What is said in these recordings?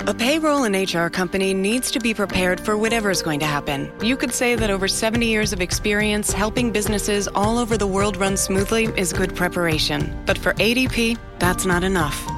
A payroll and HR company needs to be prepared for whatever is going to happen. You could say that over 70 years of experience helping businesses all over the world run smoothly is good preparation. But for ADP, that's not enough.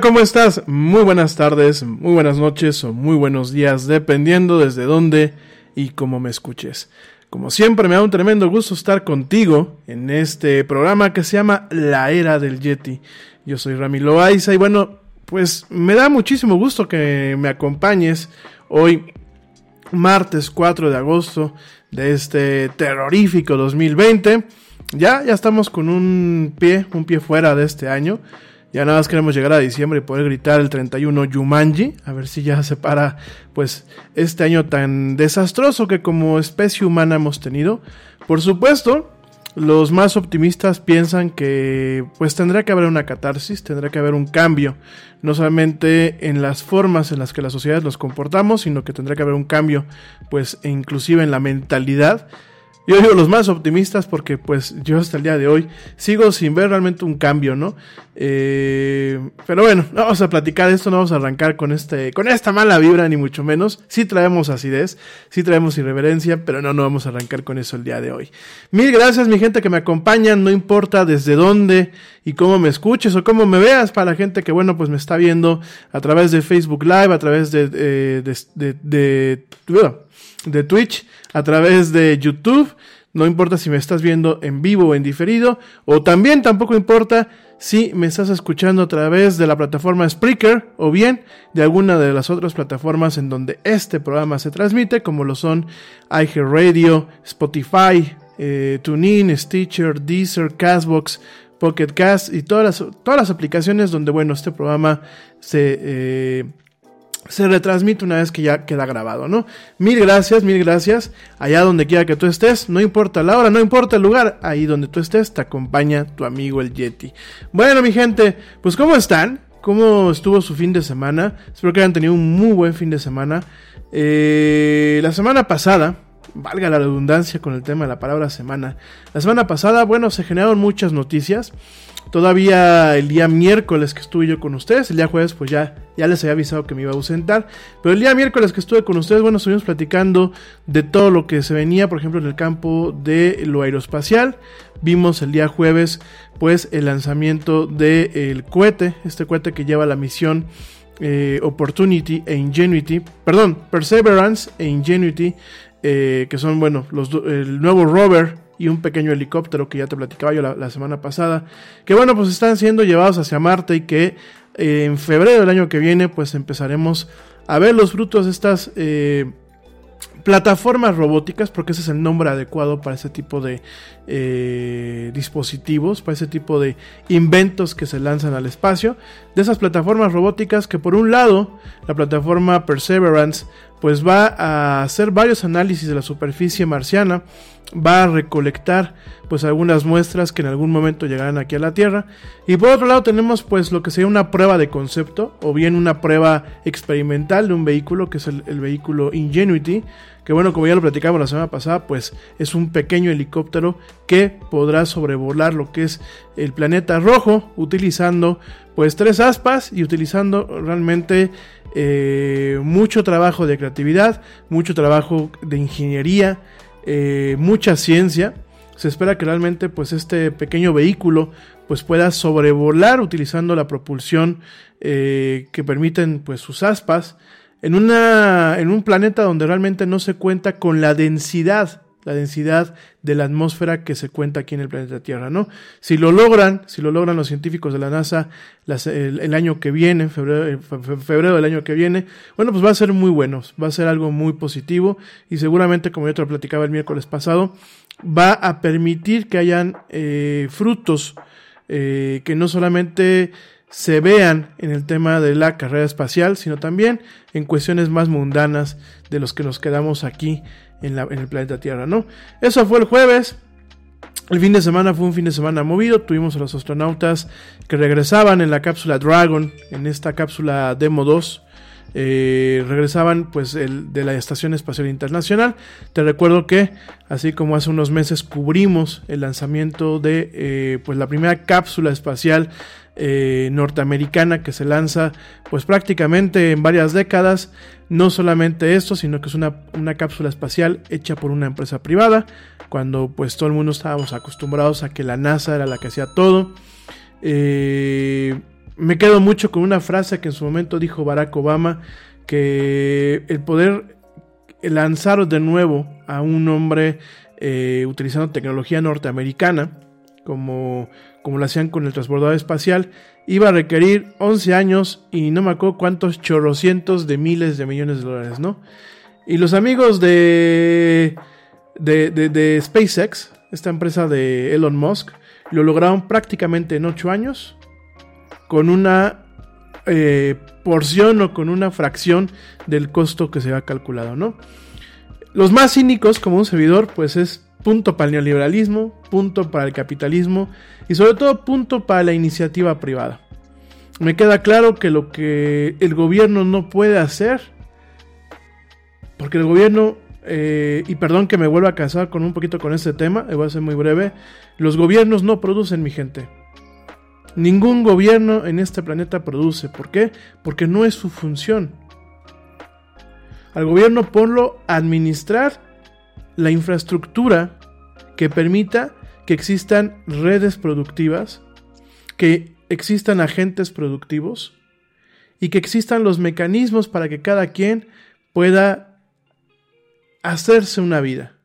¿Cómo estás? Muy buenas tardes, muy buenas noches o muy buenos días, dependiendo desde dónde y cómo me escuches. Como siempre, me da un tremendo gusto estar contigo en este programa que se llama La Era del Yeti. Yo soy Rami Loaiza y bueno, pues me da muchísimo gusto que me acompañes hoy, martes 4 de agosto de este terrorífico 2020. Ya, ya estamos con un pie, un pie fuera de este año. Ya nada más queremos llegar a diciembre y poder gritar el 31 Yumanji, a ver si ya se para pues este año tan desastroso que como especie humana hemos tenido. Por supuesto, los más optimistas piensan que pues tendrá que haber una catarsis, tendrá que haber un cambio, no solamente en las formas en las que las sociedades nos comportamos, sino que tendrá que haber un cambio pues inclusive en la mentalidad yo digo los más optimistas porque pues yo hasta el día de hoy sigo sin ver realmente un cambio, ¿no? Eh, pero bueno, no vamos a platicar de esto, no vamos a arrancar con este, con esta mala vibra ni mucho menos. Sí traemos acidez, sí traemos irreverencia, pero no, no vamos a arrancar con eso el día de hoy. Mil gracias mi gente que me acompañan, no importa desde dónde y cómo me escuches o cómo me veas, para la gente que bueno pues me está viendo a través de Facebook Live, a través de, eh, de, de, de, de Twitch a través de YouTube. No importa si me estás viendo en vivo o en diferido. O también tampoco importa si me estás escuchando a través de la plataforma Spreaker o bien de alguna de las otras plataformas en donde este programa se transmite, como lo son iHeartRadio, Spotify, eh, TuneIn, Stitcher, Deezer, Castbox, Pocket Cast y todas las, todas las aplicaciones donde, bueno, este programa se... Eh, se retransmite una vez que ya queda grabado, ¿no? Mil gracias, mil gracias. Allá donde quiera que tú estés, no importa la hora, no importa el lugar, ahí donde tú estés, te acompaña tu amigo el Yeti. Bueno, mi gente, pues ¿cómo están? ¿Cómo estuvo su fin de semana? Espero que hayan tenido un muy buen fin de semana. Eh, la semana pasada, valga la redundancia con el tema de la palabra semana, la semana pasada, bueno, se generaron muchas noticias. Todavía el día miércoles que estuve yo con ustedes, el día jueves pues ya, ya les había avisado que me iba a ausentar, pero el día miércoles que estuve con ustedes, bueno, estuvimos platicando de todo lo que se venía, por ejemplo, en el campo de lo aeroespacial. Vimos el día jueves pues el lanzamiento del cohete, este cohete que lleva la misión eh, Opportunity e Ingenuity, perdón, Perseverance e Ingenuity, eh, que son, bueno, los, el nuevo rover y un pequeño helicóptero que ya te platicaba yo la, semana pasada, que bueno, pues están siendo llevados hacia Marte y que eh, en febrero del año que viene pues empezaremos a ver los frutos de estas eh, plataformas robóticas, porque ese es el nombre adecuado para ese tipo de eh, dispositivos, para ese tipo de inventos que se lanzan al espacio, de esas plataformas robóticas que por un lado la plataforma Perseverance pues va a hacer varios análisis de la superficie marciana, va a recolectar pues algunas muestras que en algún momento llegarán aquí a la Tierra. Y por otro lado tenemos pues lo que sería una prueba de concepto o bien una prueba experimental de un vehículo que es el, vehículo Ingenuity que bueno como ya lo platicamos la semana pasada pues es un pequeño helicóptero que podrá sobrevolar lo que es el planeta rojo utilizando pues tres aspas y utilizando realmente eh, mucho trabajo de creatividad mucho trabajo de ingeniería eh, mucha ciencia. Se espera que realmente pues este pequeño vehículo pues pueda sobrevolar utilizando la propulsión eh, que permiten pues sus aspas en, una, en un planeta donde realmente no se cuenta con la densidad la densidad de la atmósfera que se cuenta aquí en el planeta Tierra, ¿no? Si lo logran, si lo logran los científicos de la NASA el, año que viene, febrero, del año que viene, bueno, pues va a ser muy bueno, va a ser algo muy positivo y seguramente, como yo te lo platicaba el miércoles pasado, va a permitir que hayan eh, frutos eh, que no solamente se vean en el tema de la carrera espacial, sino también en cuestiones más mundanas de los que nos quedamos aquí en, el planeta Tierra, ¿no? Eso fue el jueves. El fin de semana fue un fin de semana movido. Tuvimos a los astronautas que regresaban en la cápsula Dragon, en esta cápsula Demo 2. Eh, regresaban pues el, de la Estación Espacial Internacional. Te recuerdo que así como hace unos meses cubrimos el lanzamiento de eh, pues la primera cápsula espacial eh, norteamericana que se lanza pues prácticamente en varias décadas. No solamente esto, sino que es una, cápsula espacial hecha por una empresa privada, cuando pues todo el mundo estábamos acostumbrados a que la NASA era la que hacía todo. Eh, me quedo mucho con una frase que en su momento dijo Barack Obama, que el poder lanzar de nuevo a un hombre eh, utilizando tecnología norteamericana, como, como lo hacían con el transbordador espacial, iba a requerir 11 años y no me acuerdo cuántos chorrocientos de miles de millones de dólares, ¿no? Y los amigos de, de, SpaceX, esta empresa de Elon Musk, lo lograron prácticamente en 8 años con una eh, porción o con una fracción del costo que se ha calculado, ¿no? Los más cínicos, como un servidor, pues es punto para el neoliberalismo, punto para el capitalismo y sobre todo punto para la iniciativa privada. Me queda claro que lo que el gobierno no puede hacer, porque el gobierno, eh, y perdón que me vuelva a casar con un poquito con este tema, voy a ser muy breve, los gobiernos no producen, mi gente. Ningún gobierno en este planeta produce. ¿Por qué? Porque no es su función. Al gobierno ponlo a administrar la infraestructura que permita que existan redes productivas, que existan agentes productivos y que existan los mecanismos para que cada quien pueda hacerse una vida.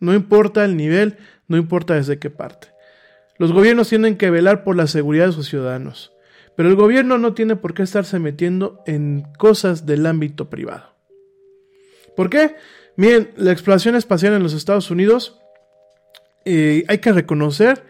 No importa el nivel, no importa desde qué parte. Los gobiernos tienen que velar por la seguridad de sus ciudadanos, pero el gobierno no tiene por qué estarse metiendo en cosas del ámbito privado. ¿Por qué? Miren, la exploración espacial en los Estados Unidos eh, hay que reconocer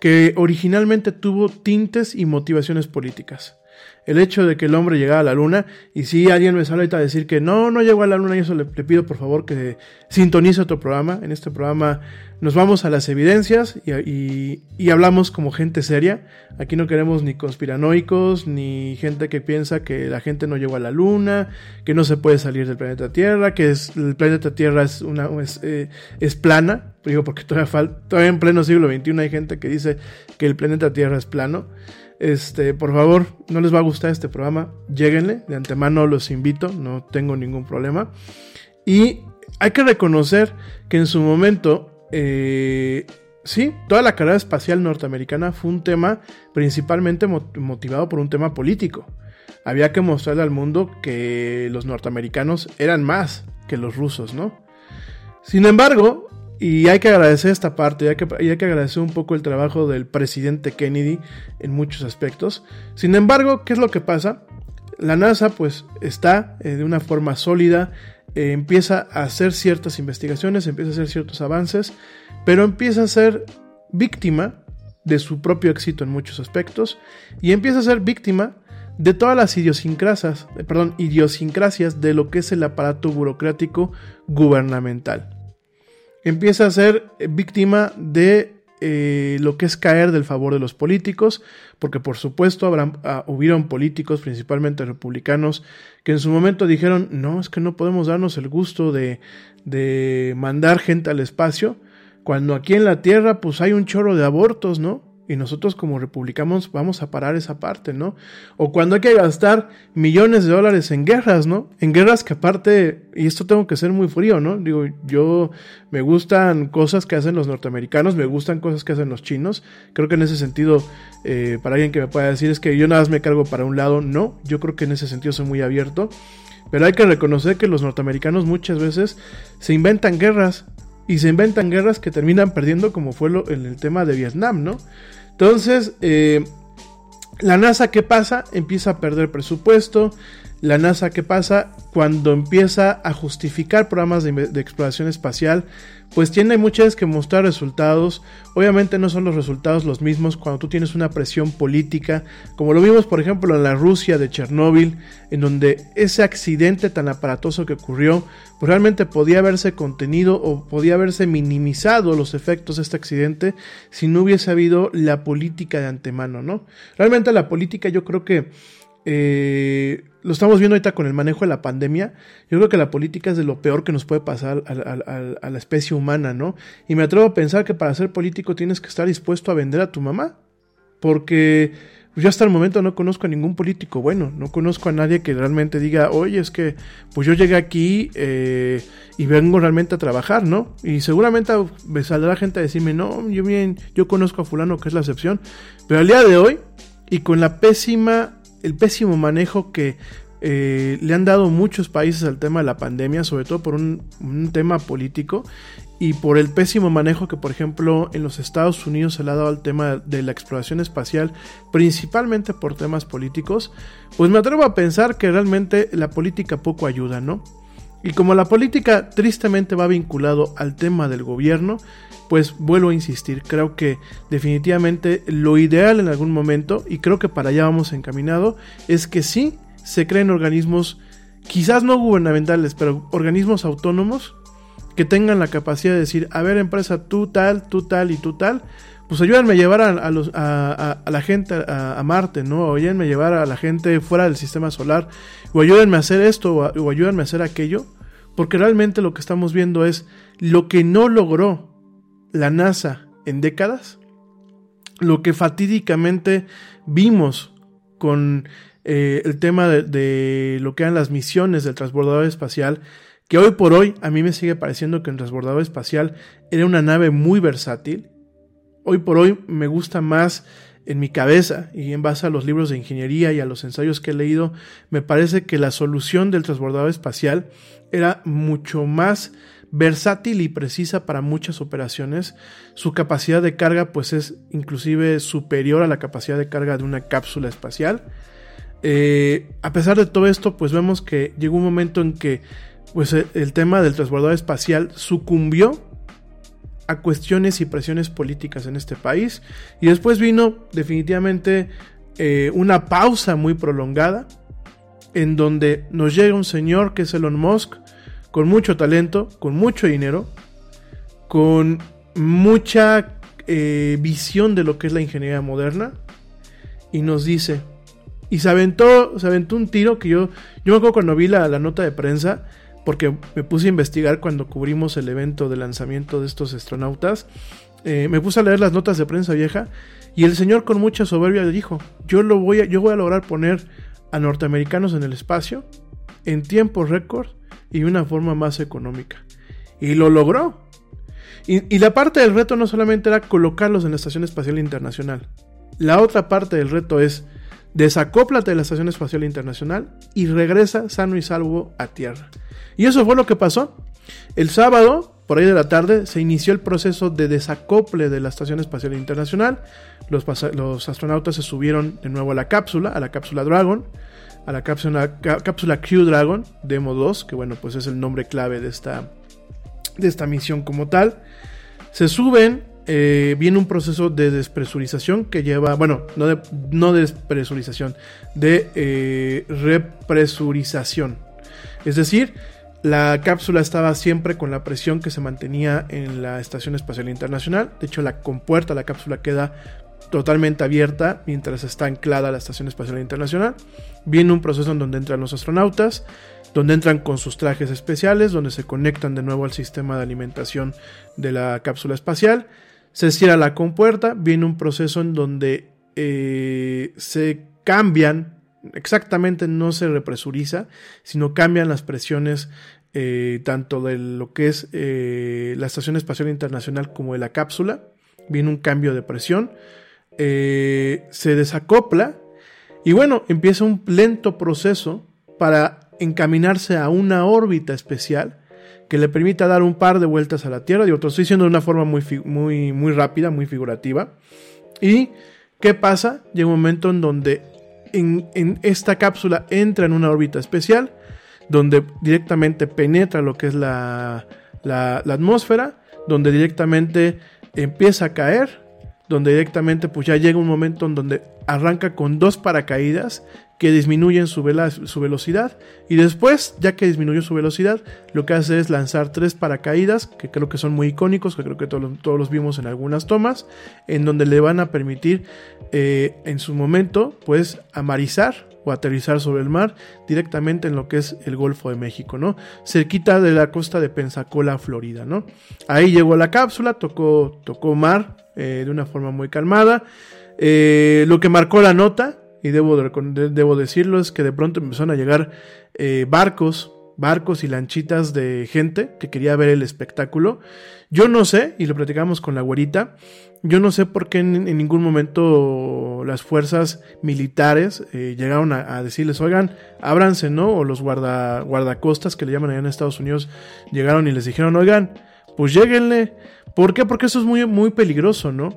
que originalmente tuvo tintes y motivaciones políticas el hecho de que el hombre llegara a la luna. Y si alguien me sale ahorita a decir que no, no llegó a la luna, y eso le, pido por favor que sintonice otro programa. En este programa nos vamos a las evidencias y, y, hablamos como gente seria. Aquí no queremos ni conspiranoicos, ni gente que piensa que la gente no llegó a la luna, que no se puede salir del planeta Tierra, que es, el planeta Tierra es, una, es, eh, es plana. Digo, porque todavía, falta, todavía en pleno siglo XXI hay gente que dice que el planeta Tierra es plano. Este, por favor, no les va a gustar este programa, lléguenle, de antemano los invito, no tengo ningún problema. Y hay que reconocer que en su momento, eh, sí, toda la carrera espacial norteamericana fue un tema principalmente motivado por un tema político. Había que mostrarle al mundo que los norteamericanos eran más que los rusos, ¿no? Sin embargo, y hay que agradecer esta parte, y hay que, agradecer un poco el trabajo del presidente Kennedy en muchos aspectos. Sin embargo, ¿qué es lo que pasa? La NASA pues está eh, de una forma sólida, eh, empieza a hacer ciertas investigaciones, empieza a hacer ciertos avances, pero empieza a ser víctima de su propio éxito en muchos aspectos y empieza a ser víctima de todas las idiosincrasias, eh, perdón, idiosincrasias de lo que es el aparato burocrático gubernamental empieza a ser víctima de eh, lo que es caer del favor de los políticos, porque por supuesto habrán, ah, hubieron políticos, principalmente republicanos, que en su momento dijeron, no, es que no podemos darnos el gusto de, de mandar gente al espacio, cuando aquí en la Tierra pues hay un chorro de abortos, ¿no? Y nosotros como republicanos vamos a parar esa parte, ¿no? O cuando hay que gastar millones de dólares en guerras, ¿no? En guerras que aparte, y esto tengo que ser muy frío, ¿no? Digo, yo me gustan cosas que hacen los norteamericanos, me gustan cosas que hacen los chinos. Creo que en ese sentido, eh, para alguien que me pueda decir es que yo nada más me cargo para un lado, no. Yo creo que en ese sentido soy muy abierto. Pero hay que reconocer que los norteamericanos muchas veces se inventan guerras y se inventan guerras que terminan perdiendo como fue lo, en el tema de Vietnam, ¿no? Entonces, eh, la NASA, ¿qué pasa? Empieza a perder presupuesto. La NASA, ¿qué pasa? Cuando empieza a justificar programas de, exploración espacial, pues tiene muchas que mostrar resultados. Obviamente no son los resultados los mismos cuando tú tienes una presión política, como lo vimos por ejemplo en la Rusia de Chernóbil, en donde ese accidente tan aparatoso que ocurrió, pues realmente podía haberse contenido o podía haberse minimizado los efectos de este accidente si no hubiese habido la política de antemano, ¿no? Realmente la política yo creo que eh, lo estamos viendo ahorita con el manejo de la pandemia. Yo creo que la política es de lo peor que nos puede pasar a, la especie humana, ¿no? Y me atrevo a pensar que para ser político tienes que estar dispuesto a vender a tu mamá. Porque yo hasta el momento no conozco a ningún político bueno, no conozco a nadie que realmente diga, oye, es que pues yo llegué aquí eh, y vengo realmente a trabajar, ¿no? Y seguramente me saldrá gente a decirme, no, yo bien, yo conozco a fulano que es la excepción, pero al día de hoy y con la pésima, el pésimo manejo que eh, le han dado muchos países al tema de la pandemia, sobre todo por un, tema político y por el pésimo manejo que, por ejemplo, en los Estados Unidos se le ha dado al tema de la exploración espacial, principalmente por temas políticos, pues me atrevo a pensar que realmente la política poco ayuda, ¿no? Y como la política tristemente va vinculado al tema del gobierno, pues vuelvo a insistir, creo que definitivamente lo ideal en algún momento, y creo que para allá vamos encaminado, es que sí se creen organismos, quizás no gubernamentales, pero organismos autónomos que tengan la capacidad de decir, a ver empresa, tú tal, tú tal y tú tal, pues ayúdenme a llevar a, la gente a, Marte, ¿no? O ayúdenme a llevar a la gente fuera del sistema solar, o ayúdenme a hacer esto, o, o ayúdenme a hacer aquello, porque realmente lo que estamos viendo es lo que no logró la NASA en décadas, lo que fatídicamente vimos con eh, el tema de, de, lo que eran las misiones del transbordador espacial, que hoy por hoy a mí me sigue pareciendo que el transbordador espacial era una nave muy versátil. Hoy por hoy me gusta más en mi cabeza y en base a los libros de ingeniería y a los ensayos que he leído, me parece que la solución del transbordador espacial era mucho más versátil y precisa para muchas operaciones. Su capacidad de carga pues es inclusive superior a la capacidad de carga de una cápsula espacial. Eh, a pesar de todo esto pues vemos que llegó un momento en que pues el tema del transbordador espacial sucumbió a cuestiones y presiones políticas en este país. Y después vino definitivamente eh, una pausa muy prolongada en donde nos llega un señor que es Elon Musk, con mucho talento, con mucho dinero, con mucha eh, visión de lo que es la ingeniería moderna, y nos dice, y se aventó, se aventó un tiro que yo, yo me acuerdo cuando vi la, la nota de prensa, porque me puse a investigar cuando cubrimos el evento de lanzamiento de estos astronautas. Eh, me puse a leer las notas de prensa vieja y el señor con mucha soberbia dijo, yo, lo voy a, yo voy a lograr poner a norteamericanos en el espacio en tiempo récord y una forma más económica. Y lo logró. Y, la parte del reto no solamente era colocarlos en la Estación Espacial Internacional. La otra parte del reto es desacóplate de la Estación Espacial Internacional y regresa sano y salvo a Tierra. Y eso fue lo que pasó. El sábado, por ahí de la tarde, se inició el proceso de desacople de la Estación Espacial Internacional. Los astronautas se subieron de nuevo a la cápsula, a la cápsula Dragon, a la cápsula, cápsula Crew Dragon, Demo 2, que bueno, pues es el nombre clave de esta, de esta misión como tal. Se suben, eh, viene un proceso de despresurización que lleva, bueno, no de no despresurización, de eh, represurización. Es decir, la cápsula estaba siempre con la presión que se mantenía en la Estación Espacial Internacional. De hecho, la compuerta, la cápsula queda totalmente abierta mientras está anclada la Estación Espacial Internacional. Viene un proceso en donde entran los astronautas, donde entran con sus trajes especiales, donde se conectan de nuevo al sistema de alimentación de la cápsula espacial. Se cierra la compuerta, viene un proceso en donde eh, se cambian exactamente no se represuriza, sino cambian las presiones eh, tanto de lo que es eh, la Estación Espacial Internacional como de la cápsula. Viene un cambio de presión, eh, se desacopla y bueno, empieza un lento proceso para encaminarse a una órbita especial que le permita dar un par de vueltas a la Tierra. Digo, lo estoy diciendo de una forma muy, muy, muy rápida, muy figurativa. ¿Y qué pasa? Llega un momento en donde en, esta cápsula entra en una órbita especial donde directamente penetra lo que es la, la, atmósfera, donde directamente empieza a caer, donde directamente pues ya llega un momento en donde arranca con dos paracaídas que disminuyen su, velocidad y después, ya que disminuyó su velocidad, lo que hace es lanzar tres paracaídas, que creo que son muy icónicos, que creo que todos, todos los vimos en algunas tomas, en donde le van a permitir eh, en su momento, pues, amarizar o aterrizar sobre el mar directamente en lo que es el Golfo de México, ¿no? Cerquita de la costa de Pensacola, Florida, ¿no? Ahí llegó la cápsula, tocó, tocó mar eh, de una forma muy calmada. Eh, lo que marcó la nota y debo, decirlo, es que de pronto empezaron a llegar eh, barcos barcos y lanchitas de gente que quería ver el espectáculo. Yo no sé, y lo platicamos con la güerita, yo no sé por qué en, ningún momento las fuerzas militares eh, llegaron a, a, decirles, oigan, ábranse, ¿no? O los guarda, guardacostas que le llaman allá en Estados Unidos llegaron y les dijeron, oigan, pues lléguenle. ¿Por qué? Porque eso es muy, muy peligroso, ¿no?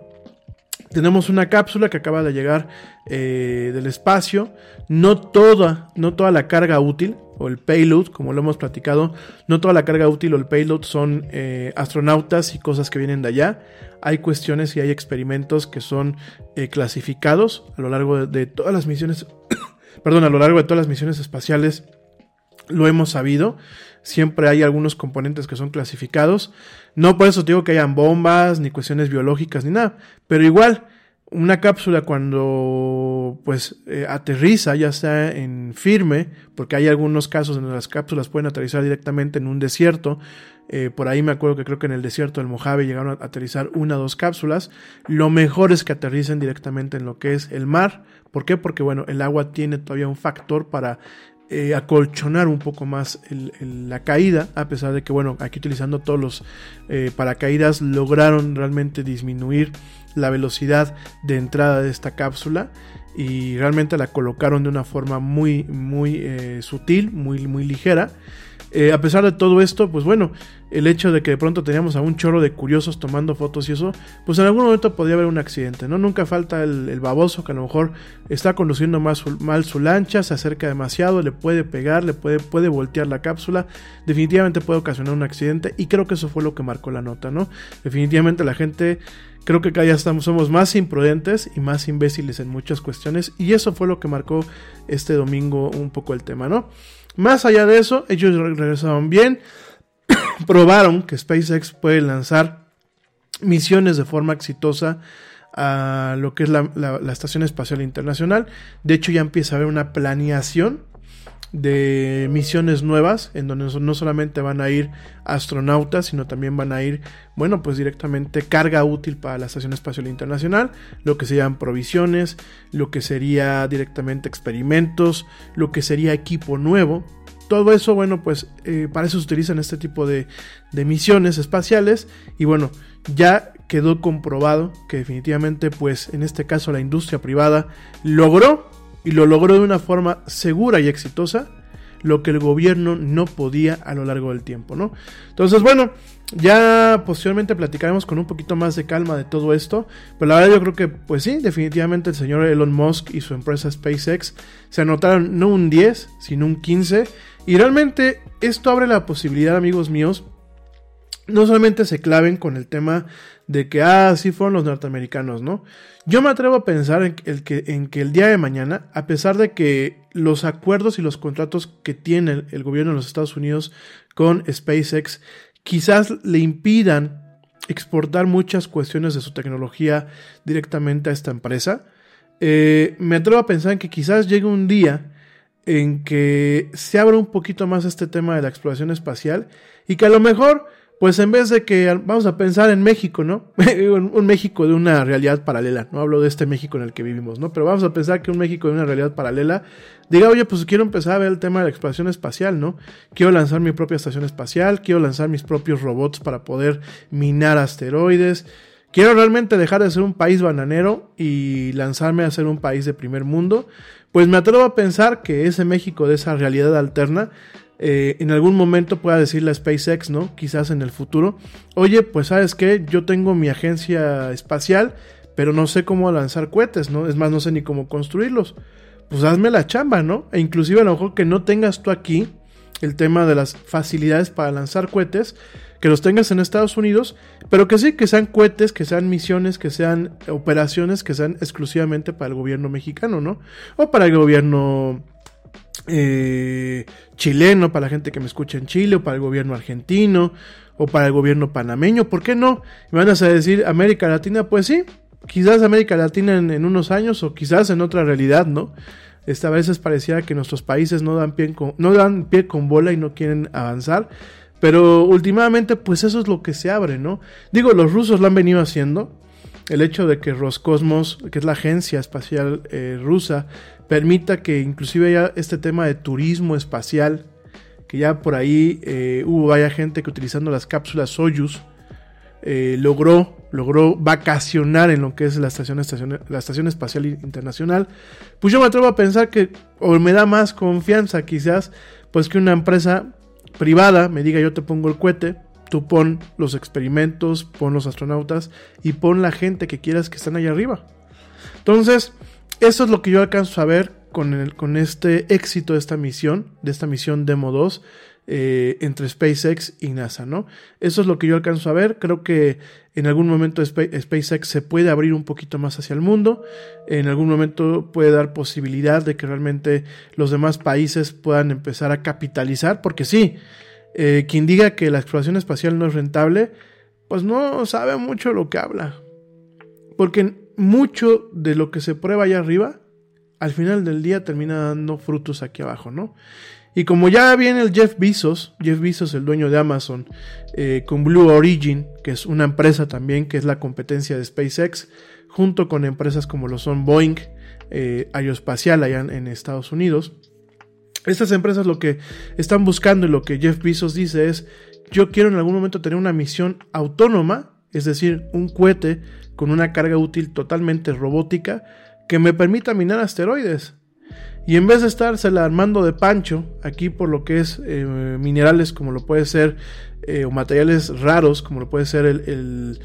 Tenemos una cápsula que acaba de llegar eh, del espacio. No toda, no toda la carga útil o el payload, como lo hemos platicado, no toda la carga útil o el payload son eh, astronautas y cosas que vienen de allá. Hay cuestiones y hay experimentos que son eh, clasificados a lo largo de, de todas las misiones, perdón, a lo largo de todas las misiones espaciales. Lo hemos sabido. Siempre hay algunos componentes que son clasificados. No por eso digo que hayan bombas, ni cuestiones biológicas, ni nada. Pero igual, una cápsula cuando pues eh, aterriza ya sea en firme, porque hay algunos casos en donde las cápsulas pueden aterrizar directamente en un desierto. Eh, por ahí me acuerdo que creo que en el desierto del Mojave llegaron a aterrizar una o dos cápsulas. Lo mejor es que aterricen directamente en lo que es el mar. ¿Por qué? Porque bueno, el agua tiene todavía un factor para eh, acolchonar un poco más la caída, a pesar de que, bueno, aquí utilizando todos los eh, paracaídas lograron realmente disminuir la velocidad de entrada de esta cápsula y realmente la colocaron de una forma muy, muy eh, sutil, muy, muy ligera. Eh, a pesar de todo esto, pues bueno, el hecho de que de pronto teníamos a un chorro de curiosos tomando fotos y eso, pues en algún momento podría haber un accidente, ¿no? Nunca falta el, baboso que a lo mejor está conduciendo más mal su lancha, se acerca demasiado, le puede pegar, le puede, puede voltear la cápsula, definitivamente puede ocasionar un accidente y creo que eso fue lo que marcó la nota, ¿no? Definitivamente la gente creo que cada día estamos, somos más imprudentes y más imbéciles en muchas cuestiones y eso fue lo que marcó este domingo un poco el tema, ¿no? Más allá de eso, ellos regresaron bien, probaron que SpaceX puede lanzar misiones de forma exitosa a lo que es la, la, Estación Espacial Internacional. De hecho, ya empieza a haber una planeación de misiones nuevas en donde no solamente van a ir astronautas sino también van a ir bueno pues directamente carga útil para la estación espacial internacional lo que serían provisiones lo que sería directamente experimentos lo que sería equipo nuevo. Todo eso bueno pues eh, para eso se utilizan este tipo de, de misiones espaciales y bueno ya quedó comprobado que definitivamente pues en este caso la industria privada logró y lo logró de una forma segura y exitosa, lo que el gobierno no podía a lo largo del tiempo, ¿no? Entonces, bueno, ya posteriormente platicaremos con un poquito más de calma de todo esto, pero la verdad yo creo que, pues sí, definitivamente el señor Elon Musk y su empresa SpaceX se anotaron no un 10, sino un 15, y realmente esto abre la posibilidad, amigos míos, no solamente se claven con el tema de que, ah, sí fueron los norteamericanos, ¿no? Yo me atrevo a pensar en, que, el día de mañana, a pesar de que los acuerdos y los contratos que tiene el, el gobierno de los Estados Unidos con SpaceX quizás le impidan exportar muchas cuestiones de su tecnología directamente a esta empresa, eh, me atrevo a pensar en que quizás llegue un día en que se abra un poquito más este tema de la exploración espacial y que a lo mejor pues en vez de que vamos a pensar en México, ¿no? un México de una realidad paralela, no hablo de este México en el que vivimos, ¿no? Pero vamos a pensar que un México de una realidad paralela diga, oye, pues quiero empezar a ver el tema de la exploración espacial, ¿no? Quiero lanzar mi propia estación espacial, quiero lanzar mis propios robots para poder minar asteroides, quiero realmente dejar de ser un país bananero y lanzarme a ser un país de primer mundo, pues me atrevo a pensar que ese México de esa realidad alterna eh, en algún momento pueda decirle a SpaceX, ¿no? Quizás en el futuro, oye, pues sabes que yo tengo mi agencia espacial, pero no sé cómo lanzar cohetes, ¿no? Es más, no sé ni cómo construirlos. Pues hazme la chamba, ¿no? E inclusive a lo mejor que no tengas tú aquí el tema de las facilidades para lanzar cohetes, que los tengas en Estados Unidos, pero que sí, que sean cohetes, que sean misiones, que sean operaciones, que sean exclusivamente para el gobierno mexicano, ¿no? O para el gobierno eh, chileno, para la gente que me escucha en Chile, o para el gobierno argentino, o para el gobierno panameño, ¿por qué no? Me van a decir América Latina, pues sí, quizás América Latina en, unos años, o quizás en otra realidad, ¿no? Esta veces pareciera que nuestros países no dan pie no dan pie con bola y no quieren avanzar. Pero últimamente, pues eso es lo que se abre, ¿no? Digo, los rusos lo han venido haciendo. El hecho de que Roscosmos, que es la agencia espacial eh, rusa, permita que inclusive haya este tema de turismo espacial que ya por ahí eh, hubo vaya gente que utilizando las cápsulas Soyuz eh, logró, logró vacacionar en lo que es la estación, estación, la estación Espacial Internacional, pues yo me atrevo a pensar que, o me da más confianza quizás, pues que una empresa privada me diga yo te pongo el cohete, tú pon los experimentos, pon los astronautas y pon la gente que quieras que están ahí arriba. Entonces, eso es lo que yo alcanzo a ver con, con este éxito de esta misión, de esta misión Demo 2, eh, entre SpaceX y NASA, ¿no? Eso es lo que yo alcanzo a ver. Creo que en algún momento SpaceX se puede abrir un poquito más hacia el mundo. En algún momento puede dar posibilidad de que realmente los demás países puedan empezar a capitalizar, porque sí, eh, quien diga que la exploración espacial no es rentable, pues no sabe mucho lo que habla. Porque mucho de lo que se prueba allá arriba, al final del día termina dando frutos aquí abajo, ¿no? Y como ya viene el Jeff Bezos, Jeff Bezos, el dueño de Amazon, eh, con Blue Origin, que es una empresa también que es la competencia de SpaceX, junto con empresas como lo son Boeing, eh, Aeroespacial allá en, Estados Unidos. Estas empresas lo que están buscando y lo que Jeff Bezos dice es, yo quiero en algún momento tener una misión autónoma, es decir, un cohete con una carga útil totalmente robótica que me permita minar asteroides. Y en vez de estarse armando de pancho, aquí por lo que es eh, minerales como lo puede ser, eh, o materiales raros como lo puede ser el,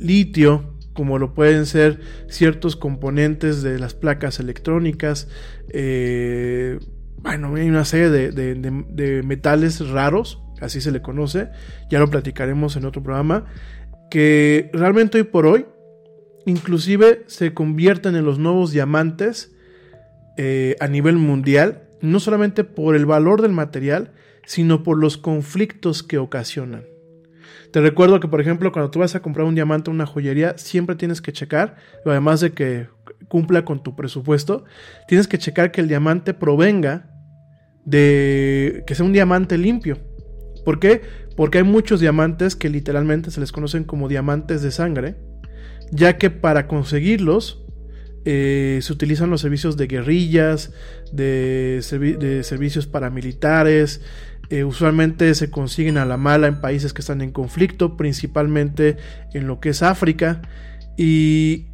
litio, como lo pueden ser ciertos componentes de las placas electrónicas, eh, bueno, hay una serie de, metales raros, así se le conoce, ya lo platicaremos en otro programa, que realmente hoy por hoy, inclusive se convierten en los nuevos diamantes, eh, a nivel mundial, no solamente por el valor del material, sino por los conflictos que ocasionan. Te recuerdo que, por ejemplo, cuando tú vas a comprar un diamante en una joyería, siempre tienes que checar, además de que cumpla con tu presupuesto, tienes que checar que el diamante provenga de que sea un diamante limpio. ¿Por qué? Porque hay muchos diamantes que literalmente se les conocen como diamantes de sangre, ya que para conseguirlos eh, se utilizan los servicios de guerrillas, de, servicios paramilitares, eh, usualmente se consiguen a la mala en países que están en conflicto, principalmente en lo que es África. Y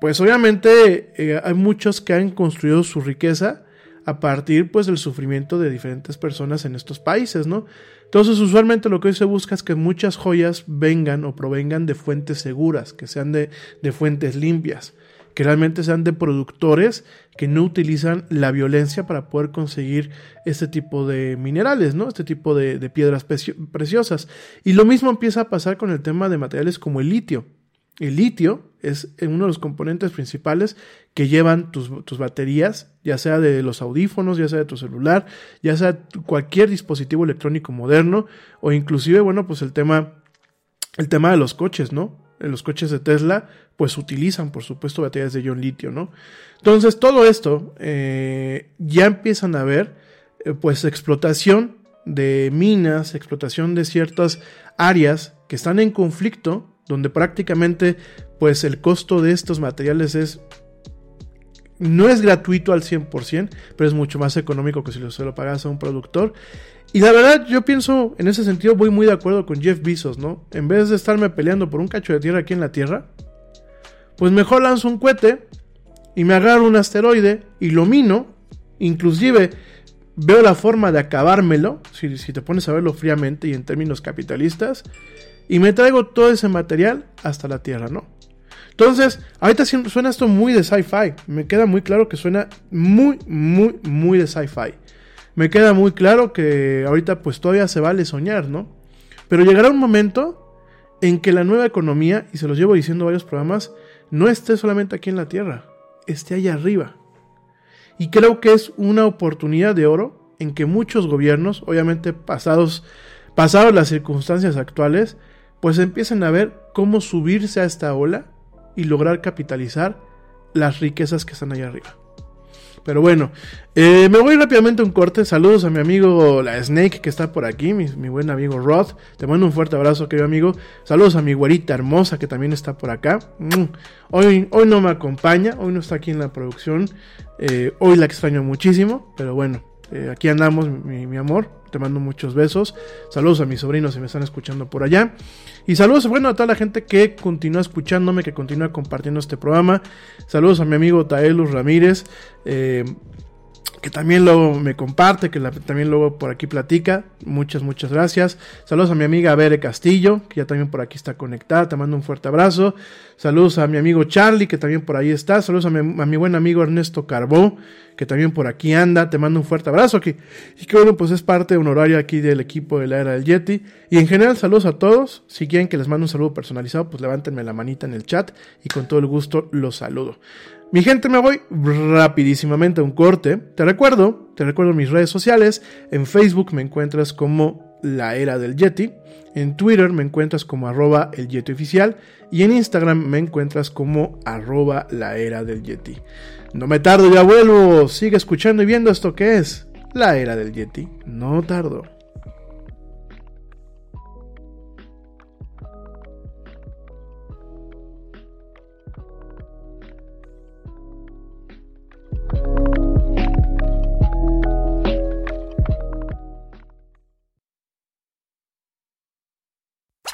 pues obviamente eh, hay muchos que han construido su riqueza a partir pues del sufrimiento de diferentes personas en estos países, ¿no? Entonces usualmente lo que hoy se busca es que muchas joyas vengan o provengan de fuentes seguras, que sean de fuentes limpias que realmente sean de productores que no utilizan la violencia para poder conseguir este tipo de minerales, ¿no? Este tipo de, piedras preciosas. Y lo mismo empieza a pasar con el tema de materiales como el litio. El litio es uno de los componentes principales que llevan tus, tus, baterías, ya sea de los audífonos, ya sea de tu celular, ya sea cualquier dispositivo electrónico moderno, o inclusive, bueno, pues el tema, el tema de los coches, ¿no? los coches de Tesla, pues utilizan, por supuesto, baterías de ion litio, ¿no? Entonces, todo esto eh, ya empiezan a ver, eh, pues, explotación de minas, explotación de ciertas áreas que están en conflicto, donde prácticamente, pues, el costo de estos materiales es no es gratuito al 100%, pero es mucho más económico que si se lo pagas a un productor. Y la verdad, yo pienso, en ese sentido, voy muy de acuerdo con Jeff Bezos, ¿no? En vez de estarme peleando por un cacho de tierra aquí en la Tierra, pues mejor lanzo un cohete y me agarro un asteroide y lo mino, inclusive veo la forma de acabármelo, si, si te pones a verlo fríamente y en términos capitalistas, y me traigo todo ese material hasta la Tierra, ¿no? Entonces, ahorita suena esto muy de sci-fi. Me queda muy claro que suena muy, muy, muy de sci-fi me queda muy claro que ahorita pues todavía se vale soñar, ¿no? Pero llegará un momento en que la nueva economía, y se los llevo diciendo varios programas, no esté solamente aquí en la Tierra, esté allá arriba. Y creo que es una oportunidad de oro en que muchos gobiernos, obviamente pasados, pasados las circunstancias actuales, pues empiecen a ver cómo subirse a esta ola y lograr capitalizar las riquezas que están allá arriba. Pero bueno, eh, me voy rápidamente a un corte. Saludos a mi amigo la Snake que está por aquí, mi, buen amigo Rod. Te mando un fuerte abrazo, querido amigo. Saludos a mi güerita hermosa que también está por acá. Mm. Hoy, hoy no me acompaña, hoy no está aquí en la producción. Eh, hoy la extraño muchísimo, pero bueno, Eh, aquí andamos, mi, mi, amor. Te mando muchos besos. Saludos a mis sobrinos si me están escuchando por allá. Y saludos, bueno, a toda la gente que continúa escuchándome, que continúa compartiendo este programa. Saludos a mi amigo Taelus Ramírez. Eh, que también luego me comparte, que también luego por aquí platica. Muchas, muchas gracias. Saludos a mi amiga Bere Castillo, que ya también por aquí está conectada. Te mando un fuerte abrazo. Saludos a mi amigo Charlie, que también por ahí está. Saludos a mi, buen amigo Ernesto Carbó, que también por aquí anda. Te mando un fuerte abrazo. Que, y que bueno, pues es parte honoraria aquí del equipo de la era del Yeti. Y en general, saludos a todos. Si quieren que les mande un saludo personalizado, pues levántenme la manita en el chat y con todo el gusto los saludo. Mi gente, me voy rapidísimamente a un corte. Te recuerdo, te recuerdo mis redes sociales. En Facebook me encuentras como La Era del Yeti. En Twitter me encuentras como arroba el Yeti oficial. Y en Instagram me encuentras como arroba la era del Yeti. No me tardo, ya vuelvo. Sigue escuchando y viendo esto que es La Era del Yeti. No tardo.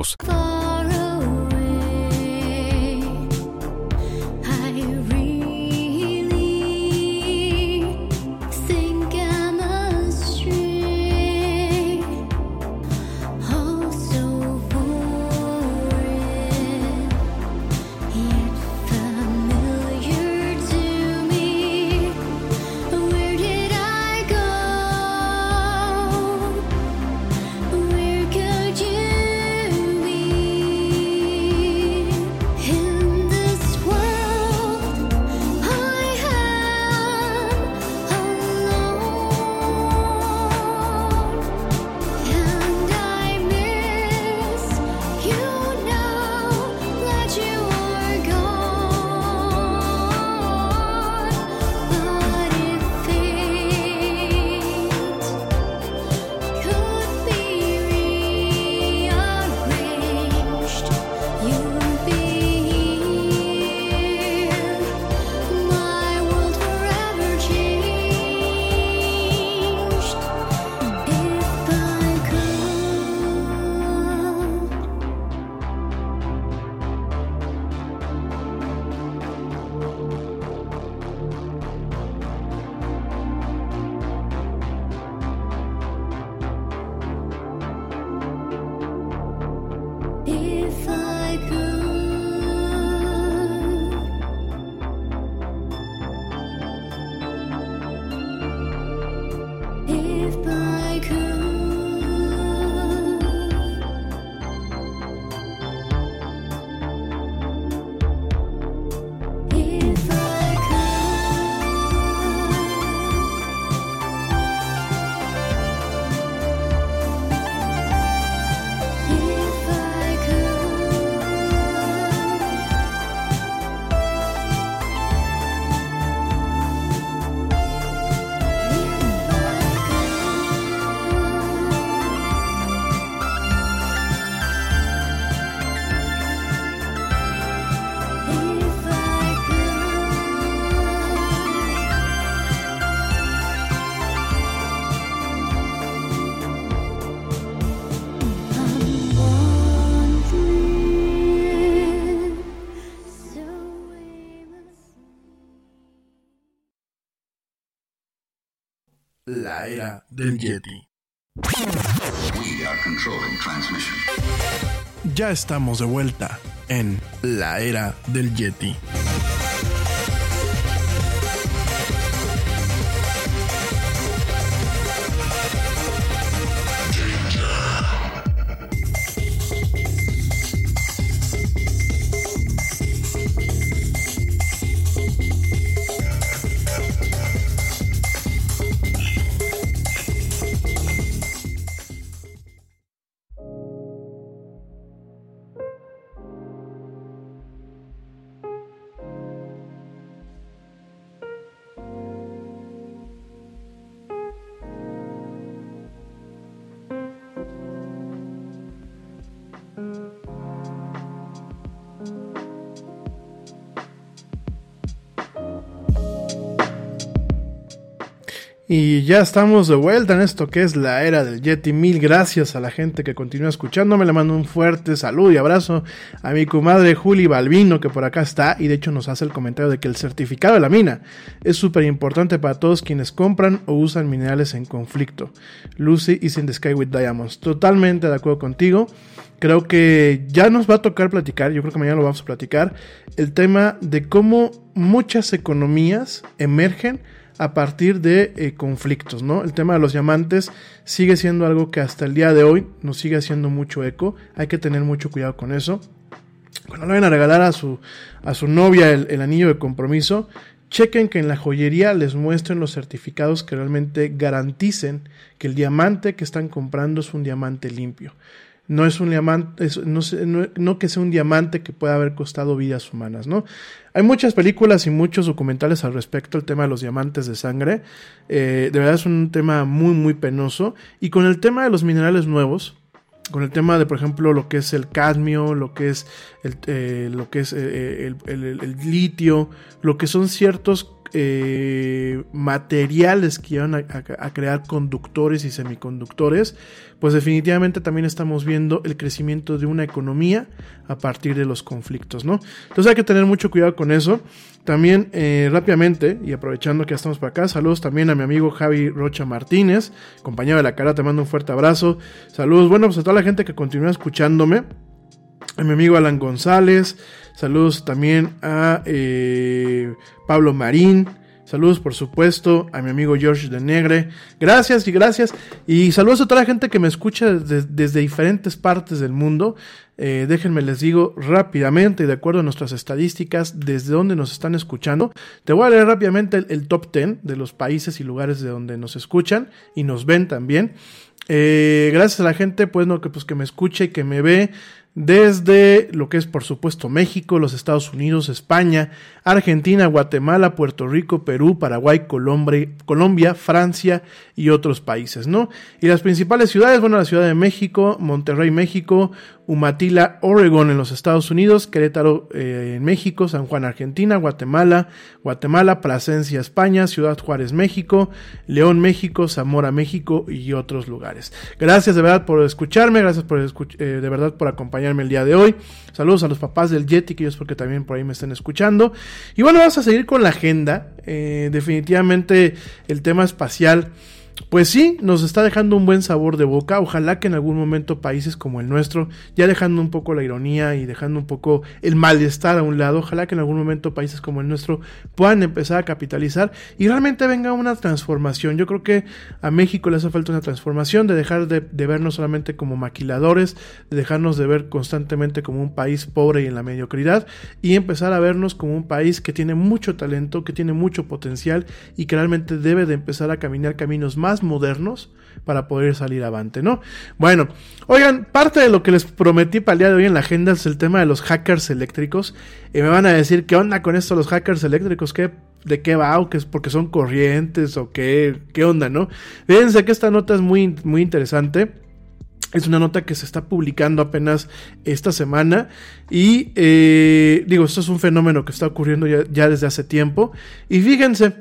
Беларусь. Del Yeti. We are controlling transmission. Ya estamos de vuelta en la era del Yeti. Y ya estamos de vuelta en esto que es la era del Yeti. Mil gracias a la gente que continúa escuchándome. Le mando un fuerte saludo y abrazo a mi comadre Juli Balbino, que por acá está y de hecho nos hace el comentario de que el certificado de la mina es súper importante para todos quienes compran o usan minerales en conflicto. Lucy is in the sky with diamonds. Totalmente de acuerdo contigo. Creo que ya nos va a tocar platicar, yo creo que mañana lo vamos a platicar, el tema de cómo muchas economías emergen a partir de eh, conflictos, ¿no? El tema de los diamantes sigue siendo algo que hasta el día de hoy nos sigue haciendo mucho eco. Hay que tener mucho cuidado con eso. Cuando le vayan a regalar a su, a su novia el anillo de compromiso, chequen que en la joyería les muestren los certificados que realmente garanticen que el diamante que están comprando es un diamante limpio. No es un diamante, no, que sea un diamante que pueda haber costado vidas humanas, ¿no? Hay muchas películas y muchos documentales al respecto al tema de los diamantes de sangre. Eh, de verdad es un tema muy, muy penoso. Y con el tema de los minerales nuevos, con el tema de, por ejemplo, lo que es el cadmio, lo que es el, eh, lo que es eh, el, el- el- el litio, lo que son ciertos eh, materiales que llevan a, crear conductores y semiconductores, pues definitivamente también estamos viendo el crecimiento de una economía a partir de los conflictos, ¿no? Entonces hay que tener mucho cuidado con eso. También eh, rápidamente, y aprovechando que ya estamos por acá, saludos también a mi amigo Javi Rocha Martínez, compañero de la cara, te mando un fuerte abrazo. Saludos, bueno, pues a toda la gente que continúa escuchándome. A mi amigo Alan González, saludos también a eh, Pablo Marín, saludos por supuesto a mi amigo George de Negre, gracias y gracias, y saludos a toda la gente que me escucha desde, diferentes partes del mundo, Eh, déjenme les digo rápidamente, de acuerdo a nuestras estadísticas, desde donde nos están escuchando, te voy a leer rápidamente el, el top 10 de los países y lugares de donde nos escuchan y nos ven también. Eh, gracias a la gente pues, no, que, pues, que me escucha y que me ve desde lo que es por supuesto México, los Estados Unidos, España, Argentina, Guatemala, Puerto Rico, Perú, Paraguay, Colombia, Francia y otros países, ¿no? Y las principales ciudades, bueno, la Ciudad de México, Monterrey, México, Umatila, Oregon en los Estados Unidos, Querétaro eh, en México, San Juan, Argentina, Guatemala, Guatemala, Plasencia, España, Ciudad Juárez, México, León, México, Zamora, México y otros lugares. Gracias de verdad por escucharme, gracias por escuch- eh, de verdad por acompañarme el día de hoy. Saludos a los papás del Yeti, que ellos porque también por ahí me están escuchando. Y bueno, vamos a seguir con la agenda. Eh, definitivamente el tema espacial. Pues sí, nos está dejando un buen sabor de boca. Ojalá que en algún momento países como el nuestro, ya dejando un poco la ironía y dejando un poco el malestar a un lado, ojalá que en algún momento países como el nuestro puedan empezar a capitalizar y realmente venga una transformación. Yo creo que a México le hace falta una transformación de dejar de, de vernos solamente como maquiladores, de dejarnos de ver constantemente como un país pobre y en la mediocridad y empezar a vernos como un país que tiene mucho talento, que tiene mucho potencial y que realmente debe de empezar a caminar caminos más modernos para poder salir avante, ¿no? Bueno, oigan, parte de lo que les prometí para el día de hoy en la agenda es el tema de los hackers eléctricos. Y me van a decir, ¿qué onda con esto los hackers eléctricos? ¿Qué, ¿De qué va? ¿O qué es porque son corrientes? ¿O qué, qué onda, no? Fíjense que esta nota es muy, muy interesante. Es una nota que se está publicando apenas esta semana y eh, digo, esto es un fenómeno que está ocurriendo ya, ya desde hace tiempo. Y fíjense,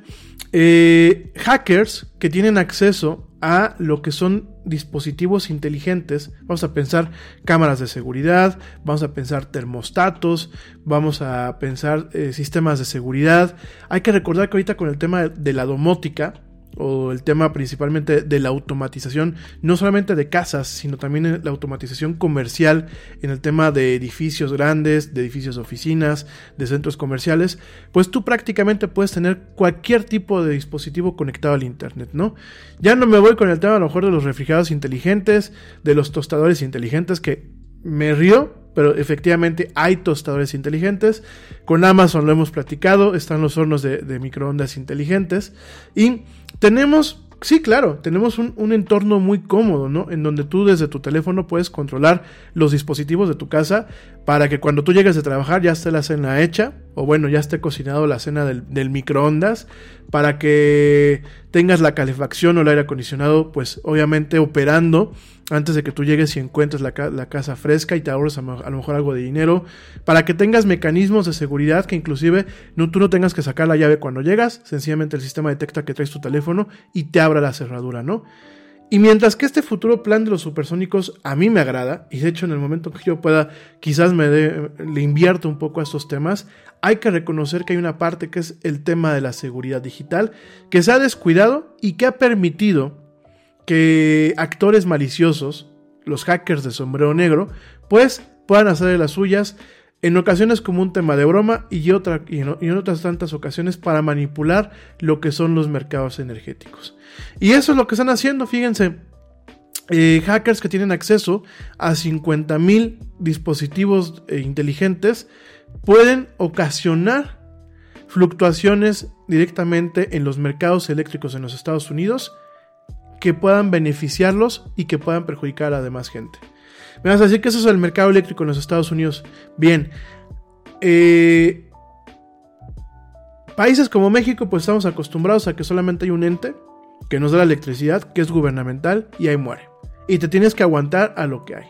eh, hackers que tienen acceso a lo que son dispositivos inteligentes, vamos a pensar cámaras de seguridad, vamos a pensar termostatos, vamos a pensar eh, sistemas de seguridad. Hay que recordar que ahorita con el tema de, de la domótica, o el tema principalmente de la automatización, no solamente de casas, sino también la automatización comercial en el tema de edificios grandes, de edificios oficinas, de centros comerciales, pues tú prácticamente puedes tener cualquier tipo de dispositivo conectado al Internet, ¿no? Ya no me voy con el tema a lo mejor de los refrigerados inteligentes, de los tostadores inteligentes, que me río, pero efectivamente hay tostadores inteligentes. Con Amazon lo hemos platicado, están los hornos de, microondas inteligentes. Y tenemos, sí, claro, tenemos un, un, entorno muy cómodo, ¿no? En donde tú desde tu teléfono puedes controlar los dispositivos de tu casa para que cuando tú llegues de trabajar ya esté la cena hecha, o bueno, ya esté cocinado la cena del, del microondas, para que tengas la calefacción o el aire acondicionado, pues obviamente operando antes de que tú llegues y encuentres la, la casa fresca y te ahorres a, a, lo mejor algo de dinero, para que tengas mecanismos de seguridad que inclusive no, tú no tengas que sacar la llave cuando llegas, sencillamente el sistema detecta que traes tu teléfono y te abra la cerradura, ¿no? Y mientras que este futuro plan de los supersónicos a mí me agrada, y de hecho en el momento que yo pueda, quizás me le invierto un poco a estos temas, hay que reconocer que hay una parte que es el tema de la seguridad digital, que se ha descuidado y que ha permitido que actores maliciosos, los hackers de sombrero negro, pues puedan hacer de las suyas en ocasiones como un tema de broma y, en otras tantas ocasiones para manipular lo que son los mercados energéticos. Y eso es lo que están haciendo, fíjense. Eh, hackers que tienen acceso a 50.000 dispositivos eh, inteligentes pueden ocasionar fluctuaciones directamente en los mercados eléctricos en los Estados Unidos que puedan beneficiarlos y que puedan perjudicar a la demás gente. Me vas a decir que eso es el mercado eléctrico en los Estados Unidos. Bien, eh, países como México pues estamos acostumbrados a que solamente hay un ente que nos da la electricidad, que es gubernamental y ahí muere. Y te tienes que aguantar a lo que hay.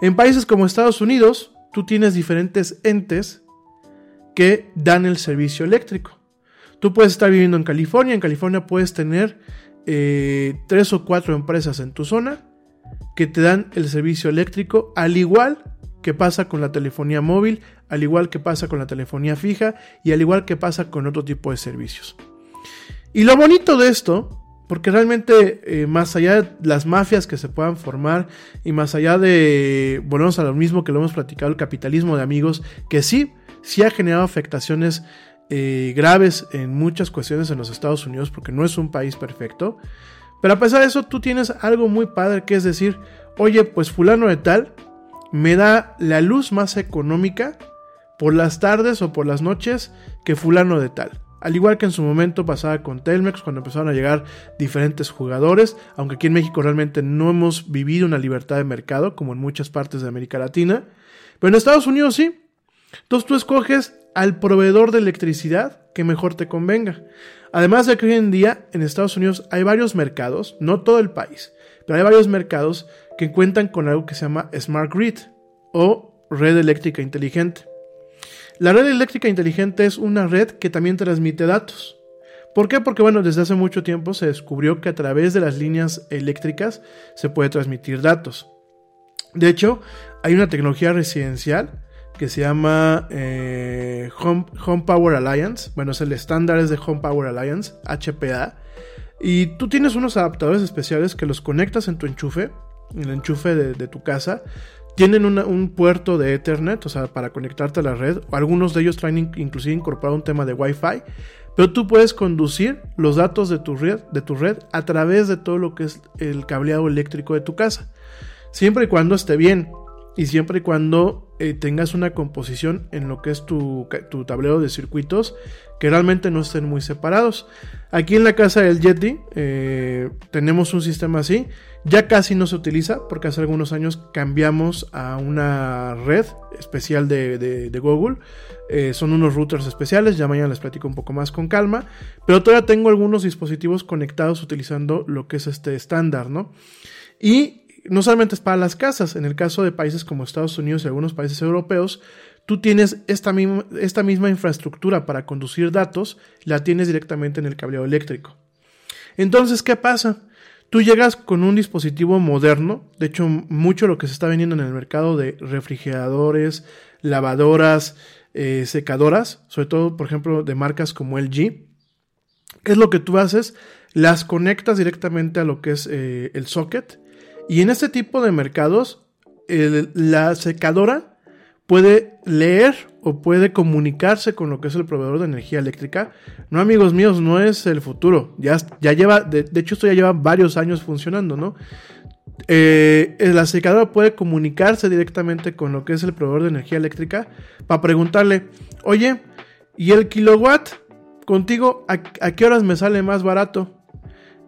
En países como Estados Unidos, tú tienes diferentes entes que dan el servicio eléctrico. Tú puedes estar viviendo en California, en California puedes tener eh, tres o cuatro empresas en tu zona que te dan el servicio eléctrico, al igual que pasa con la telefonía móvil, al igual que pasa con la telefonía fija y al igual que pasa con otro tipo de servicios. Y lo bonito de esto porque realmente, eh, más allá de las mafias que se puedan formar y más allá de, volvemos a lo mismo que lo hemos platicado, el capitalismo de amigos, que sí, sí ha generado afectaciones eh, graves en muchas cuestiones en los Estados Unidos, porque no es un país perfecto. Pero a pesar de eso, tú tienes algo muy padre, que es decir, oye, pues fulano de tal me da la luz más económica por las tardes o por las noches que fulano de tal. Al igual que en su momento pasaba con Telmex, cuando empezaron a llegar diferentes jugadores, aunque aquí en México realmente no hemos vivido una libertad de mercado, como en muchas partes de América Latina, pero en Estados Unidos sí. Entonces tú escoges al proveedor de electricidad que mejor te convenga. Además de que hoy en día en Estados Unidos hay varios mercados, no todo el país, pero hay varios mercados que cuentan con algo que se llama Smart Grid o red eléctrica inteligente. La red eléctrica inteligente es una red que también transmite datos. ¿Por qué? Porque bueno, desde hace mucho tiempo se descubrió que a través de las líneas eléctricas se puede transmitir datos. De hecho, hay una tecnología residencial que se llama eh, Home, Power Alliance. Bueno, es el estándar es de Home Power Alliance, HPA. Y tú tienes unos adaptadores especiales que los conectas en tu enchufe, en el enchufe de, tu casa, tienen un puerto de Ethernet, o sea, para conectarte a la red. Algunos de ellos traen inclusive incorporado un tema de Wi-Fi. Pero tú puedes conducir los datos de tu red, de tu red a través de todo lo que es el cableado eléctrico de tu casa. Siempre y cuando esté bien. Y siempre y cuando eh, tengas una composición en lo que es tu, tu, tablero de circuitos que realmente no estén muy separados. Aquí en la casa del Yeti eh, tenemos un sistema así. Ya casi no se utiliza porque hace algunos años cambiamos a una red especial de, de, Google. Eh, son unos routers especiales, ya mañana les platico un poco más con calma. Pero todavía tengo algunos dispositivos conectados utilizando lo que es este estándar, ¿no? Y no solamente es para las casas, en el caso de países como Estados Unidos y algunos países europeos, tú tienes esta misma, infraestructura para conducir datos, la tienes directamente en el cableado eléctrico. Entonces, ¿qué pasa? Tú llegas con un dispositivo moderno, de hecho, mucho lo que se está vendiendo en el mercado de refrigeradores, lavadoras, eh, secadoras, sobre todo, por ejemplo, de marcas como LG, ¿qué es lo que tú haces? las conectas directamente a lo que es eh, el socket. Y en este tipo de mercados, la secadora puede leer o puede comunicarse con lo que es el proveedor de energía eléctrica. No, amigos míos, no es el futuro. Ya, ya lleva, de, hecho, esto ya lleva varios años funcionando, ¿no? Eh, la secadora puede comunicarse directamente con lo que es el proveedor de energía eléctrica para preguntarle, oye, ¿y el kilowatt contigo a qué horas me sale más barato?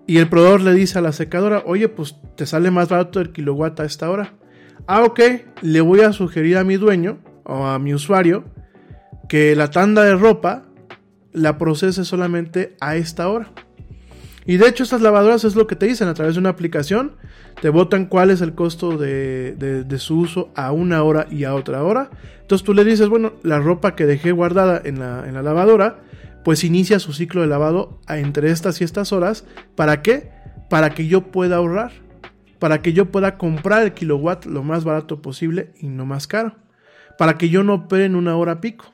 Y el proveedor le dice a la secadora, oye, pues te sale más barato el kilowatt a esta hora. Ah, ok, le voy a sugerir a mi dueño o a mi usuario que la tanda de ropa la procese solamente a esta hora. Y de hecho estas lavadoras es lo que te dicen a través de una aplicación. Te botan cuál es el costo de, su uso a una hora y a otra hora. Entonces tú le dices, bueno, la ropa que dejé guardada en la lavadora, pues inicia su ciclo de lavado entre estas y estas horas. ¿Para qué? Para que yo pueda ahorrar. Para que yo pueda comprar el kilowatt lo más barato posible y no más caro. Para que yo no opere en una hora pico.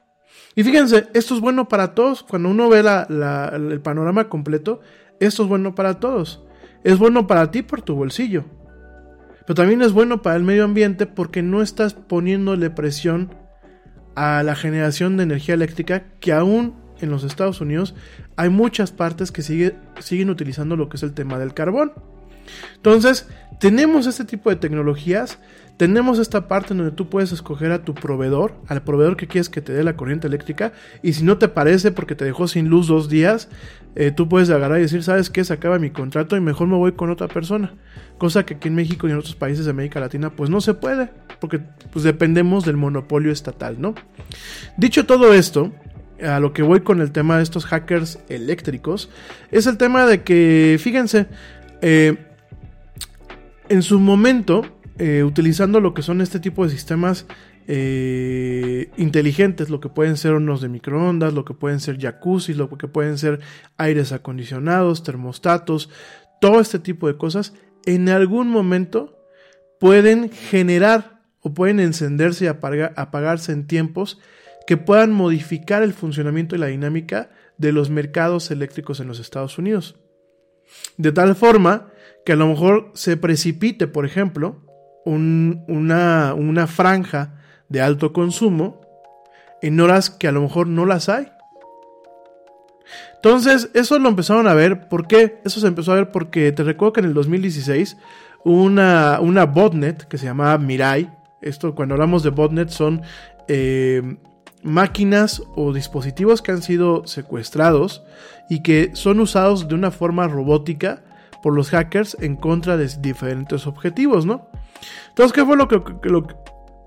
Y fíjense, esto es bueno para todos. Cuando uno ve la- el panorama completo, esto es bueno para todos. Es bueno para ti por tu bolsillo. Pero también es bueno para el medio ambiente porque no estás poniéndole presión a la generación de energía eléctrica que aún en los Estados Unidos hay muchas partes que sigue- siguen utilizando lo que es el tema del carbón. Entonces, tenemos este tipo de tecnologías, tenemos esta parte donde tú puedes escoger a tu proveedor, al proveedor que quieres que te dé la corriente eléctrica, y si no te parece porque te dejó sin luz dos días, eh, tú puedes agarrar y decir, ¿sabes qué? Se acaba mi contrato y mejor me voy con otra persona. Cosa que aquí en México y en otros países de América Latina pues no se puede, porque pues dependemos del monopolio estatal, ¿no? Dicho todo esto, a lo que voy con el tema de estos hackers eléctricos, es el tema de que, fíjense, eh, en su momento, eh, utilizando lo que son este tipo de sistemas eh, inteligentes, lo que pueden ser hornos de microondas, lo que pueden ser jacuzzi, lo que pueden ser aires acondicionados, termostatos, todo este tipo de cosas, en algún momento pueden generar o pueden encenderse y apaga- apagarse en tiempos que puedan modificar el funcionamiento y la dinámica de los mercados eléctricos en los Estados Unidos. De tal forma que a lo mejor se precipite, por ejemplo, un- una, una franja de alto consumo en horas que a lo mejor no las hay. Entonces, eso lo empezaron a ver. ¿Por qué? Eso se empezó a ver porque te recuerdo que en el 2016 una, una botnet que se llamaba Mirai. Esto, cuando hablamos de botnet, son eh, máquinas o dispositivos que han sido secuestrados y que son usados de una forma robótica por los hackers en contra de diferentes objetivos, ¿no? Entonces, ¿qué fue lo que, lo,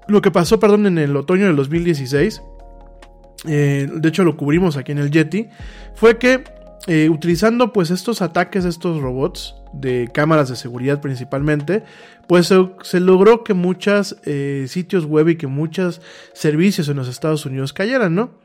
lo que pasó, perdón, en el otoño del 2016? eh, de hecho lo cubrimos aquí en el Yeti, fue que eh, utilizando pues estos ataques estos robots de cámaras de seguridad principalmente, pues se, se logró que muchos sitios web y que muchos servicios en los Estados Unidos cayeran, ¿no?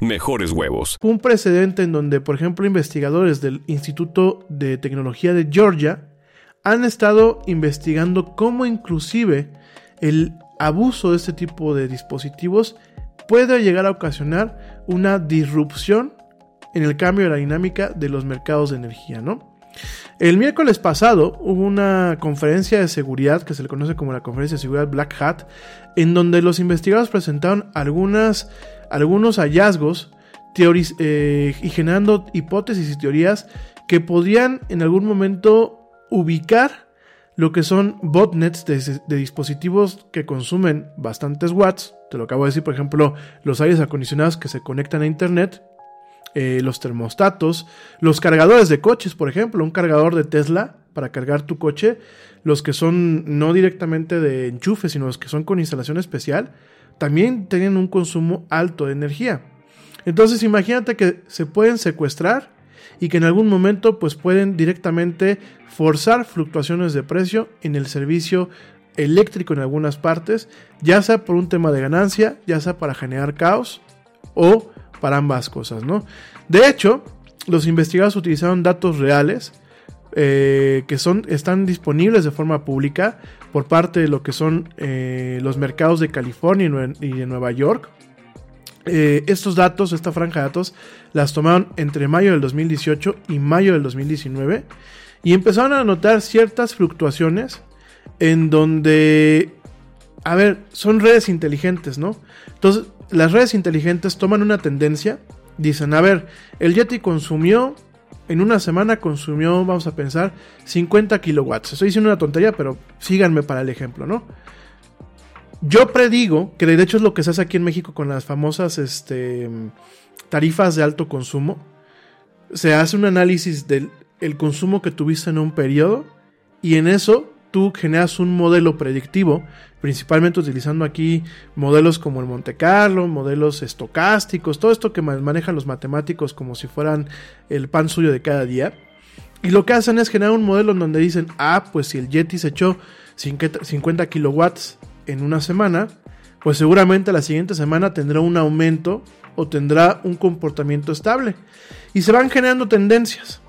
mejores huevos. un precedente en donde, por ejemplo, investigadores del Instituto de Tecnología de Georgia han estado investigando cómo inclusive el abuso de este tipo de dispositivos puede llegar a ocasionar una disrupción en el cambio de la dinámica de los mercados de energía, ¿no? El miércoles pasado hubo una conferencia de seguridad que se le conoce como la conferencia de seguridad Black Hat, en donde los investigadores presentaron algunas, algunos hallazgos eh, y generando hipótesis y teorías que podrían en algún momento ubicar lo que son botnets de, de dispositivos que consumen bastantes watts. Te lo acabo de decir, por ejemplo, los aires acondicionados que se conectan a internet, eh, los termostatos, los cargadores de coches, por ejemplo, un cargador de Tesla para cargar tu coche, los que son no directamente de enchufe, sino los que son con instalación especial, también tienen un consumo alto de energía. Entonces imagínate que se pueden secuestrar y que en algún momento pues pueden directamente forzar fluctuaciones de precio en el servicio eléctrico en algunas partes, ya sea por un tema de ganancia, ya sea para generar caos o para ambas cosas, ¿no? De hecho, los investigadores utilizaron datos reales eh, que son, están disponibles de forma pública por parte de lo que son eh, los mercados de California y de Nueva York. Eh, estos datos, esta franja de datos, las tomaron entre mayo del 2018 y mayo del 2019 y empezaron a notar ciertas fluctuaciones en donde, a ver, son redes inteligentes, ¿no? Entonces, las redes inteligentes toman una tendencia, dicen, a ver, el Yeti consumió, en una semana consumió, vamos a pensar, 50 kilowatts. Estoy diciendo una tontería, pero síganme para el ejemplo, ¿no? Yo predigo, que de hecho es lo que se hace aquí en México con las famosas este, tarifas de alto consumo, se hace un análisis del el consumo que tuviste en un periodo y en eso tú generas un modelo predictivo, principalmente utilizando aquí modelos como el Monte Carlo, modelos estocásticos, todo esto que ma- manejan los matemáticos como si fueran el pan suyo de cada día. Y lo que hacen es generar un modelo en donde dicen, ah, pues si el Yeti se echó 50 50 kilowatts en una semana, pues seguramente la siguiente semana tendrá un aumento o tendrá un comportamiento estable. Y se van generando tendencias.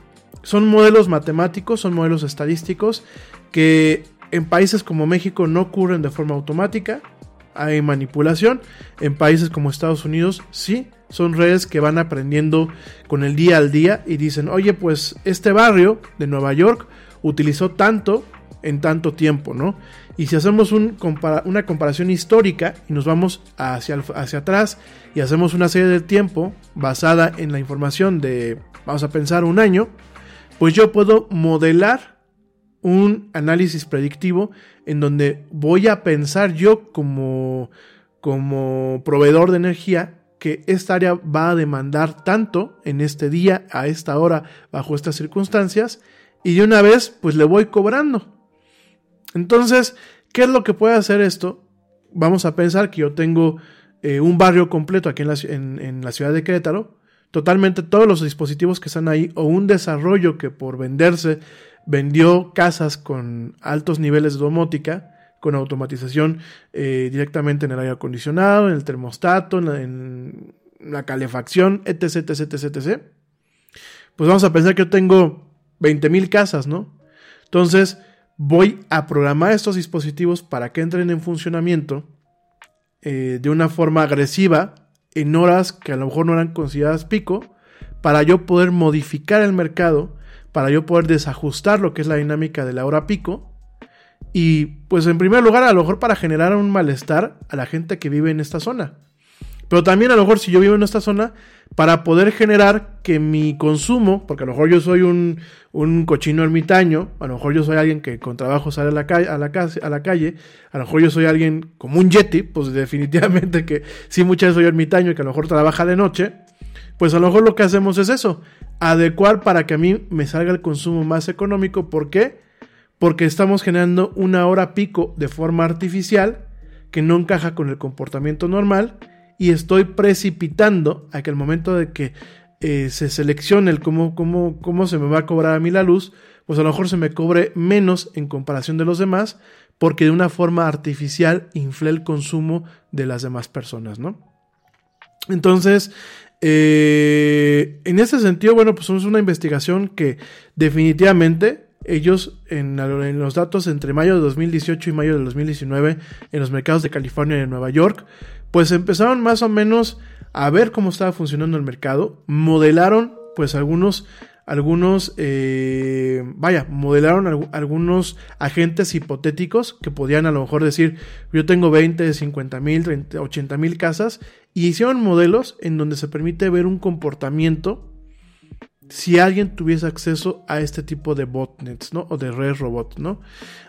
Son modelos matemáticos, son modelos estadísticos que en países como México no ocurren de forma automática. Hay manipulación. En países como Estados Unidos sí. Son redes que van aprendiendo con el día al día y dicen, oye, pues este barrio de Nueva York utilizó tanto en tanto tiempo, ¿no? Y si hacemos una comparación histórica y nos vamos hacia, hacia atrás y hacemos una serie de tiempo basada en la información de, vamos a pensar, un año, pues yo puedo modelar un análisis predictivo en donde voy a pensar yo como, como proveedor de energía que esta área va a demandar tanto en este día, a esta hora, bajo estas circunstancias, y de una vez pues le voy cobrando. Entonces, ¿qué es lo que puede hacer esto? Vamos a pensar que yo tengo eh, un barrio completo aquí en la, en la ciudad de Querétaro, totalmente todos los dispositivos que están ahí, o un desarrollo que por venderse vendió casas con altos niveles de domótica, con automatización eh, directamente en el aire acondicionado, en el termostato, en la, calefacción, etc, etc, etc, etc. Pues vamos a pensar que yo tengo 20.000 casas, ¿no? Entonces, voy a programar estos dispositivos para que entren en funcionamiento eh, de una forma agresiva en horas que a lo mejor no eran consideradas pico, para yo poder modificar el mercado, para yo poder desajustar lo que es la dinámica de la hora pico. Y pues en primer lugar, a lo mejor para generar un malestar a la gente que vive en esta zona. Pero también a lo mejor si yo vivo en esta zona, para poder generar que mi consumo, porque a lo mejor yo soy un, un cochino ermitaño, a lo mejor yo soy alguien que con trabajo sale a la, calle, a, la casa- a la calle, a lo mejor yo soy alguien como un yeti, pues definitivamente que sí muchas veces soy ermitaño y que a lo mejor trabaja de noche, pues a lo mejor lo que hacemos es eso, adecuar para que a mí me salga el consumo más económico. ¿Por qué? Porque estamos generando una hora pico de forma artificial que no encaja con el comportamiento normal y estoy precipitando a que el momento de que eh, se seleccione el cómo, cómo, cómo se me va a cobrar a mí la luz, pues a lo mejor se me cobre menos en comparación de los demás, porque de una forma artificial inflé el consumo de las demás personas, ¿no? Entonces, eh, en ese sentido, bueno, pues es una investigación que definitivamente ellos en, los datos entre mayo de 2018 y mayo de 2019 en los mercados de California y de Nueva York, pues empezaron más o menos a ver cómo estaba funcionando el mercado, modelaron pues algunos, algunos, eh, vaya, modelaron algu- algunos agentes hipotéticos que podían a lo mejor decir, yo tengo 20, 50 mil, 80 mil casas, y hicieron modelos en donde se permite ver un comportamiento si alguien tuviese acceso a este tipo de botnets, ¿no? O de redes robot.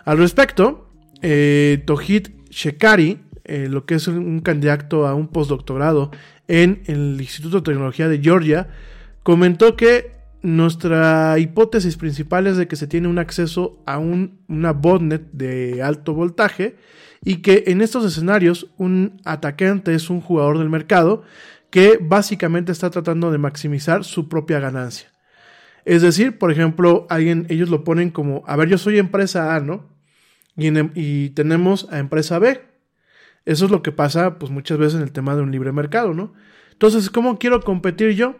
Al respecto, eh, Tohid Shekari, eh, lo que es un, candidato a un postdoctorado en el Instituto de Tecnología de Georgia, comentó que nuestra hipótesis principal es de que se tiene un acceso a un, una botnet de alto voltaje y que en estos escenarios un atacante es un jugador del mercado que básicamente está tratando de maximizar su propia ganancia. Es decir, por ejemplo, alguien, ellos lo ponen como, a ver, yo soy empresa A, ¿no? Y, en- y tenemos a empresa B. Eso es lo que pasa, pues muchas veces en el tema de un libre mercado, ¿no? Entonces, ¿cómo quiero competir yo?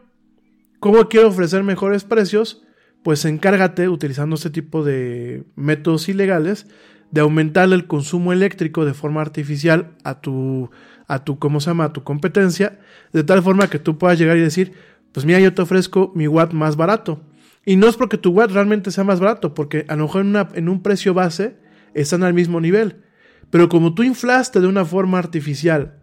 ¿Cómo quiero ofrecer mejores precios? Pues encárgate, utilizando este tipo de métodos ilegales, de aumentar el consumo eléctrico de forma artificial a tu, a tu, ¿cómo se llama? A tu competencia, de tal forma que tú puedas llegar y decir, pues mira, yo te ofrezco mi watt más barato. Y no es porque tu watt realmente sea más barato, porque a lo mejor en, una- en un precio base están al mismo nivel. Pero como tú inflaste de una forma artificial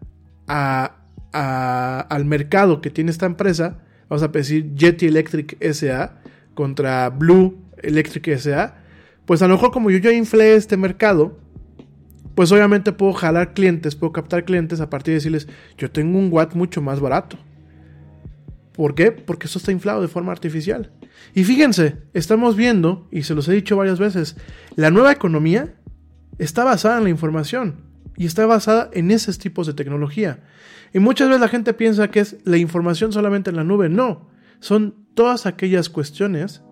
a- a- al mercado que tiene esta empresa, vamos a decir Jetty Electric SA contra Blue Electric SA, pues a lo mejor como yo ya inflé este mercado, pues obviamente puedo jalar clientes, puedo captar clientes a partir de decirles, yo tengo un watt mucho más barato. ¿Por qué? Porque eso está inflado de forma artificial. Y fíjense, estamos viendo, y se los he dicho varias veces, la nueva economía está basada en la información y está basada en esos tipos de tecnología. Y muchas veces la gente piensa que es la información solamente en la nube. No, son todas aquellas cuestiones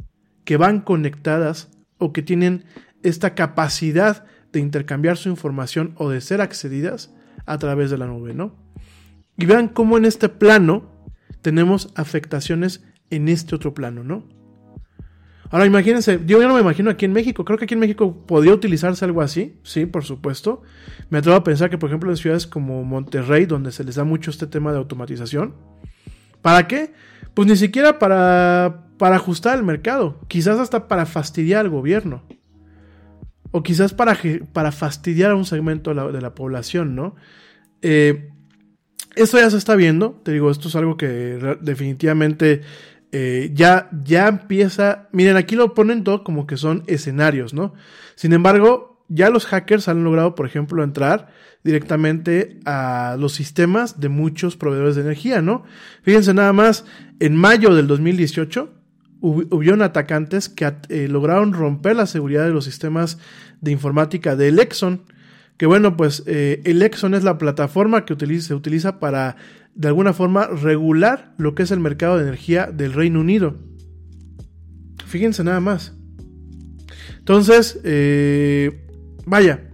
que van conectadas o que tienen esta capacidad de intercambiar su información o de ser accedidas a través de la nube, ¿no? Y vean cómo en este plano tenemos afectaciones en este otro plano, ¿no? Ahora imagínense, yo ya no me imagino aquí en México, creo que aquí en México podría utilizarse algo así, sí, por supuesto. Me atrevo a pensar que, por ejemplo, en ciudades como Monterrey, donde se les da mucho este tema de automatización, ¿para qué? Pues ni siquiera para, para ajustar el mercado, quizás hasta para fastidiar al gobierno. O quizás para, para fastidiar a un segmento de la, población, ¿no? Eh, esto ya se está viendo, te digo, esto es algo que definitivamente eh, ya, ya empieza. Miren, aquí lo ponen todo como que son escenarios, ¿no? Sin embargo, ya los hackers han logrado, por ejemplo, entrar directamente a los sistemas de muchos proveedores de energía, ¿no? Fíjense nada más, en mayo del 2018 hub- hubieron atacantes que eh, lograron romper la seguridad de los sistemas de informática del Exxon. Que bueno, pues eh, es la plataforma que se utiliza para, de alguna forma, regular lo que es el mercado de energía del Reino Unido. Fíjense nada más. Entonces, eh, vaya,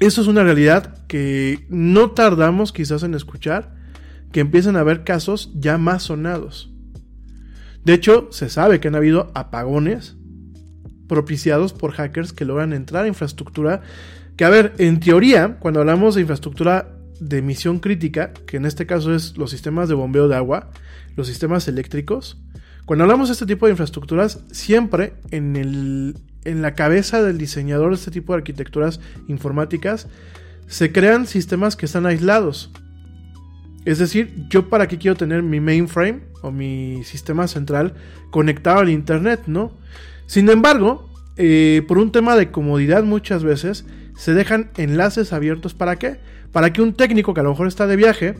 eso es una realidad que no tardamos quizás en escuchar, que empiezan a haber casos ya más sonados. De hecho, se sabe que han habido apagones propiciados por hackers que logran entrar a infraestructura que, a ver, en teoría, cuando hablamos de infraestructura de emisión crítica, que en este caso es los sistemas de bombeo de agua, los sistemas eléctricos, cuando hablamos de este tipo de infraestructuras, siempre en, el, en la cabeza del diseñador de este tipo de arquitecturas informáticas, se crean sistemas que están aislados. Es decir, yo para qué quiero tener mi mainframe o mi sistema central conectado al Internet, ¿no? Sin embargo, eh, por un tema de comodidad muchas veces se dejan enlaces abiertos para qué? Para que un técnico que a lo mejor está de viaje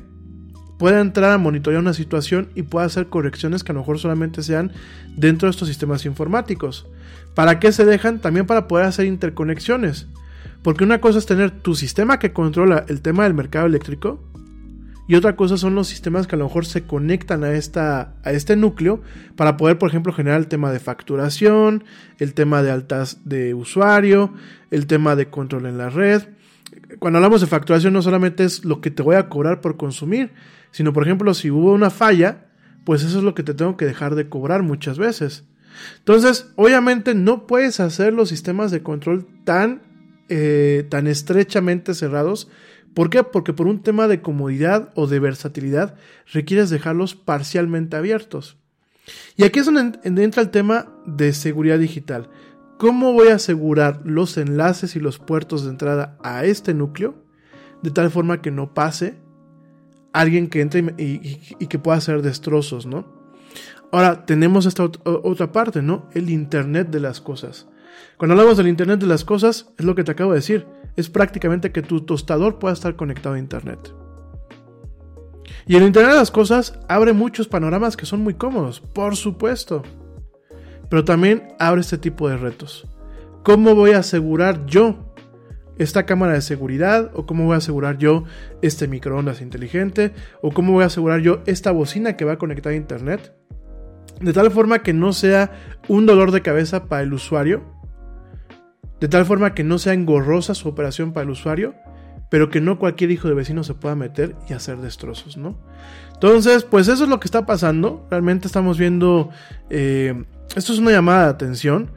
pueda entrar a monitorear una situación y pueda hacer correcciones que a lo mejor solamente sean dentro de estos sistemas informáticos. ¿Para qué se dejan? También para poder hacer interconexiones. Porque una cosa es tener tu sistema que controla el tema del mercado eléctrico y otra cosa son los sistemas que a lo mejor se conectan a, esta, a este núcleo para poder, por ejemplo, generar el tema de facturación, el tema de altas de usuario, el tema de control en la red. Cuando hablamos de facturación no solamente es lo que te voy a cobrar por consumir, sino, por ejemplo, si hubo una falla, pues eso es lo que te tengo que dejar de cobrar muchas veces. Entonces, obviamente no puedes hacer los sistemas de control tan, eh, tan estrechamente cerrados. ¿Por qué? Porque por un tema de comodidad o de versatilidad requieres dejarlos parcialmente abiertos. Y aquí es donde en- entra el tema de seguridad digital. ¿Cómo voy a asegurar los enlaces y los puertos de entrada a este núcleo de tal forma que no pase alguien que entre y, que pueda hacer destrozos, ¿no? Ahora tenemos esta otra parte, ¿no? El Internet de las cosas. Cuando hablamos del Internet de las cosas, es lo que te acabo de decir. Es prácticamente que tu tostador pueda estar conectado a Internet. Y el Internet de las cosas abre muchos panoramas que son muy cómodos, por supuesto. Pero también abre este tipo de retos. ¿Cómo voy a asegurar yo esta cámara de seguridad? ¿O cómo voy a asegurar yo este microondas inteligente? ¿O cómo voy a asegurar yo esta bocina que va a conectar a Internet? De tal forma que no sea un dolor de cabeza para el usuario. De tal forma que no sea engorrosa su operación para el usuario. Pero que no cualquier hijo de vecino se pueda meter y hacer destrozos, ¿no? Entonces, pues eso es lo que está pasando. Realmente estamos viendo... eh, esto es una llamada de atención.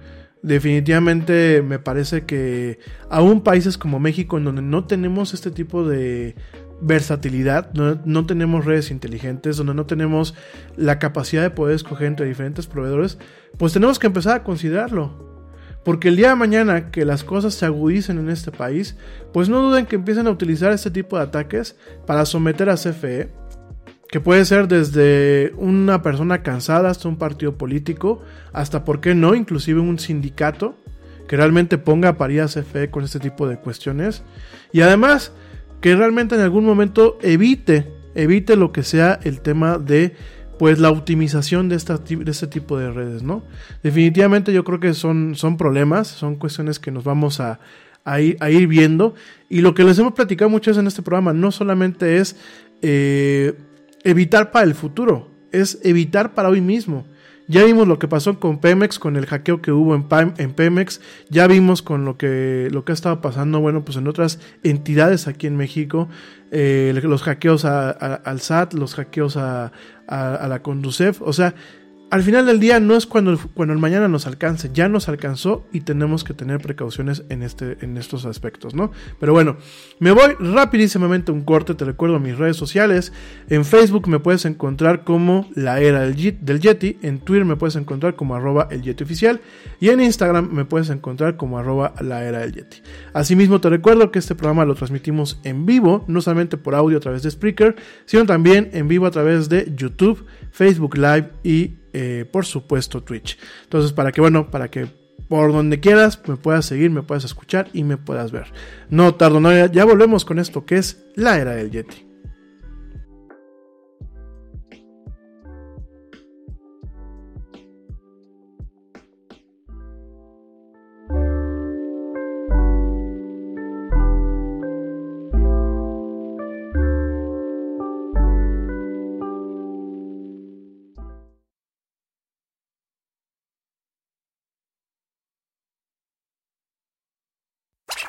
Definitivamente me parece que aún países como México, en donde no tenemos este tipo de versatilidad, no, no tenemos redes inteligentes, donde no tenemos la capacidad de poder escoger entre diferentes proveedores, pues tenemos que empezar a considerarlo. Porque el día de mañana que las cosas se agudicen en este país, pues no duden que empiecen a utilizar este tipo de ataques para someter a CFE, que puede ser desde una persona cansada hasta un partido político, hasta, ¿por qué no?, inclusive un sindicato que realmente ponga a parir a CFE con este tipo de cuestiones. Y además, que realmente en algún momento evite, evite lo que sea el tema de pues la optimización de, esta, de este tipo de redes, ¿no? Definitivamente yo creo que son, son problemas, son cuestiones que nos vamos a, a ir, viendo. Y lo que les hemos platicado mucho en este programa no solamente es eh, evitar para el futuro, es evitar para hoy mismo. Ya vimos lo que pasó con Pemex, con el hackeo que hubo en, Pemex. Ya vimos con lo que, lo que ha estado pasando, bueno, pues en otras entidades aquí en México. eh, los hackeos a- al SAT, los hackeos a- a la Conducef. O sea, al final del día no es cuando el, cuando el mañana nos alcance, ya nos alcanzó y tenemos que tener precauciones en, este, en estos aspectos, ¿no? Pero bueno, me voy rapidísimamente a un corte, te recuerdo mis redes sociales, en Facebook me puedes encontrar como la era del, Yet- del Yeti, en Twitter me puedes encontrar como arroba el Yeti oficial y en Instagram me puedes encontrar como arroba la era del Yeti. Asimismo te recuerdo que este programa lo transmitimos en vivo, no solamente por audio a través de Spreaker, sino también en vivo a través de YouTube, Facebook Live y eh, por supuesto Twitch. Entonces, para que, bueno, para que por donde quieras me puedas seguir, me puedas escuchar y me puedas ver. No tardo nada, ya volvemos con esto que es la era del Yeti.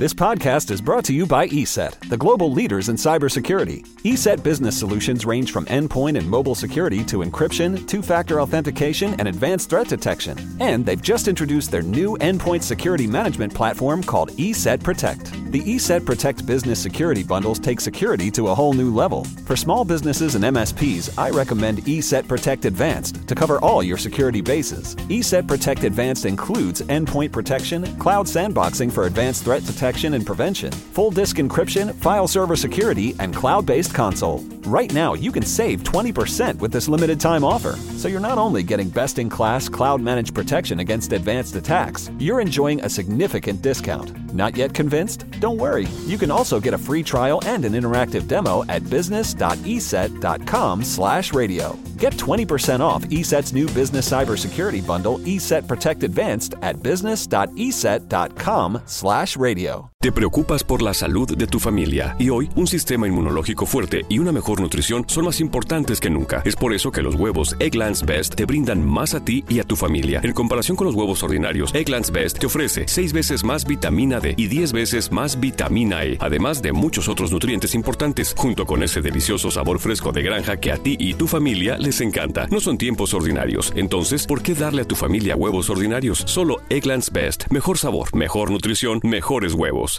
This podcast is brought to you by ESET, the global leaders in cybersecurity. ESET business solutions range from endpoint and mobile security to encryption, two factor authentication, and advanced threat detection. And they've just introduced their new endpoint security management platform called ESET Protect. The ESET Protect business security bundles take security to a whole new level. For small businesses and MSPs, I recommend ESET Protect Advanced to cover all your security bases. ESET Protect Advanced includes endpoint protection, cloud sandboxing for advanced threat detection and prevention, full disk encryption, file server security, and cloud based console. Right now, you can save 20% with this limited time offer. So you're not only getting best in class cloud managed protection against advanced attacks, you're enjoying a significant discount. Not yet convinced? Don't worry. You can also get a free trial and an interactive demo at business.eset.com/radio. Get 20% off ESET's new business cybersecurity bundle, ESET Protect Advanced, at business.eset.com/radio. Te preocupas por la salud de tu familia y hoy un sistema inmunológico fuerte y una mejor nutrición son más importantes que nunca. Es por eso que los huevos Egglands Best te brindan más a ti y a tu familia. En comparación con los huevos ordinarios, Egglands Best te ofrece 6 veces más vitamina D y 10 veces más vitamina E, además de muchos otros nutrientes importantes, junto con ese delicioso sabor fresco de granja que a ti y tu familia les encanta. No son tiempos ordinarios, entonces, ¿por qué darle a tu familia huevos ordinarios? Solo Egglands Best. Mejor sabor, mejor nutrición, mejores huevos.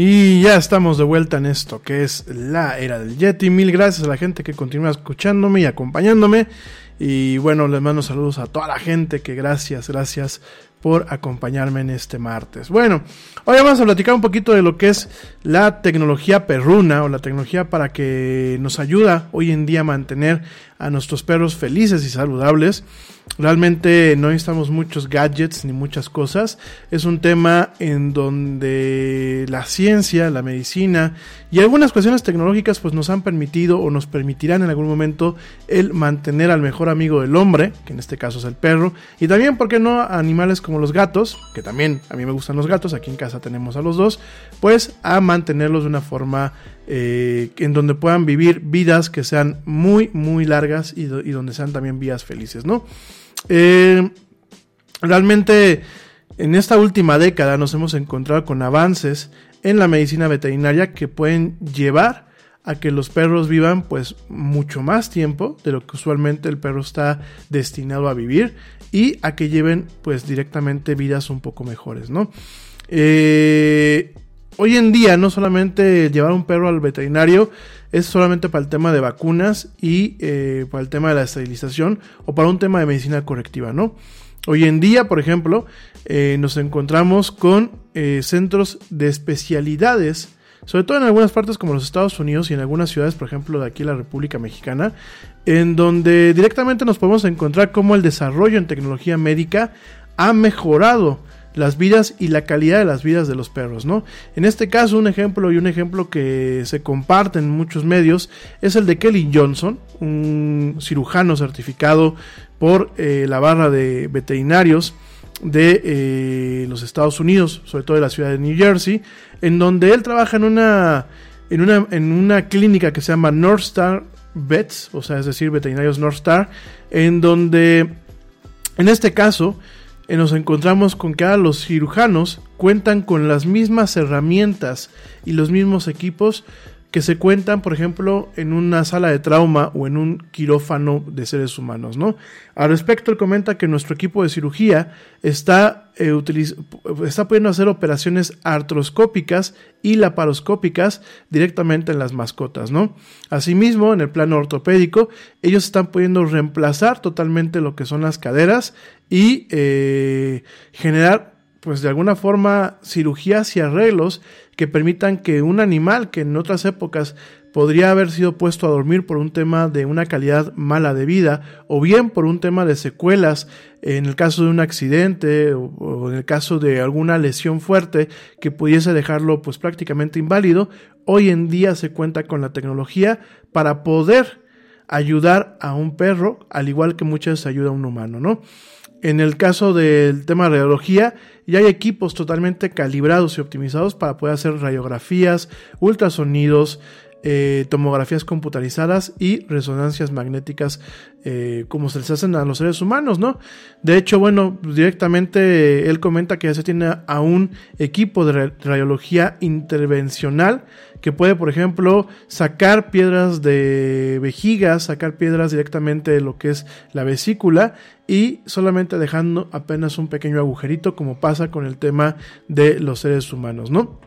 Y ya estamos de vuelta en esto que es la era del Yeti. Mil gracias a la gente que continúa escuchándome y acompañándome. Y bueno, les mando saludos a toda la gente que gracias, gracias por acompañarme en este martes. Bueno, hoy vamos a platicar un poquito de lo que es la tecnología perruna o la tecnología para que nos ayuda hoy en día a mantener a nuestros perros felices y saludables. Realmente no necesitamos muchos gadgets ni muchas cosas. Es un tema en donde la ciencia, la medicina y algunas cuestiones tecnológicas pues nos han permitido o nos permitirán en algún momento el mantener al mejor amigo del hombre, que en este caso es el perro, y también, ¿por qué no?, animales como los gatos, que también a mí me gustan los gatos, aquí en casa tenemos a los dos, pues a mantenerlos de una forma eh, en donde puedan vivir vidas que sean muy, muy largas y, y donde sean también vidas felices, ¿no? Eh, realmente en esta última década nos hemos encontrado con avances en la medicina veterinaria que pueden llevar a que los perros vivan pues mucho más tiempo de lo que usualmente el perro está destinado a vivir y a que lleven pues directamente vidas un poco mejores, ¿no? Eh, hoy en día no solamente llevar un perro al veterinario es solamente para el tema de vacunas y eh, para el tema de la esterilización o para un tema de medicina correctiva, ¿no? Hoy en día, por ejemplo, eh, nos encontramos con eh, centros de especialidades, sobre todo en algunas partes como los Estados Unidos y en algunas ciudades, por ejemplo, de aquí la República Mexicana, en donde directamente nos podemos encontrar cómo el desarrollo en tecnología médica ha mejorado las vidas y la calidad de las vidas de los perros, ¿no? En este caso, un ejemplo y un ejemplo que se comparte en muchos medios es el de Kelly Johnson, un cirujano certificado por eh, la barra de veterinarios de eh, los Estados Unidos, sobre todo de la ciudad de New Jersey, en donde él trabaja en una, en una, en una clínica que se llama North Star Vets, o sea, es decir, veterinarios North Star, en donde en este caso nos encontramos con que ahora los cirujanos cuentan con las mismas herramientas y los mismos equipos que se cuentan, por ejemplo, en una sala de trauma o en un quirófano de seres humanos, ¿no? Al respecto, él comenta que nuestro equipo de cirugía está, eh, está pudiendo hacer operaciones artroscópicas y laparoscópicas directamente en las mascotas, ¿no? Asimismo, en el plano ortopédico, ellos están pudiendo reemplazar totalmente lo que son las caderas y eh, generar pues de alguna forma cirugías y arreglos que permitan que un animal que en otras épocas podría haber sido puesto a dormir por un tema de una calidad mala de vida o bien por un tema de secuelas en el caso de un accidente o, en el caso de alguna lesión fuerte que pudiese dejarlo pues prácticamente inválido, hoy en día se cuenta con la tecnología para poder ayudar a un perro al igual que muchas ayuda a un humano, ¿no? En el caso del tema de radiología, ya hay equipos totalmente calibrados y optimizados para poder hacer radiografías, ultrasonidos, eh, tomografías computarizadas y resonancias magnéticas eh, como se les hacen a los seres humanos, ¿no? De hecho, bueno, directamente eh, él comenta que ya se tiene a un equipo de ra- radiología intervencional que puede, por ejemplo, sacar piedras de vejiga, sacar piedras directamente de lo que es la vesícula y solamente dejando apenas un pequeño agujerito como pasa con el tema de los seres humanos, ¿no?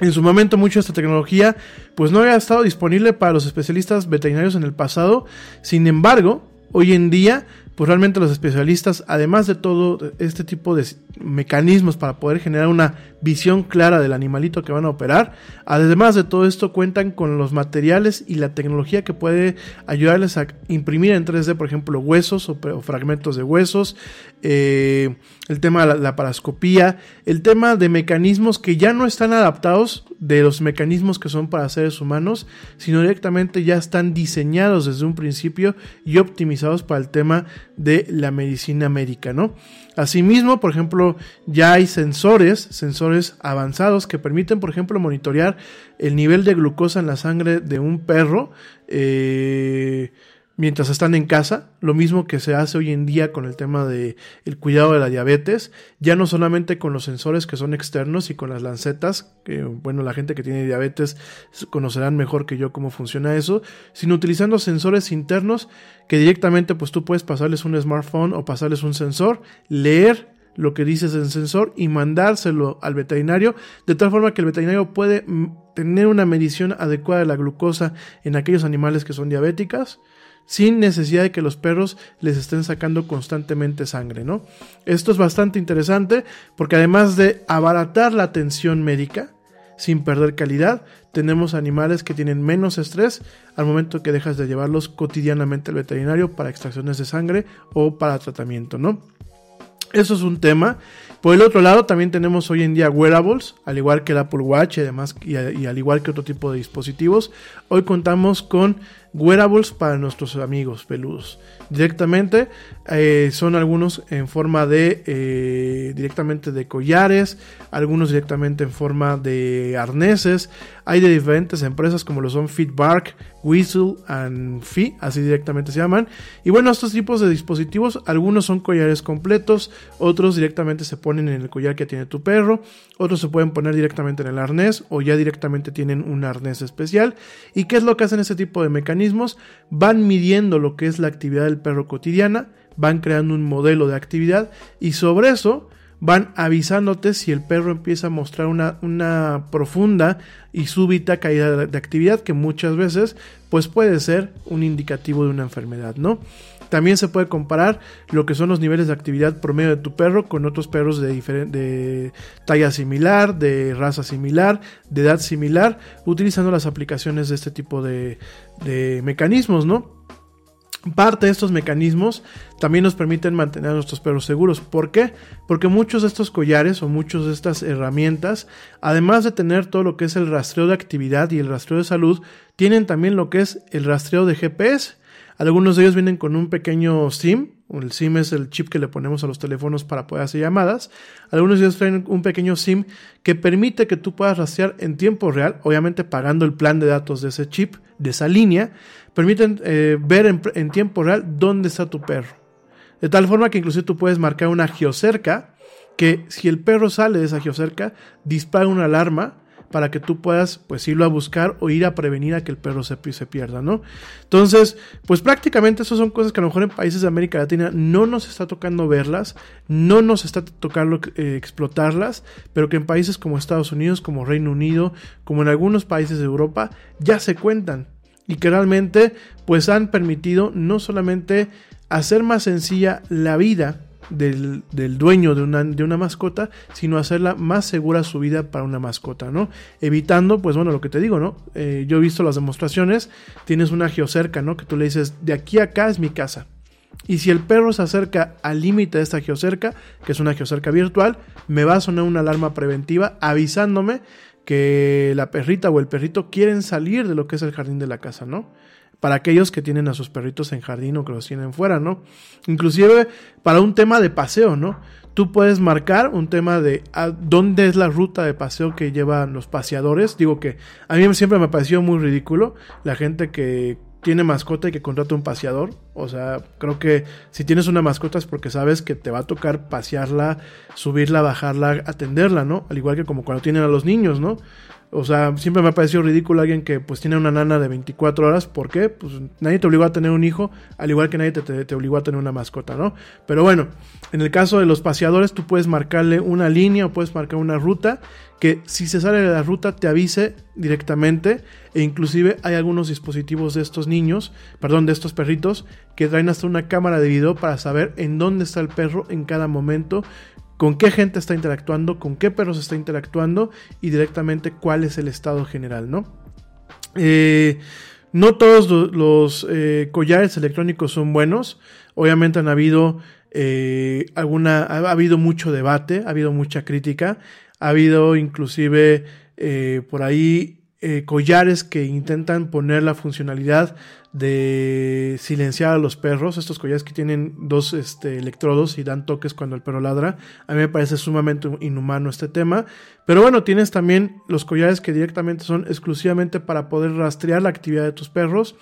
En su momento mucho esta tecnología pues no había estado disponible para los especialistas veterinarios en el pasado, sin embargo, hoy en día pues realmente los especialistas, además de todo este tipo de mecanismos para poder generar una visión clara del animalito que van a operar, además de todo esto cuentan con los materiales y la tecnología que puede ayudarles a imprimir en 3D, por ejemplo, huesos o, fragmentos de huesos, eh, el tema de la, la parascopía, el tema de mecanismos que ya no están adaptados de los mecanismos que son para seres humanos, sino directamente ya están diseñados desde un principio y optimizados para el tema de la medicina médica, ¿no? Asimismo, por ejemplo, ya hay sensores, sensores avanzados que permiten, por ejemplo, monitorear el nivel de glucosa en la sangre de un perro eh, mientras están en casa, lo mismo que se hace hoy en día con el tema de el cuidado de la diabetes, ya no solamente con los sensores que son externos y con las lancetas, que bueno, la gente que tiene diabetes conocerán mejor que yo cómo funciona eso, sino utilizando sensores internos que directamente pues tú puedes pasarles un smartphone o pasarles un sensor, leer lo que dices en sensor y mandárselo al veterinario de tal forma que el veterinario puede mm, tener una medición adecuada de la glucosa en aquellos animales que son diabéticas sin necesidad de que los perros les estén sacando constantemente sangre, ¿no? Esto es bastante interesante porque además de abaratar la atención médica sin perder calidad, tenemos animales que tienen menos estrés al momento que dejas de llevarlos cotidianamente al veterinario para extracciones de sangre o para tratamiento, ¿no? Eso es un tema. Por el otro lado, también tenemos hoy en día wearables, al igual que el Apple Watch y, además, y, y al igual que otro tipo de dispositivos. Hoy contamos con wearables para nuestros amigos peludos. Directamente eh, son algunos en forma de eh, directamente de collares, algunos directamente en forma de arneses. Hay de diferentes empresas como lo son Fitbark, Whistle and Fee, así directamente se llaman. Y bueno, estos tipos de dispositivos, algunos son collares completos, otros directamente se ponen en el collar que tiene tu perro, otros se pueden poner directamente en el arnés o ya directamente tienen un arnés especial. ¿Y qué es lo que hacen este tipo de mecanismos? Van midiendo lo que es la actividad del perro cotidiana, van creando un modelo de actividad y sobre eso van avisándote si el perro empieza a mostrar una, una profunda y súbita caída de, de, actividad que muchas veces pues puede ser un indicativo de una enfermedad, ¿no? También se puede comparar lo que son los niveles de actividad promedio de tu perro con otros perros de, talla similar, de raza similar, de edad similar, utilizando las aplicaciones de este tipo de, de mecanismos, ¿no? Parte de estos mecanismos también nos permiten mantener a nuestros perros seguros. ¿Por qué? Porque muchos de estos collares o muchas de estas herramientas, además de tener todo lo que es el rastreo de actividad y el rastreo de salud, tienen también lo que es el rastreo de GPS. Algunos de ellos vienen con un pequeño SIM. El SIM es el chip que le ponemos a los teléfonos para poder hacer llamadas. Algunos de ellos traen un pequeño SIM que permite que tú puedas rastrear en tiempo real, obviamente pagando el plan de datos de ese chip, de esa línea, permiten eh, ver en, en, tiempo real dónde está tu perro. De tal forma que inclusive tú puedes marcar una geocerca que si el perro sale de esa geocerca, dispara una alarma para que tú puedas pues irlo a buscar o ir a prevenir a que el perro se, se pierda, ¿no? Entonces, pues prácticamente esas son cosas que a lo mejor en países de América Latina no nos está tocando verlas, no nos está tocando eh, explotarlas, pero que en países como Estados Unidos, como Reino Unido, como en algunos países de Europa, ya se cuentan y que realmente pues han permitido no solamente hacer más sencilla la vida del, del, dueño de una, de una mascota, sino hacerla más segura su vida para una mascota, ¿no? Evitando, pues bueno, lo que te digo, ¿no? Eh, yo he visto las demostraciones, tienes una geocerca, ¿no? Que tú le dices, de aquí a acá es mi casa. Y si el perro se acerca al límite de esta geocerca, que es una geocerca virtual, me va a sonar una alarma preventiva avisándome que la perrita o el perrito quieren salir de lo que es el jardín de la casa, ¿no? Para aquellos que tienen a sus perritos en jardín o que los tienen fuera, ¿no? Inclusive para un tema de paseo, ¿no? Tú puedes marcar un tema de a dónde es la ruta de paseo que llevan los paseadores. Digo que a mí siempre me pareció muy ridículo la gente que tiene mascota y que contrata un paseador. O sea, creo que si tienes una mascota es porque sabes que te va a tocar pasearla, subirla, bajarla, atenderla, ¿no? Al igual que como cuando tienen a los niños, ¿no? O sea, siempre me ha parecido ridículo alguien que pues tiene una nana de 24 horas. ¿Por qué? Pues nadie te obligó a tener un hijo, al igual que nadie te, te, te, obligó a tener una mascota, ¿no? Pero bueno, en el caso de los paseadores, tú puedes marcarle una línea o puedes marcar una ruta que si se sale de la ruta te avise directamente. E inclusive hay algunos dispositivos de estos niños, perdón, de estos perritos, que traen hasta una cámara de video para saber en dónde está el perro en cada momento con qué gente está interactuando, con qué perros está interactuando y directamente cuál es el estado general, ¿no? Eh, no todos los eh, collares electrónicos son buenos. Obviamente han habido eh, alguna, ha habido mucho debate, ha habido mucha crítica, ha habido inclusive por ahí collares que intentan poner la funcionalidad de silenciar a los perros, estos collares que tienen dos este, electrodos y dan toques cuando el perro ladra. A mí me parece sumamente inhumano este tema. Pero bueno, tienes también los collares que directamente son exclusivamente para poder rastrear la actividad de tus perros.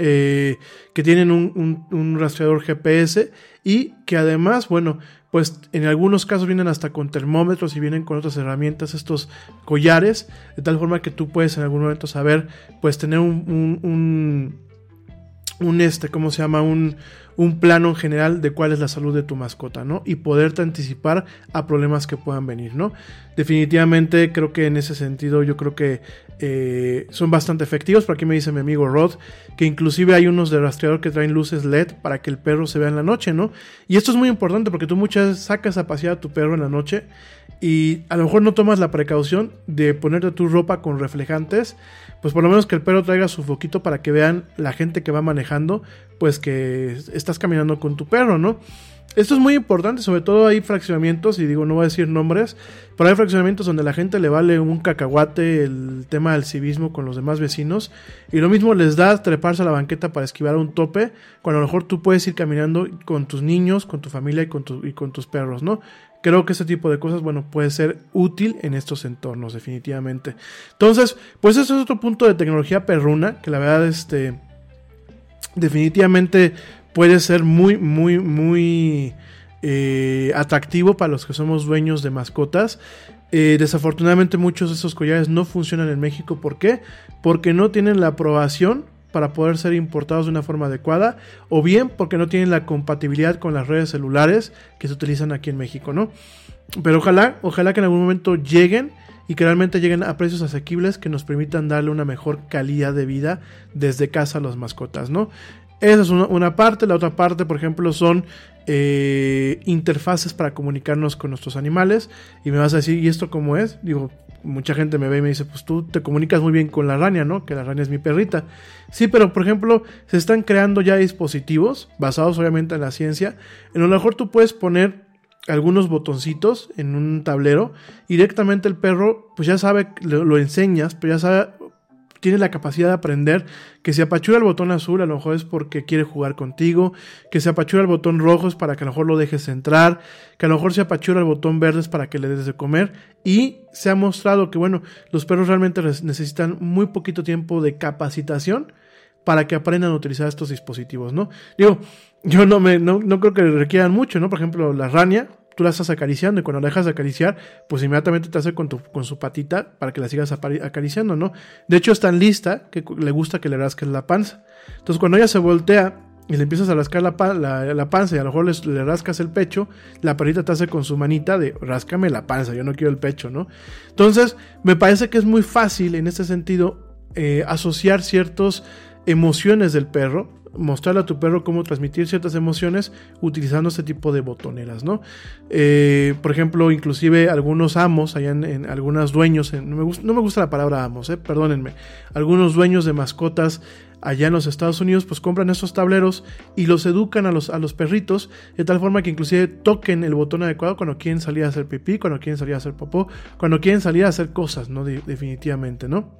Eh, que tienen un, un, rastreador GPS y que además, bueno, pues en algunos casos vienen hasta con termómetros y vienen con otras herramientas estos collares, de tal forma que tú puedes en algún momento saber, pues tener un este, ¿cómo se llama? Un, un plano en general de cuál es la salud de tu mascota, ¿no? Y poderte anticipar a problemas que puedan venir, ¿no? Definitivamente creo que en ese sentido yo creo que eh, son bastante efectivos. Por aquí me dice mi amigo Rod que inclusive hay unos de rastreador que traen luces LED para que el perro se vea en la noche, ¿no? Y esto es muy importante porque tú muchas veces sacas a pasear a tu perro en la noche y a lo mejor no tomas la precaución de ponerte tu ropa con reflejantes, pues por lo menos que el perro traiga su foquito para que vean la gente que va manejando, pues que estás caminando con tu perro, ¿no? Esto es muy importante, sobre todo hay fraccionamientos, y digo, no voy a decir nombres, pero hay fraccionamientos donde la gente le vale un cacahuate el tema del civismo con los demás vecinos, y lo mismo les da treparse a la banqueta para esquivar un tope, cuando a lo mejor tú puedes ir caminando con tus niños, con tu familia y con, y con tus perros, ¿no? Creo que ese tipo de cosas, bueno, puede ser útil en estos entornos, definitivamente. Entonces, pues eso es otro punto de tecnología perruna, que la verdad, este, definitivamente puede ser muy, muy, muy eh, atractivo para los que somos dueños de mascotas. Eh, desafortunadamente muchos de esos collares no funcionan en México. ¿Por qué? Porque no tienen la aprobación para poder ser importados de una forma adecuada o bien porque no tienen la compatibilidad con las redes celulares que se utilizan aquí en México, ¿no? Pero ojalá, ojalá que en algún momento lleguen y que realmente lleguen a precios asequibles que nos permitan darle una mejor calidad de vida desde casa a las mascotas, ¿no? Esa es una, parte, la otra parte, por ejemplo, son eh, interfaces para comunicarnos con nuestros animales. Y me vas a decir, ¿y esto cómo es? Digo, mucha gente me ve y me dice, pues tú te comunicas muy bien con la rania, ¿no? Que la rania es mi perrita. Sí, pero por ejemplo, se están creando ya dispositivos, basados obviamente en la ciencia, en lo mejor tú puedes poner algunos botoncitos en un tablero y directamente el perro pues ya sabe, lo, enseñas, pero ya sabe, tiene la capacidad de aprender que si apachura el botón azul a lo mejor es porque quiere jugar contigo, que si apachura el botón rojo es para que a lo mejor lo dejes entrar, que a lo mejor si apachura el botón verde es para que le des de comer y se ha mostrado que bueno, los perros realmente necesitan muy poquito tiempo de capacitación para que aprendan a utilizar estos dispositivos, ¿no? Digo, yo no me no, no creo que requieran mucho, ¿no? Por ejemplo, la rania, tú la estás acariciando y cuando la dejas de acariciar, pues inmediatamente te hace con, tu, con su patita para que la sigas acariciando, ¿no? De hecho, es tan lista que le gusta que le rasques la panza. Entonces, cuando ella se voltea y le empiezas a rascar la, la, la panza y a lo mejor le, rascas el pecho, la perrita te hace con su manita de ráscame la panza, yo no quiero el pecho, ¿no? Entonces, me parece que es muy fácil en este sentido eh, asociar ciertas emociones del perro, mostrarle a tu perro cómo transmitir ciertas emociones utilizando este tipo de botoneras, ¿no? Eh, por ejemplo, inclusive algunos amos, allá en, algunos dueños, no, me gusta, la palabra amos, eh, perdónenme, algunos dueños de mascotas allá en los Estados Unidos, pues compran estos tableros y los educan a los, a los perritos de tal forma que inclusive toquen el botón adecuado cuando quieren salir a hacer pipí, cuando quieren salir a hacer popó, cuando quieren salir a hacer cosas, ¿no? De- definitivamente, ¿no?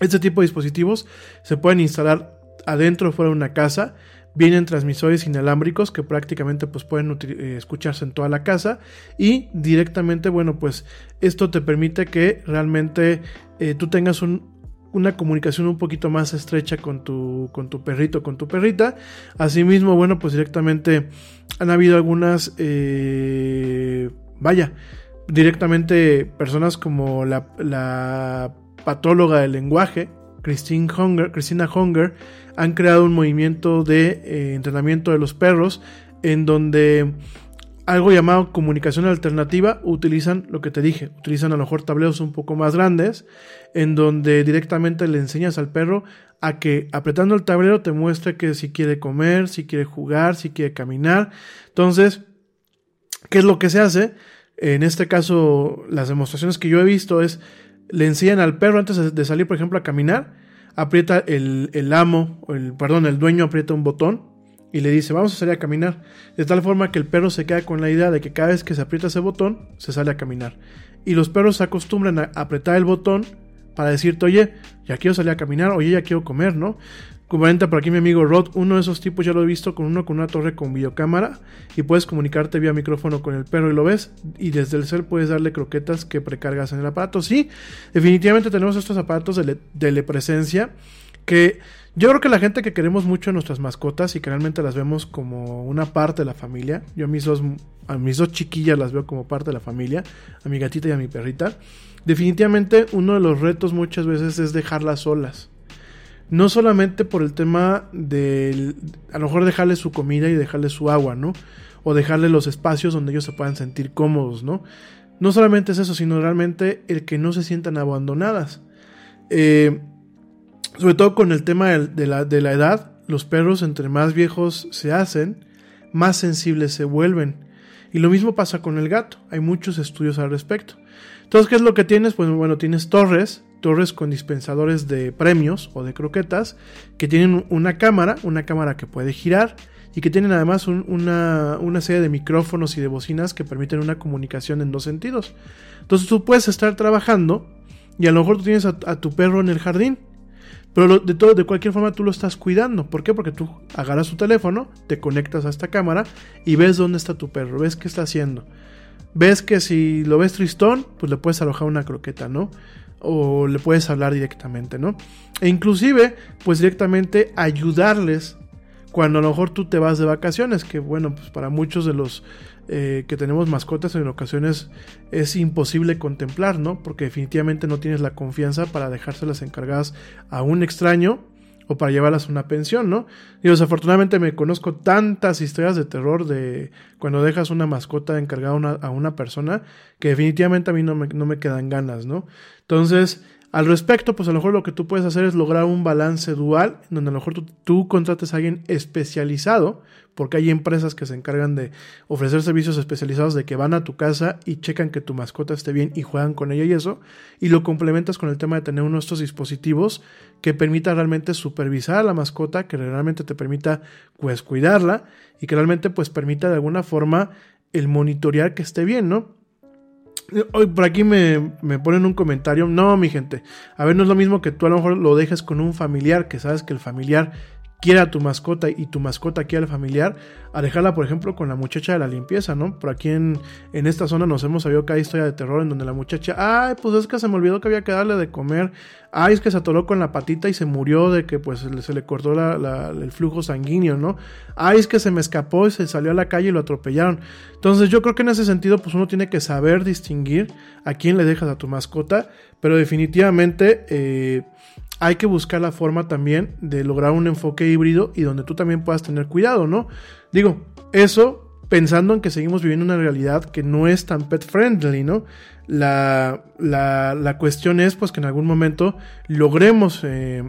Este tipo de dispositivos se pueden instalar adentro fuera de una casa. Vienen transmisores inalámbricos que prácticamente pues, pueden eh, escucharse en toda la casa. Y directamente, bueno, pues esto te permite que realmente eh, tú tengas un- una comunicación un poquito más estrecha con tu, con tu perrito, con tu perrita. Asimismo, bueno, pues directamente han habido algunas, eh, vaya, directamente personas como la patóloga del lenguaje, Christine Hunger, Christina Hunger, han creado un movimiento de eh, entrenamiento de los perros en donde algo llamado comunicación alternativa utilizan lo que te dije, utilizan a lo mejor tableros un poco más grandes en donde directamente le enseñas al perro a que apretando el tablero te muestre que si quiere comer, si quiere jugar, si quiere caminar. Entonces, ¿qué es lo que se hace? En este caso, las demostraciones que yo he visto es le enseñan al perro antes de- salir, por ejemplo, a caminar, aprieta el, el amo, el, perdón, el dueño aprieta un botón y le dice, vamos a salir a caminar, de tal forma que el perro se queda con la idea de que cada vez que se aprieta ese botón, se sale a caminar. Y los perros se acostumbran a apretar el botón para decirte, oye, ya quiero salir a caminar, oye, ya quiero comer, ¿no? Comenta por aquí mi amigo Rod, uno de esos tipos ya lo he visto con uno con una torre con videocámara y puedes comunicarte vía micrófono con el perro y lo ves y desde el cel puedes darle croquetas que precargas en el aparato. Sí, definitivamente tenemos estos aparatos de telepresencia que yo creo que la gente que queremos mucho a nuestras mascotas y que realmente las vemos como una parte de la familia, yo a mis dos, a mis dos chiquillas las veo como parte de la familia, a mi gatita y a mi perrita, definitivamente uno de los retos muchas veces es dejarlas solas. No solamente por el tema de a lo mejor dejarle su comida y dejarle su agua, ¿no? O dejarle los espacios donde ellos se puedan sentir cómodos, ¿no? No solamente es eso, sino realmente el que no se sientan abandonadas. Eh, sobre todo con el tema de, de la, de la edad, los perros entre más viejos se hacen, más sensibles se vuelven. Y lo mismo pasa con el gato. Hay muchos estudios al respecto. Entonces, ¿qué es lo que tienes? Pues bueno, tienes torres, torres con dispensadores de premios o de croquetas, que tienen una cámara, una cámara que puede girar y que tienen además un- una, una serie de micrófonos y de bocinas que permiten una comunicación en dos sentidos. Entonces tú puedes estar trabajando y a lo mejor tú tienes a, tu perro en el jardín. Pero de, todo, de cualquier forma tú lo estás cuidando. ¿Por qué? Porque tú agarras tu teléfono, te conectas a esta cámara y ves dónde está tu perro, ves qué está haciendo. Ves que si lo ves tristón, pues le puedes alojar una croqueta, ¿no? O le puedes hablar directamente, ¿no? E inclusive, pues directamente ayudarles cuando a lo mejor tú te vas de vacaciones, que bueno, pues para muchos de los eh, que tenemos mascotas en ocasiones es imposible contemplar, ¿no? Porque definitivamente no tienes la confianza para dejárselas encargadas a un extraño o para llevarlas a una pensión, ¿no? Y desafortunadamente me conozco tantas historias de terror de cuando dejas una mascota encargada a una, a una persona que definitivamente a mí no me, no me quedan ganas, ¿no? Entonces, al respecto, pues a lo mejor lo que tú puedes hacer es lograr un balance dual, donde a lo mejor tú, tú contrates a alguien especializado, porque hay empresas que se encargan de ofrecer servicios especializados de que van a tu casa y checan que tu mascota esté bien y juegan con ella y eso, y lo complementas con el tema de tener uno de estos dispositivos que permita realmente supervisar a la mascota, que realmente te permita pues cuidarla y que realmente pues permita de alguna forma el monitorear que esté bien, ¿no? Hoy por aquí me, me ponen un comentario. No, mi gente. A ver, no es lo mismo que tú a lo mejor lo dejes con un familiar, que sabes que el familiar quiere a tu mascota y tu mascota quiere al familiar, a dejarla, por ejemplo, con la muchacha de la limpieza, ¿no? Por aquí en, en esta zona nos hemos sabido que hay historia de terror en donde la muchacha, ay, pues es que se me olvidó que había que darle de comer, ay, es que se atoró con la patita y se murió de que pues se le, cortó la- el flujo sanguíneo, ¿no? Ay, es que se me escapó y se salió a la calle y lo atropellaron. Entonces yo creo que en ese sentido pues uno tiene que saber distinguir a quién le dejas a tu mascota, pero definitivamente eh, hay que buscar la forma también de lograr un enfoque híbrido y donde tú también puedas tener cuidado, ¿no? Digo, eso pensando en que seguimos viviendo una realidad que no es tan pet friendly, ¿no? La, la, la cuestión es pues que en algún momento logremos eh,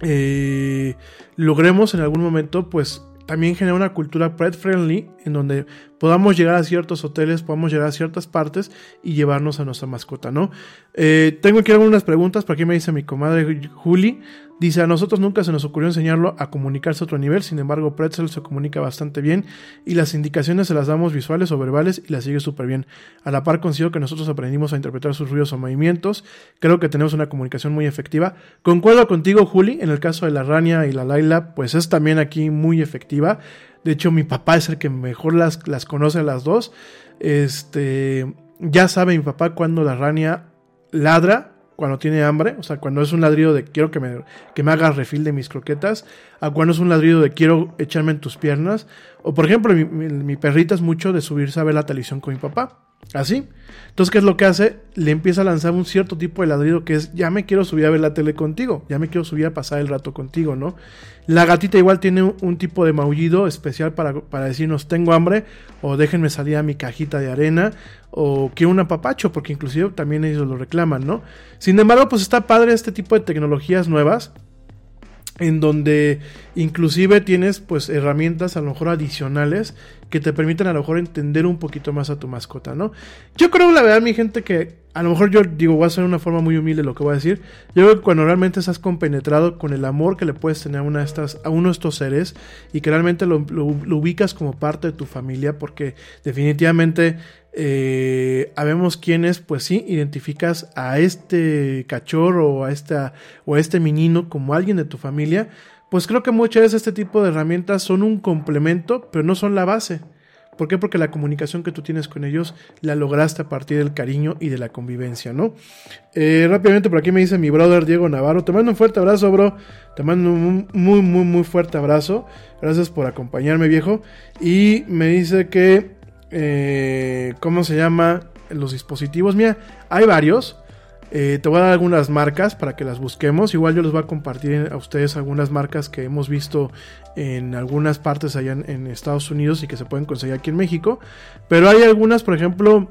eh, logremos en algún momento pues también generar una cultura pet friendly en donde podamos llegar a ciertos hoteles, podamos llegar a ciertas partes y llevarnos a nuestra mascota, ¿no? Eh, tengo aquí algunas preguntas, por aquí me dice mi comadre Juli, dice a nosotros nunca se nos ocurrió enseñarlo a comunicarse a otro nivel, sin embargo Pretzel se comunica bastante bien y las indicaciones se las damos visuales o verbales y las sigue súper bien. A la par considero que nosotros aprendimos a interpretar sus ruidos o movimientos, creo que tenemos una comunicación muy efectiva. Concuerdo contigo Juli, en el caso de la Rania y la Laila, pues es también aquí muy efectiva. De hecho, mi papá es el que mejor las, las conoce a las dos. Este, ya sabe mi papá cuando la rania ladra, cuando tiene hambre, o sea, cuando es un ladrido de quiero que me, que me hagas refil de mis croquetas, a cuando es un ladrido de quiero echarme en tus piernas, o por ejemplo, mi, mi- perrita es mucho de subirse a ver la televisión con mi papá. Así. Entonces, ¿qué es lo que hace? Le empieza a lanzar un cierto tipo de ladrido que es, ya me quiero subir a ver la tele contigo, ya me quiero subir a pasar el rato contigo, ¿no? La gatita igual tiene un, tipo de maullido especial para, para decirnos, tengo hambre, o déjenme salir a mi cajita de arena, o quiero un apapacho, porque inclusive también ellos lo reclaman, ¿no? Sin embargo, pues está padre este tipo de tecnologías nuevas, en donde inclusive tienes pues herramientas a lo mejor adicionales que te permiten a lo mejor entender un poquito más a tu mascota, ¿no? Yo creo la verdad mi gente que a lo mejor yo digo voy a hacer una forma muy humilde lo que voy a decir. Yo creo que cuando realmente estás compenetrado con el amor que le puedes tener a una de estas a uno de estos seres y que realmente lo, lo- lo ubicas como parte de tu familia porque definitivamente eh, habemos quienes, pues sí, identificas a este cachorro o a, esta, o este menino como alguien de tu familia, pues creo que muchas veces este tipo de herramientas son un complemento, pero no son la base. ¿Por qué? Porque la comunicación que tú tienes con ellos la lograste a partir del cariño y de la convivencia, ¿no? Eh, rápidamente por aquí me dice mi brother Diego Navarro, te mando un fuerte abrazo, bro. Te mando un muy, muy, muy fuerte abrazo. Gracias por acompañarme, viejo. Y me dice que, eh, ¿cómo se llama? Los dispositivos. Mira, hay varios. Eh, te voy a dar algunas marcas para que las busquemos. Igual yo les voy a compartir a ustedes algunas marcas que hemos visto en algunas partes allá en, Estados Unidos y que se pueden conseguir aquí en México. Pero hay algunas, por ejemplo,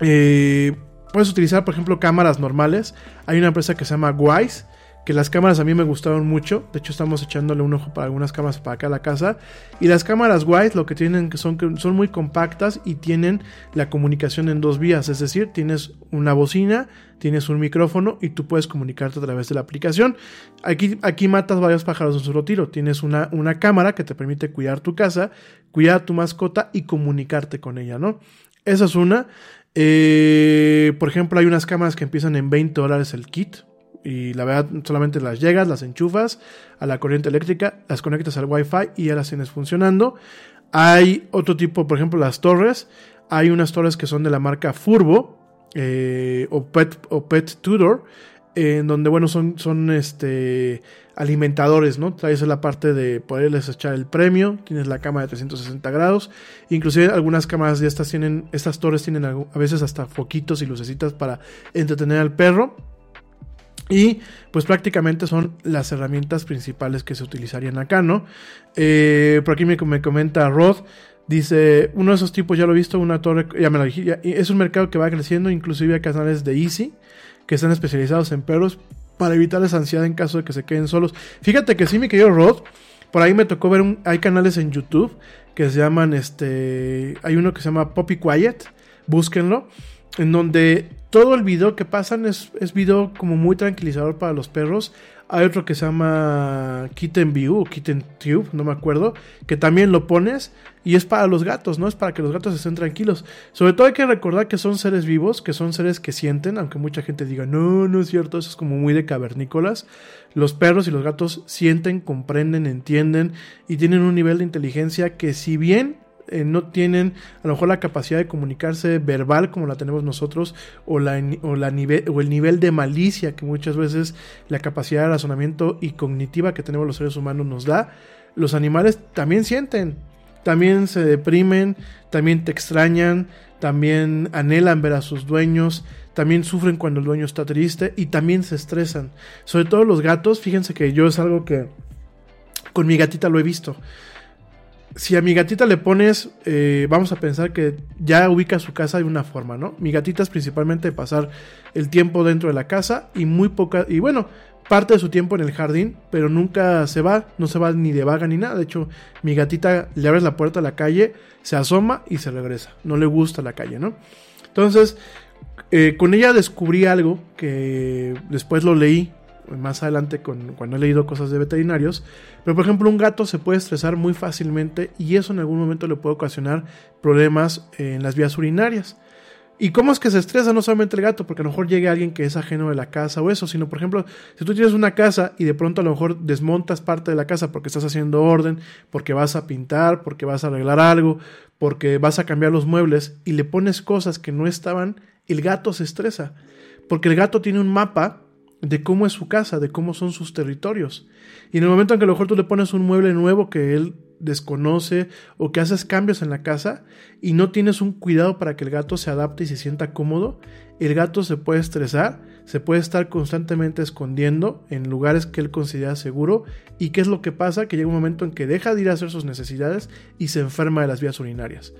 eh, puedes utilizar, por ejemplo, cámaras normales. Hay una empresa que se llama Wise, que las cámaras a mí me gustaron mucho. De hecho, estamos echándole un ojo para algunas cámaras para acá a la casa. Y las cámaras Wise lo que tienen son que son muy compactas y tienen la comunicación en dos vías. Es decir, tienes una bocina, tienes un micrófono y tú puedes comunicarte a través de la aplicación. Aquí, aquí matas varios pájaros de un solo tiro. Tienes una, una cámara que te permite cuidar tu casa, cuidar a tu mascota y comunicarte con ella, ¿no? Esa es una. Eh, por ejemplo, hay unas cámaras que empiezan en 20 dólares el kit. Y la verdad, solamente las llegas, las enchufas a la corriente eléctrica, las conectas al Wi-Fi y ya las tienes funcionando. Hay otro tipo, por ejemplo, las torres. Hay unas torres que son de la marca Furbo eh, o, Pet, o Pet en donde, bueno, son, son este, alimentadores, ¿no? Traes la parte de poderles echar el premio, tienes la cama de 360 grados, inclusive algunas cámaras de estas tienen, estas torres tienen a veces hasta foquitos y lucecitas para entretener al perro. Y pues prácticamente son las herramientas principales que se utilizarían acá, ¿no? Eh, por aquí me, me comenta Rod, dice, uno de esos tipos ya lo he visto, una torre, ya me lo dije, es un mercado que va creciendo, inclusive hay canales de Easy que están especializados en perros para evitarles ansiedad en caso de que se queden solos. Fíjate que sí, mi querido Rod, por ahí me tocó ver un, hay canales en YouTube que se llaman, este, hay uno que se llama Poppy Quiet, búsquenlo, en donde todo el video que pasan es, es video como muy tranquilizador para los perros. Hay otro que se llama Kitten View o Kitten Tube, no me acuerdo, que también lo pones y es para los gatos, ¿no? Es para que los gatos estén tranquilos. Sobre todo hay que recordar que son seres vivos, que son seres que sienten, aunque mucha gente diga, no, no es cierto, eso es como muy de cavernícolas. Los perros y los gatos sienten, comprenden, entienden y tienen un nivel de inteligencia que si bien eh, no tienen a lo mejor la capacidad de comunicarse verbal como la tenemos nosotros o, la, o, el nivel de malicia que muchas veces la capacidad de razonamiento y cognitiva que tenemos los seres humanos nos da, los animales también sienten, también se deprimen, también te extrañan, también anhelan ver a sus dueños, también sufren cuando el dueño está triste y también se estresan. Sobre todo los gatos, fíjense que yo es algo que con mi gatita lo he visto si a mi gatita le pones, eh, vamos a pensar que ya ubica su casa de una forma, ¿no? Mi gatita es principalmente pasar el tiempo dentro de la casa y muy poca, y bueno, parte de su tiempo en el jardín, pero nunca se va, no se va ni de vaga ni nada. De hecho, mi gatita le abres la puerta a la calle, se asoma y se regresa. No le gusta la calle, ¿no? Entonces, eh, con ella descubrí algo que después lo leí más adelante cuando he leído cosas de veterinarios. Pero por ejemplo un gato se puede estresar muy fácilmente y eso en algún momento le puede ocasionar problemas en las vías urinarias. ¿Y cómo es que se estresa no solamente el gato? Porque a lo mejor llegue alguien que es ajeno de la casa o eso, sino por ejemplo, si tú tienes una casa y de pronto a lo mejor desmontas parte de la casa porque estás haciendo orden, porque vas a pintar, porque vas a arreglar algo, porque vas a cambiar los muebles y le pones cosas que no estaban, el gato se estresa. Porque el gato tiene un mapa de cómo es su casa, de cómo son sus territorios. Y en el momento en que a lo mejor tú le pones un mueble nuevo que él desconoce o que haces cambios en la casa y no tienes un cuidado para que el gato se adapte y se sienta cómodo, el gato se puede estresar, se puede estar constantemente escondiendo en lugares que él considera seguro y qué es lo que pasa, que llega un momento en que deja de ir a hacer sus necesidades y se enferma de las vías urinarias.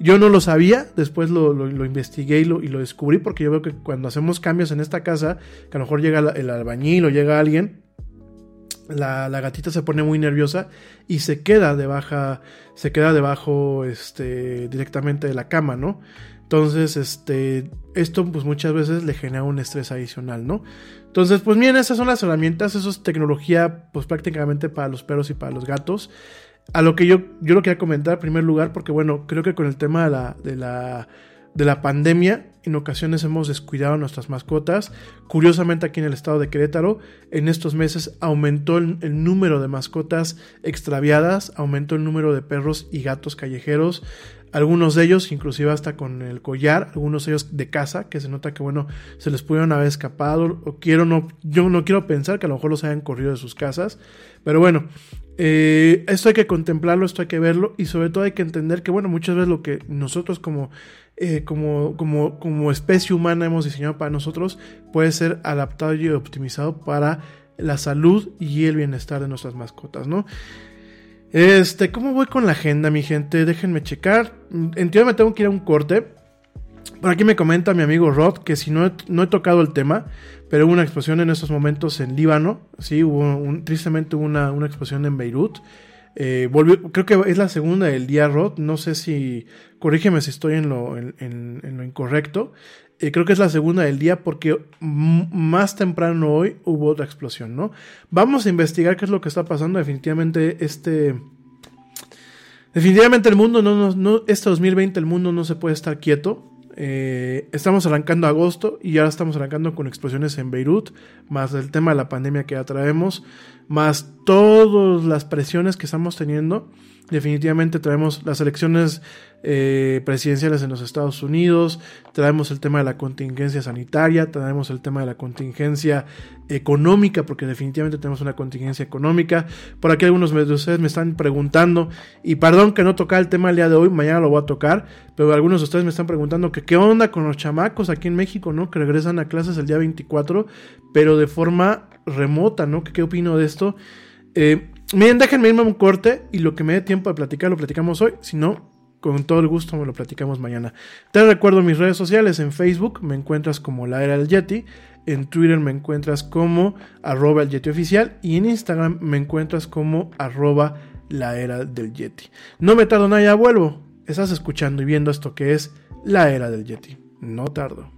Yo no lo sabía, después lo, investigué y lo, descubrí porque yo veo que cuando hacemos cambios en esta casa, que a lo mejor llega el albañil o llega alguien, la, gatita se pone muy nerviosa y se queda de baja, se queda debajo este, directamente de la cama, ¿no? Entonces, este, esto pues muchas veces le genera un estrés adicional, ¿no? Entonces, pues miren, esas son las herramientas, eso es tecnología pues prácticamente para los perros y para los gatos. A lo que yo, yo lo quería comentar en primer lugar, porque bueno, creo que con el tema de la, de la, de la pandemia, en ocasiones hemos descuidado a nuestras mascotas. Curiosamente aquí en el estado de Querétaro, en estos meses aumentó el, el, número de mascotas extraviadas, aumentó el número de perros y gatos callejeros. Algunos de ellos, inclusive hasta con el collar, algunos de ellos de casa, que se nota que bueno, se les pudieron haber escapado. O quiero no, yo no quiero pensar que a lo mejor los hayan corrido de sus casas. Pero bueno, eh, esto hay que contemplarlo, esto hay que verlo y sobre todo hay que entender que, bueno, muchas veces lo que nosotros como eh, como, como, como especie humana hemos diseñado para nosotros puede ser adaptado y optimizado para la salud y el bienestar de nuestras mascotas, ¿no? Este, ¿cómo voy con la agenda, mi gente? Déjenme checar. En teoría me tengo que ir a un corte. Por aquí me comenta mi amigo Rod que si no he, no tocado el tema, pero hubo una explosión en estos momentos en Líbano. Sí, hubo un, tristemente hubo una, una explosión en Beirut. Eh, creo que es la segunda del día, Rod. No sé si. Corrígeme si estoy en lo, en lo incorrecto. Eh, creo que es la segunda del día porque más temprano hoy hubo otra explosión, ¿no? Vamos a investigar qué es lo que está pasando. Definitivamente este. Definitivamente el mundo no, no, no- este 2020 el mundo no se puede estar quieto. Eh, estamos arrancando agosto y ahora estamos arrancando con explosiones en Beirut, más el tema de la pandemia que ya traemos, más todas las presiones que estamos teniendo. Definitivamente traemos las elecciones eh, presidenciales en los Estados Unidos, traemos el tema de la contingencia sanitaria, traemos el tema de la contingencia económica, porque definitivamente tenemos una contingencia económica. Por aquí algunos de ustedes me están preguntando, y perdón que no toca el tema el día de hoy, mañana lo voy a tocar, pero algunos de ustedes me están preguntando que qué onda con los chamacos aquí en México, ¿no? Que regresan a clases el día 24, pero de forma remota, ¿no? ¿Qué, qué opino de esto? Eh, miren, déjenme irme a un corte y lo que me dé tiempo de platicar lo platicamos hoy. Si no, con todo el gusto me lo platicamos mañana. Te recuerdo mis redes sociales. En Facebook me encuentras como La Era del Yeti. En Twitter me encuentras como arroba el Yeti oficial. Y en Instagram me encuentras como arroba la era del Yeti. No me tardo nada, ya vuelvo. Estás escuchando y viendo esto que es La Era del Yeti. No tardo.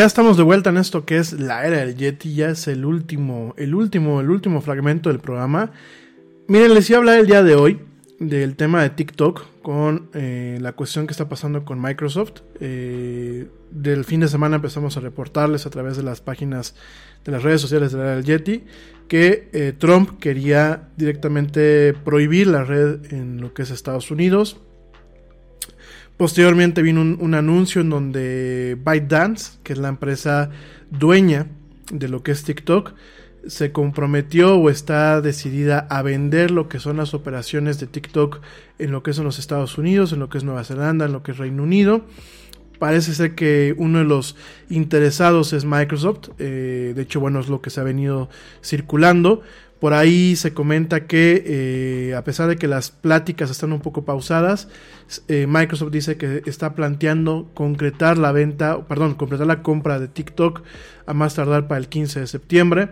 Ya estamos de vuelta en esto que es la era del Yeti, ya es el último, el último, el último fragmento del programa. Miren, les iba a hablar el día de hoy del tema de TikTok con eh, la cuestión que está pasando con Microsoft. Eh, del fin de semana empezamos a reportarles a través de las páginas de las redes sociales de la era del Yeti que eh, Trump quería directamente prohibir la red en lo que es Estados Unidos. Posteriormente vino un, un, anuncio en donde ByteDance, que es la empresa dueña de lo que es TikTok, se comprometió o está decidida a vender lo que son las operaciones de TikTok en lo que son los Estados Unidos, en lo que es Nueva Zelanda, en lo que es Reino Unido. Parece ser que uno de los interesados es Microsoft. Eh, de hecho, bueno, es lo que se ha venido circulando. Por ahí se comenta que eh, a pesar de que las pláticas están un poco pausadas, eh, Microsoft dice que está planteando concretar la venta, perdón, concretar la compra de TikTok a más tardar para el 15 de septiembre.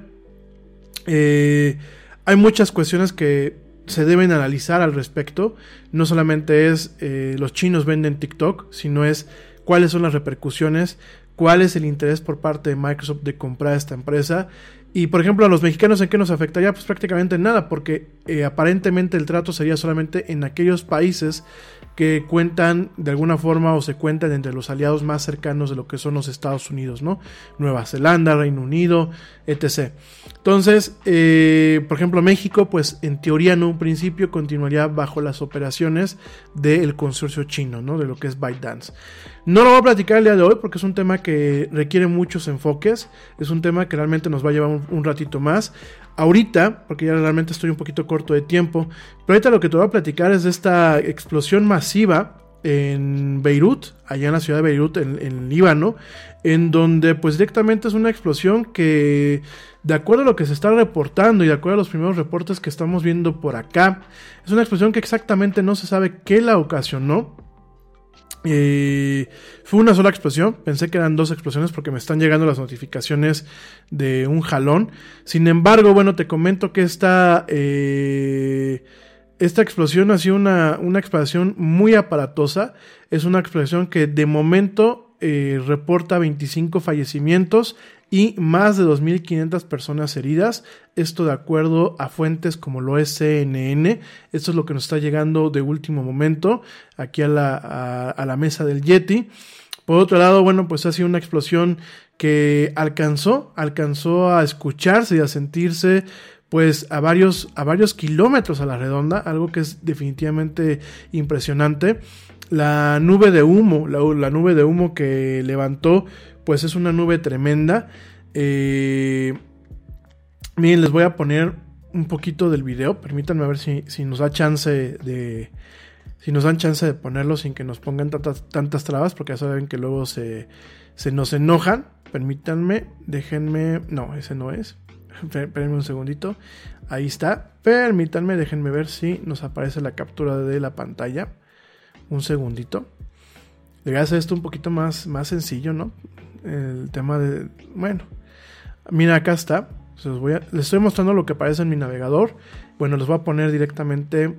Hay muchas cuestiones que se deben analizar al respecto. No solamente es los chinos venden TikTok, sino es cuáles son las repercusiones, cuál es el interés por parte de Microsoft de comprar esta empresa. Y por ejemplo, a los mexicanos en qué nos afectaría, pues prácticamente nada, porque eh, aparentemente el trato sería solamente en aquellos países que cuentan de alguna forma o se cuentan entre los aliados más cercanos de lo que son los Estados Unidos, ¿no? Nueva Zelanda, Reino Unido, etc. Entonces, eh, por ejemplo, México, pues en teoría en un principio continuaría bajo las operaciones del consorcio chino, ¿no? De lo que es ByteDance. No lo voy a platicar el día de hoy porque es un tema que requiere muchos enfoques, es un tema que realmente nos va a llevar un, un ratito más ahorita, porque ya realmente estoy un poquito corto de tiempo, pero ahorita lo que te voy a platicar es de esta explosión masiva en Beirut, allá en la ciudad de Beirut, en, en Líbano, en donde pues directamente es una explosión que, de acuerdo a lo que se está reportando y de acuerdo a los primeros reportes que estamos viendo por acá, es una explosión que exactamente no se sabe qué la ocasionó. Eh, fue una sola explosión, pensé que eran dos explosiones porque me están llegando las notificaciones de un jalón. Sin embargo, bueno, te comento que esta, eh, esta explosión ha sido una, una, explosión muy aparatosa. Es una explosión que de momento eh, reporta 25 fallecimientos y más de 2.500 personas heridas. Esto de acuerdo a fuentes como lo es CNN. Esto es lo que nos está llegando de último momento aquí a la, a, la mesa del Yeti. Por otro lado, bueno, pues ha sido una explosión que alcanzó, alcanzó a escucharse y a sentirse pues a varios, a varios kilómetros a la redonda, algo que es definitivamente impresionante. La nube de humo, la nube de humo que levantó, pues es una nube tremenda. Eh, miren, les voy a poner un poquito del video. Permítanme a ver si, si, nos da chance de. Si nos dan chance de ponerlo sin que nos pongan tantas, tantas trabas, porque ya saben que luego se, se nos enojan. Permítanme, déjenme. No, ese no es. Espérenme un segundito. Ahí está. Permítanme, déjenme ver si nos aparece la captura de la pantalla. Un segundito. Debería hacer esto un poquito más, más sencillo, ¿no? El tema de. Bueno. Mira, acá está. Les, estoy mostrando lo que aparece en mi navegador. Bueno, les voy a poner directamente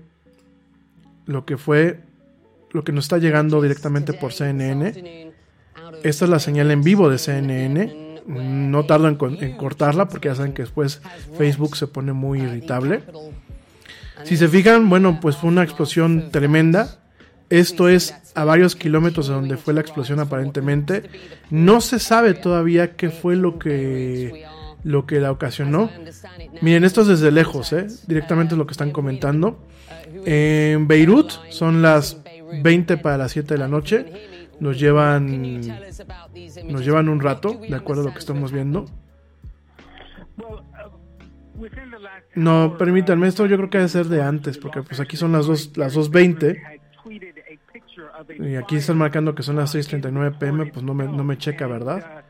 lo que fue. Lo que nos está llegando directamente por CNN. Esta es la señal en vivo de CNN no tardo en, cortarla porque ya saben que después Facebook se pone muy irritable. Si se fijan, bueno, pues fue una explosión tremenda. Esto es a varios kilómetros de donde fue la explosión aparentemente. No se sabe todavía qué fue lo que lo que la ocasionó. Miren, esto es desde lejos, ¿eh? directamente es lo que están comentando. En Beirut son las 20 para las 7 de la noche nos llevan nos llevan un rato de acuerdo a lo que estamos viendo No, permítanme, esto yo creo que debe ser de antes, porque pues aquí son las dos, las 2.20 y aquí están marcando que son las 6.39 pm, pues no me, no me checa, ¿verdad?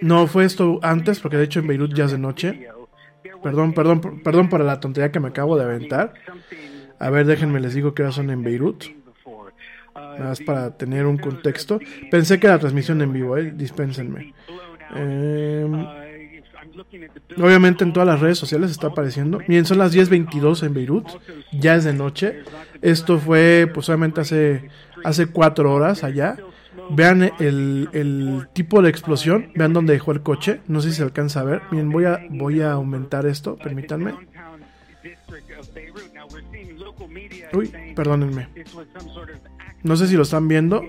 No, fue esto antes, porque de hecho en Beirut ya es de noche. Perdón, perdón, perdón por la tontería que me acabo de aventar. A ver, déjenme les digo qué hora son en Beirut. Nada más para tener un contexto. Pensé que era transmisión en vivo, eh, dispénsenme. Em, obviamente en todas las redes sociales está apareciendo. Miren, son las 10.22 en Beirut. Ya es de noche. Esto fue, pues obviamente hace, hace cuatro horas allá. Vean el, el tipo de explosión. Vean dónde dejó el coche. No sé si se alcanza a ver. Miren, voy a, voy a aumentar esto. Permítanme. Uy, perdónenme. No sé si lo están viendo.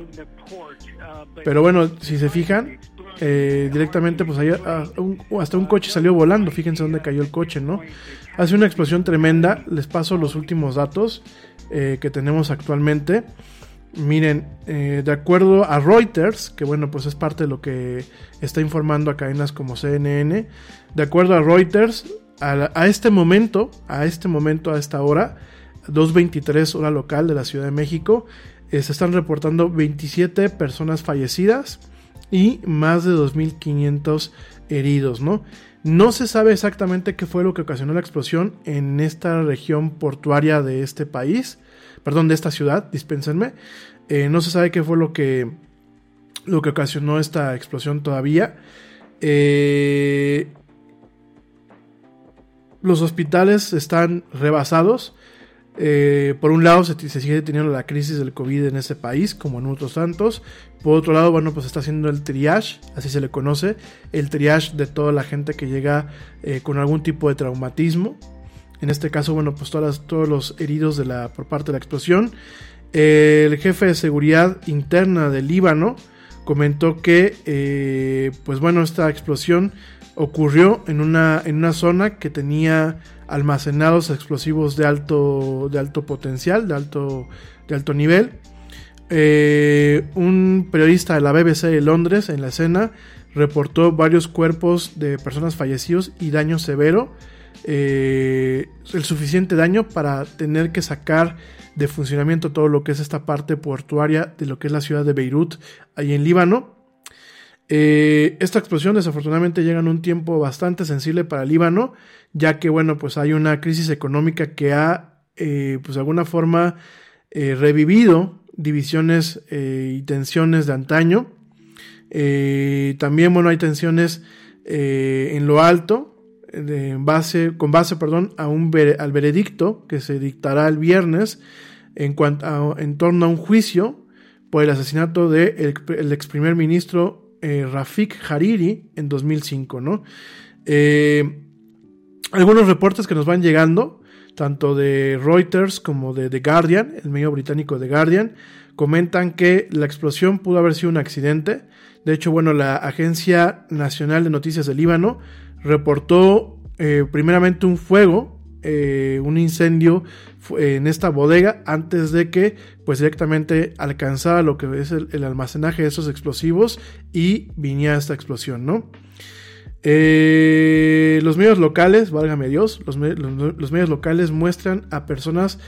Pero bueno, si se fijan, eh, directamente pues ahí, ah, hasta un coche salió volando. Fíjense dónde cayó el coche, ¿no? Hace una explosión tremenda. Les paso los últimos datos eh, que tenemos actualmente. Miren, eh, de acuerdo a Reuters, que bueno, pues es parte de lo que está informando a cadenas como CNN, de acuerdo a Reuters, a, este momento, a este momento, a esta hora, 2.23 hora local de la Ciudad de México, eh, se están reportando 27 personas fallecidas y más de 2.500 heridos, ¿no? No se sabe exactamente qué fue lo que ocasionó la explosión en esta región portuaria de este país, perdón, de esta ciudad, dispénsenme. Eh, no se sabe qué fue lo que, lo que ocasionó esta explosión todavía. Eh, los hospitales están rebasados. Eh, por un lado se, sigue teniendo la crisis del COVID en ese país, como en otros tantos. Por otro lado, bueno, pues está haciendo el triage, así se le conoce, el triage de toda la gente que llega eh, con algún tipo de traumatismo. En este caso, bueno, pues todas todos los heridos de la, por parte de la explosión. El jefe de seguridad interna del Líbano comentó que, eh, pues bueno, esta explosión ocurrió en una, en una zona que tenía almacenados explosivos de alto, de alto potencial, de alto, de alto nivel. Eh, un periodista de la BBC de Londres en la escena reportó varios cuerpos de personas fallecidos y daño severo. eh, el suficiente daño para tener que sacar de funcionamiento todo lo que es esta parte portuaria de lo que es la ciudad de Beirut, ahí en Líbano. Eh, esta explosión desafortunadamente llega en un tiempo bastante sensible para Líbano, ya que bueno, pues hay una crisis económica que ha, eh, pues de alguna forma, eh, revivido divisiones eh, y tensiones de antaño. Eh, también, bueno, hay tensiones en lo alto, en base, con base, perdón, a un al veredicto que se dictará el viernes en, cuanto a- en torno a un juicio por el asesinato del de el, el ex primer ministro eh, Rafik Hariri en 2005, ¿no? Eh, algunos reportes que nos van llegando, tanto de Reuters como de The Guardian, el medio británico The Guardian, comentan que la explosión pudo haber sido un accidente. De hecho, bueno, la Agencia Nacional de Noticias del Líbano reportó eh, primeramente un fuego, eh, un incendio en esta bodega antes de que pues directamente alcanzara lo que es el, almacenaje de esos explosivos y viniera esta explosión, ¿no? Eh, los medios locales, válgame Dios, los- los medios locales muestran a personas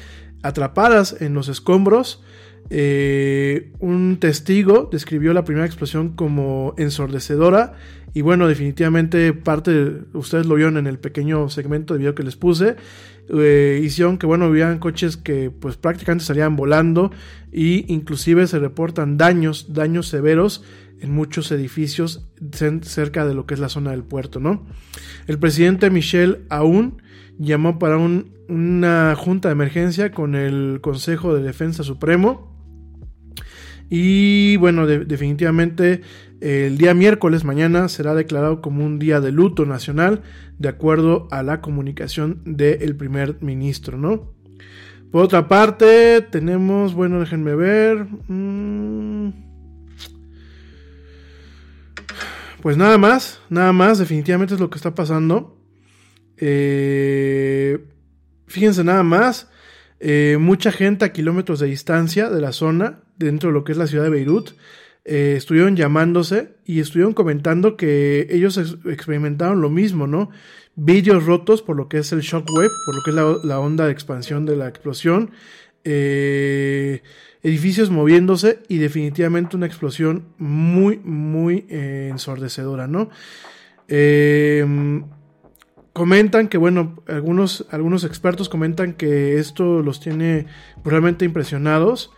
atrapadas en los escombros. Eh, un testigo describió la primera explosión como ensordecedora y bueno, definitivamente parte, de- ustedes lo vieron en el pequeño segmento de video que les puse, eh, hicieron que bueno, hubieran coches que pues prácticamente salían volando y inclusive se reportan daños, daños severos en muchos edificios cerca de lo que es la zona del puerto, ¿no? El presidente Michel Aoun llamó para un- una junta de emergencia con el Consejo de Defensa Supremo y bueno, de- definitivamente el día miércoles mañana será declarado como un día de luto nacional de acuerdo a la comunicación del primer ministro, ¿no? Por otra parte, tenemos, bueno, déjenme ver. mm, pues nada más, nada más, definitivamente es lo que está pasando. Eh, fíjense nada más, eh, mucha gente a kilómetros de distancia de la zona, dentro de lo que es la ciudad de Beirut, eh, estuvieron llamándose y estuvieron comentando que ellos ex- experimentaron lo mismo, ¿no? vidrios rotos por lo que es el shockwave, por lo que es la, onda de expansión de la explosión, eh, edificios moviéndose y definitivamente una explosión muy, muy eh, ensordecedora, ¿no? Eh, comentan que, bueno, algunos, algunos expertos comentan que esto los tiene realmente impresionados,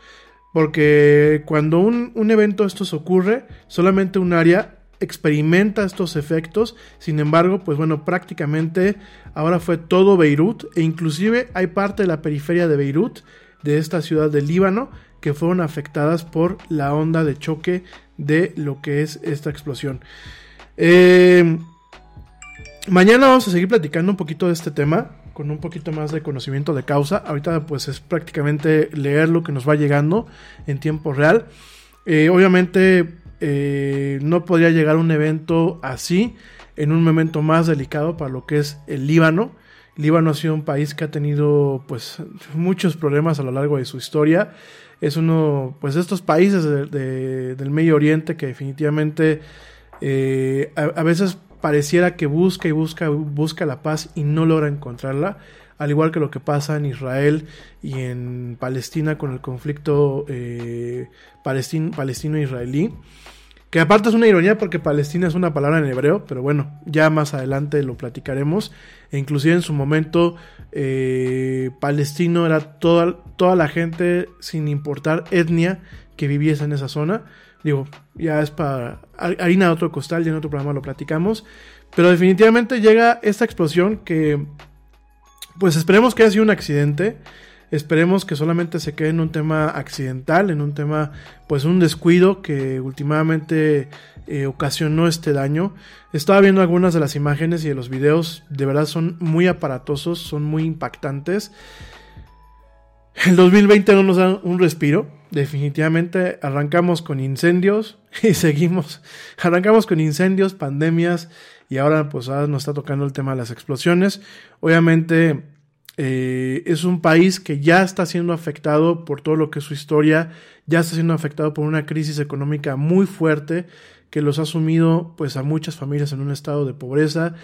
porque cuando un, un evento estos ocurre, solamente un área experimenta estos efectos, sin embargo, pues bueno, prácticamente ahora fue todo Beirut, e inclusive hay parte de la periferia de Beirut, de esta ciudad del Líbano, que fueron afectadas por la onda de choque de lo que es esta explosión. Eh, Mañana vamos a seguir platicando un poquito de este tema, con un poquito más de conocimiento de causa. Ahorita pues es prácticamente leer lo que nos va llegando en tiempo real. Eh, obviamente eh, no podría llegar un evento así en un momento más delicado para lo que es el Líbano. Líbano ha sido un país que ha tenido pues muchos problemas a lo largo de su historia. Es uno pues de estos países de- de- del Medio Oriente que definitivamente eh, a veces pareciera que busca y busca, busca la paz y no logra encontrarla, al igual que lo que pasa en Israel y en Palestina con el conflicto eh, palestin- palestino-israelí. Que aparte es una ironía porque Palestina es una palabra en hebreo, pero bueno, ya más adelante lo platicaremos. E inclusive en su momento, eh, palestino era toda, toda la gente sin importar etnia que viviese en esa zona. Digo, ya es para har- harina de otro costal, ya en otro programa lo platicamos. Pero definitivamente llega esta explosión que, pues esperemos que haya sido un accidente. Esperemos que solamente se quede en un tema accidental, en un tema, pues un descuido que últimamente eh, ocasionó este daño. Estaba viendo algunas de las imágenes y de los videos, de verdad son muy aparatosos, son muy impactantes. El 2020 no nos da un respiro. Definitivamente arrancamos con incendios y seguimos. Arrancamos con incendios, pandemias y ahora pues ahora nos está tocando el tema de las explosiones. Obviamente eh, es un país que ya está siendo afectado por todo lo que es su historia, ya está siendo afectado por una crisis económica muy fuerte que los ha sumido pues a muchas familias en un estado de pobreza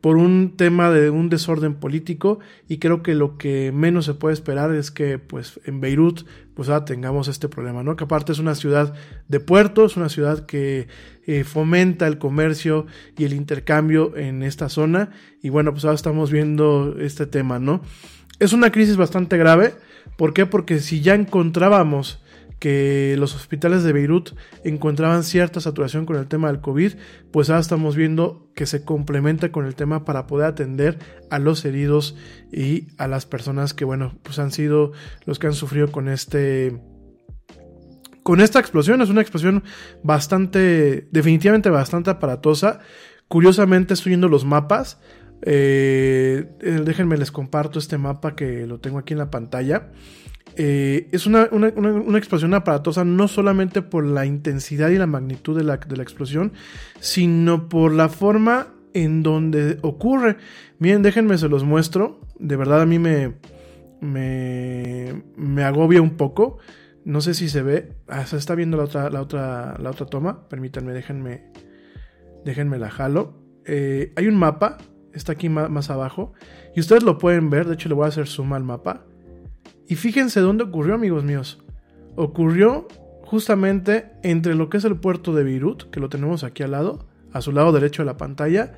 por un tema de un desorden político y creo que lo que menos se puede esperar es que pues en Beirut pues ahora tengamos este problema, ¿no? Que aparte es una ciudad de puerto, es una ciudad que eh, fomenta el comercio y el intercambio en esta zona y bueno pues ahora estamos viendo este tema, ¿no? Es una crisis bastante grave, ¿por qué? Porque si ya encontrábamos que los hospitales de Beirut encontraban cierta saturación con el tema del COVID, pues ahora estamos viendo que se complementa con el tema para poder atender a los heridos y a las personas que, bueno, pues han sido los que han sufrido con este... Con esta explosión, es una explosión bastante, definitivamente bastante aparatosa. Curiosamente estoy viendo los mapas. Eh, eh, déjenme les comparto este mapa que lo tengo aquí en la pantalla. Eh, es una, una, una, explosión aparatosa no solamente por la intensidad y la magnitud de la, de la explosión, sino por la forma en donde ocurre. Miren, déjenme se los muestro. De verdad a mí me, me, me agobia un poco. No sé si se ve. Ah, se está viendo la otra, la otra, la otra toma. Permítanme, déjenme, déjenme la jalo. Eh, hay un mapa, está aquí más, más abajo. Y ustedes lo pueden ver. De hecho, le voy a hacer zoom al mapa. Y fíjense dónde ocurrió, amigos míos. Ocurrió justamente entre lo que es el puerto de Beirut, que lo tenemos aquí al lado, a su lado derecho de la pantalla,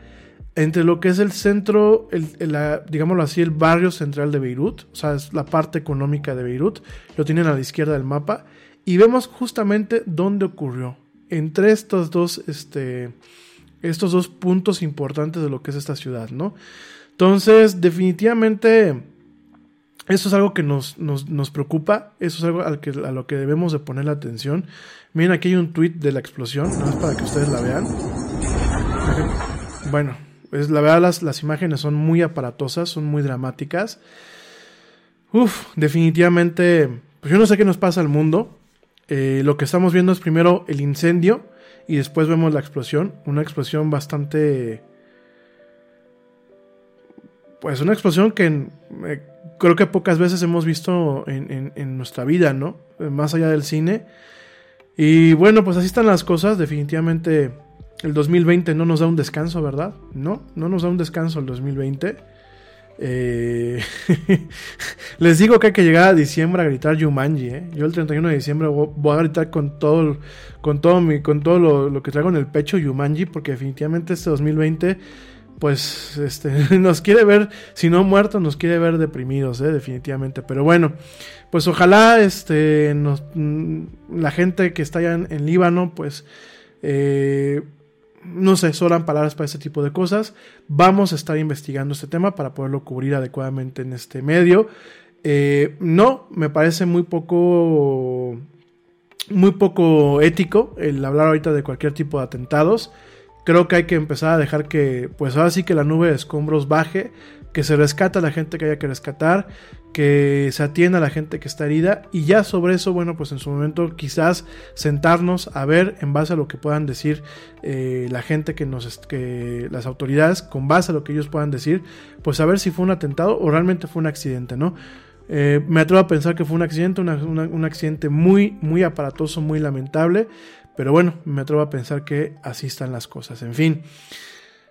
entre lo que es el centro, el, la, digámoslo así, el barrio central de Beirut, o sea, es la parte económica de Beirut, lo tienen a la izquierda del mapa, y vemos justamente dónde ocurrió. Entre estos dos, este, estos dos puntos importantes de lo que es esta ciudad, ¿no? Entonces, definitivamente eso es algo que nos, nos, nos, preocupa, eso es algo al que, a lo que debemos de poner la atención. Miren, aquí hay un tweet de la explosión, nada más para que ustedes la vean. Bueno, pues la verdad las, las imágenes son muy aparatosas, son muy dramáticas. Uf, definitivamente, pues yo no sé qué nos pasa al mundo. Eh, lo que estamos viendo es primero el incendio y después vemos la explosión, una explosión bastante... Pues una explosión que eh, creo que pocas veces hemos visto en, en, nuestra vida, ¿no? Más allá del cine. Y bueno, pues así están las cosas. Definitivamente El 2020 no nos da un descanso, ¿verdad? No, no nos da un descanso el 2020. Eh, les digo que hay que llegar a diciembre a gritar Yumanji. ¿eh? Yo el 31 de diciembre vo- voy a gritar con todo, con todo, mi, con todo lo que traigo en el pecho Yumanji, porque definitivamente este 2020, pues, este, nos quiere ver, si no muertos, nos quiere ver deprimidos, ¿eh? definitivamente. Pero bueno, pues ojalá, este, mm, la gente que está allá en, Líbano, pues, eh, no sé, sobran palabras para este tipo de cosas. Vamos a estar investigando este tema para poderlo cubrir adecuadamente en este medio. Eh, no, me parece muy poco, muy poco ético el hablar ahorita de cualquier tipo de atentados. Creo que hay que empezar a dejar que, pues ahora sí que la nube de escombros baje, que se rescata a la gente que haya que rescatar, que se atienda a la gente que está herida y ya sobre eso, bueno, pues en su momento quizás sentarnos a ver en base a lo que puedan decir eh, la gente que nos, que las autoridades, con base a lo que ellos puedan decir, pues a ver si fue un atentado o realmente fue un accidente, ¿no? Eh, me atrevo a pensar que fue un accidente, un accidente muy, muy aparatoso, muy lamentable, pero bueno, me atrevo a pensar que así están las cosas. En fin,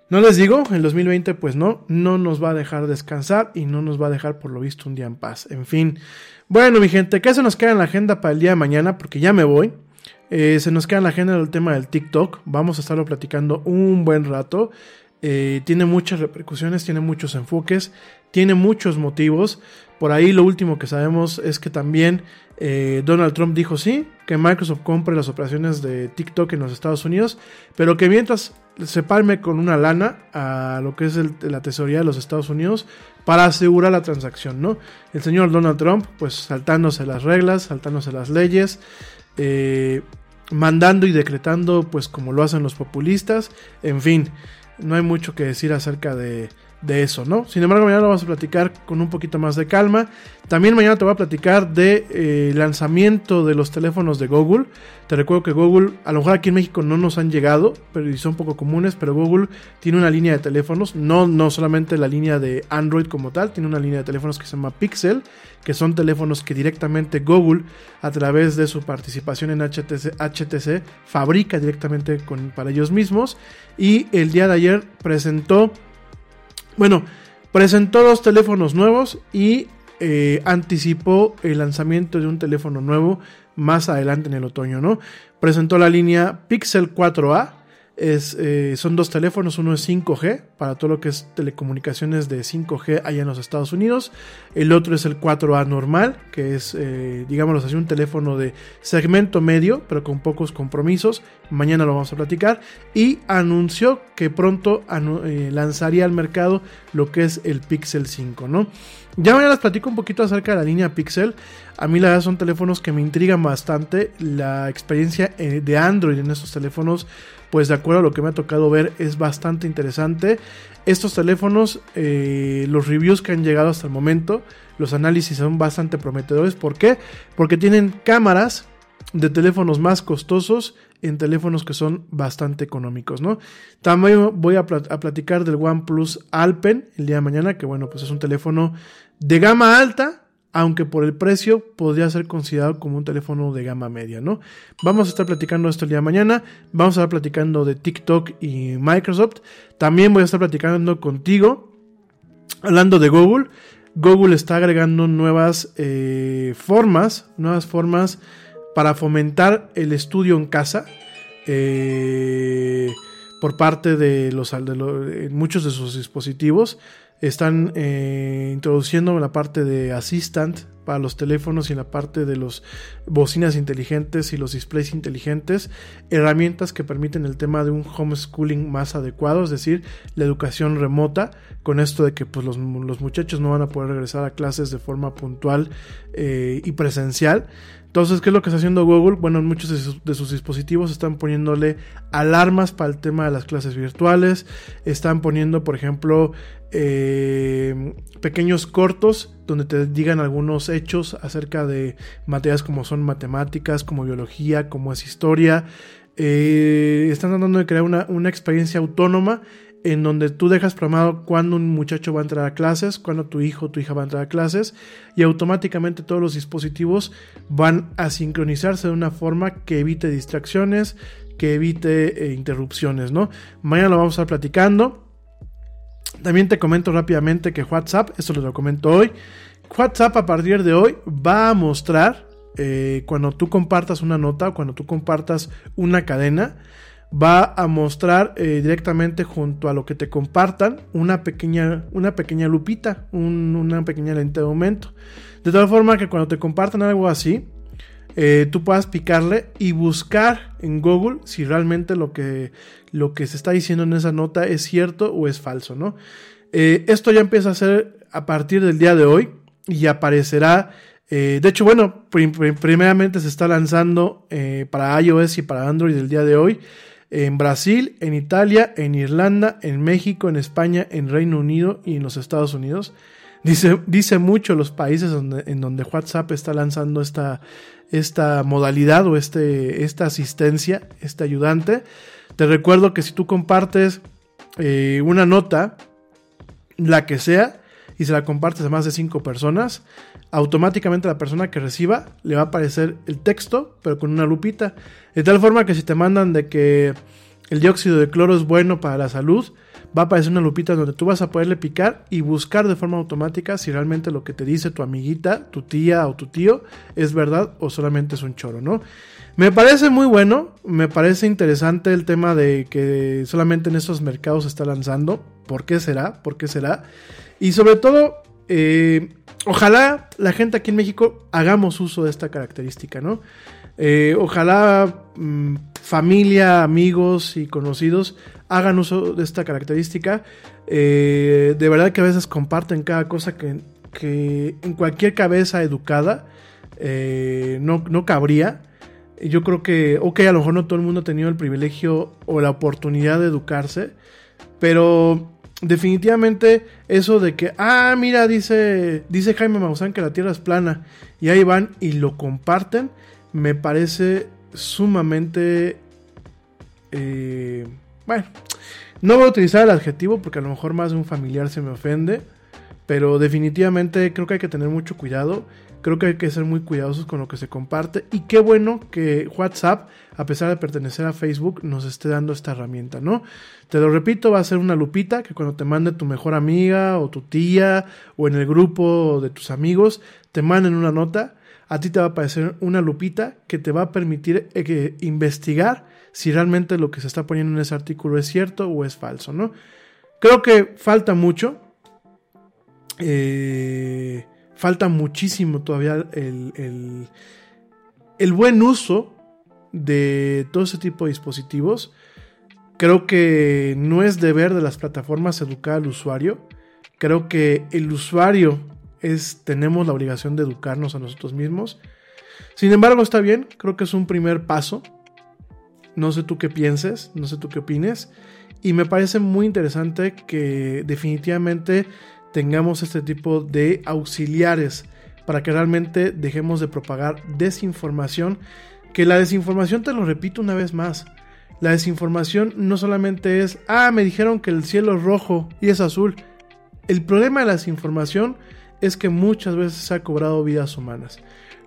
no les digo, el 2020 pues no, no nos va a dejar descansar y no nos va a dejar por lo visto un día en paz. En fin, bueno mi gente, ¿qué se nos queda en la agenda para el día de mañana? Porque ya me voy. Eh, se nos queda en la agenda el tema del TikTok. Vamos a estarlo platicando un buen rato. Eh, tiene muchas repercusiones, tiene muchos enfoques, tiene muchos motivos. Por ahí lo último que sabemos es que también eh, Donald Trump dijo sí, que Microsoft compre las operaciones de TikTok en los Estados Unidos, pero que mientras se palme con una lana a lo que es la tesorería de los Estados Unidos para asegurar la transacción, ¿no? El señor Donald Trump, pues saltándose las reglas, saltándose las leyes, eh, mandando y decretando, pues como lo hacen los populistas, en fin, no hay mucho que decir acerca de, de eso, ¿no? Sin embargo, mañana lo vamos a platicar con un poquito más de calma. También mañana te voy a platicar de eh, lanzamiento de los teléfonos de Google. Te recuerdo que Google, a lo mejor aquí en México no nos han llegado, pero son poco comunes, pero Google tiene una línea de teléfonos, no, no solamente la línea de Android como tal, tiene una línea de teléfonos que se llama Pixel, que son teléfonos que directamente Google, a través de su participación en HTC, HTC fabrica directamente con, para ellos mismos. Y el día de ayer presentó bueno, presentó dos teléfonos nuevos y eh, anticipó el lanzamiento de un teléfono nuevo más adelante en el otoño, ¿no? Presentó la línea Pixel 4a. Es, eh, son dos teléfonos, uno es 5G, para todo lo que es telecomunicaciones de 5G allá en los Estados Unidos. El otro es el 4A normal, que es, eh, digámoslo así, un teléfono de segmento medio, pero con pocos compromisos. Mañana lo vamos a platicar. Y anunció que pronto eh, lanzaría al mercado lo que es el Pixel 5, ¿no? Ya mañana les platico un poquito acerca de la línea Pixel. A mí la verdad son teléfonos que me intrigan bastante. La experiencia eh, de Android en estos teléfonos, pues de acuerdo a lo que me ha tocado ver, es bastante interesante. Estos teléfonos, eh, los reviews que han llegado hasta el momento, los análisis son bastante prometedores. ¿Por qué? Porque tienen cámaras de teléfonos más costosos en teléfonos que son bastante económicos, ¿no? También voy a, plat- a platicar del OnePlus Alpen el día de mañana, que bueno, pues es un teléfono de gama alta, aunque por el precio podría ser considerado como un teléfono de gama media, ¿no? Vamos a estar platicando esto el día de mañana, vamos a estar platicando de TikTok y Microsoft, también voy a estar platicando contigo, hablando de Google, Google está agregando nuevas eh, formas, nuevas formas para fomentar el estudio en casa eh, por parte de los de lo- de muchos de sus dispositivos. Están eh, introduciendo la parte de Assistant para los teléfonos y en la parte de los bocinas inteligentes y los displays inteligentes, herramientas que permiten el tema de un homeschooling más adecuado, es decir, la educación remota, con esto de que pues, los, los muchachos no van a poder regresar a clases de forma puntual eh, y presencial. Entonces, ¿qué es lo que está haciendo Google? Bueno, en muchos de sus, de sus dispositivos están poniéndole alarmas para el tema de las clases virtuales, están poniendo, por ejemplo, eh, pequeños cortos donde te digan algunos hechos acerca de materias como son matemáticas, como biología, como es historia. Eh, están tratando de crear una, una experiencia autónoma en donde tú dejas programado cuándo un muchacho va a entrar a clases, cuándo tu hijo o tu hija va a entrar a clases y automáticamente todos los dispositivos van a sincronizarse de una forma que evite distracciones, que evite eh, interrupciones, ¿no? Mañana lo vamos a estar platicando. También te comento rápidamente que WhatsApp, esto lo comento hoy, WhatsApp a partir de hoy va a mostrar eh, cuando tú compartas una nota cuando tú compartas una cadena, va a mostrar eh, directamente junto a lo que te compartan una pequeña, una pequeña lupita, un- una pequeña lente de aumento. De tal forma que cuando te compartan algo así, eh, tú puedas picarle y buscar en Google si realmente lo que, lo que se está diciendo en esa nota es cierto o es falso, ¿no? Eh, esto ya empieza a ser a partir del día de hoy y aparecerá. de hecho, bueno, prim- prim- primeramente se está lanzando para iOS y para Android el día de hoy. En Brasil, en Italia, en Irlanda, en México, en España, en Reino Unido y en los Estados Unidos. Dice, dice mucho los países en donde WhatsApp está lanzando esta, esta modalidad o este, esta asistencia, este ayudante. Te recuerdo que si tú compartes eh, una nota, la que sea, y se la compartes a más de 5 personas, automáticamente la persona que reciba le va a aparecer el texto, pero con una lupita. De tal forma que si te mandan de que el dióxido de cloro es bueno para la salud, va a aparecer una lupita donde tú vas a poderle picar y buscar de forma automática si realmente lo que te dice tu amiguita, tu tía o tu tío es verdad o solamente es un choro, ¿no? Me parece muy bueno, me parece interesante el tema de que solamente en estos mercados se está lanzando. ¿Por qué será? ¿Por qué será? Y sobre todo, eh, ojalá la gente aquí en México hagamos uso de esta característica, ¿no? Eh, ojalá mm, familia, amigos y conocidos hagan uso de esta característica. Eh, de verdad que a veces comparten cada cosa que, en cualquier cabeza educada no, no cabría. Yo creo que, ok, a lo mejor no todo el mundo ha tenido el privilegio o la oportunidad de educarse, pero definitivamente eso de que, ah, mira, dice, dice Jaime Maussan que la Tierra es plana, y ahí van y lo comparten, me parece sumamente... eh, bueno, no voy a utilizar el adjetivo porque a lo mejor más de un familiar se me ofende, pero definitivamente creo que hay que tener mucho cuidado. Creo que hay que ser muy cuidadosos con lo que se comparte. Y qué bueno que WhatsApp, a pesar de pertenecer a Facebook, nos esté dando esta herramienta, ¿no? Te lo repito, va a ser una lupita que cuando te mande tu mejor amiga o tu tía o en el grupo de tus amigos, te manden una nota. A ti te va a aparecer una lupita que te va a permitir eh, investigar si realmente lo que se está poniendo en ese artículo es cierto o es falso, ¿no? Creo que falta mucho. Eh, falta muchísimo todavía el, el, buen uso de todo ese tipo de dispositivos. Creo que no es deber de las plataformas educar al usuario. Creo que el usuario es, tenemos la obligación de educarnos a nosotros mismos. Sin embargo, está bien, creo que es un primer paso. No sé tú qué pienses, no sé tú qué opines. Y me parece muy interesante que definitivamente tengamos este tipo de auxiliares para que realmente dejemos de propagar desinformación. Que la desinformación, te lo repito una vez más, la desinformación no solamente es, ah, me dijeron que el cielo es rojo y es azul. El problema de la desinformación es que muchas veces se ha cobrado vidas humanas.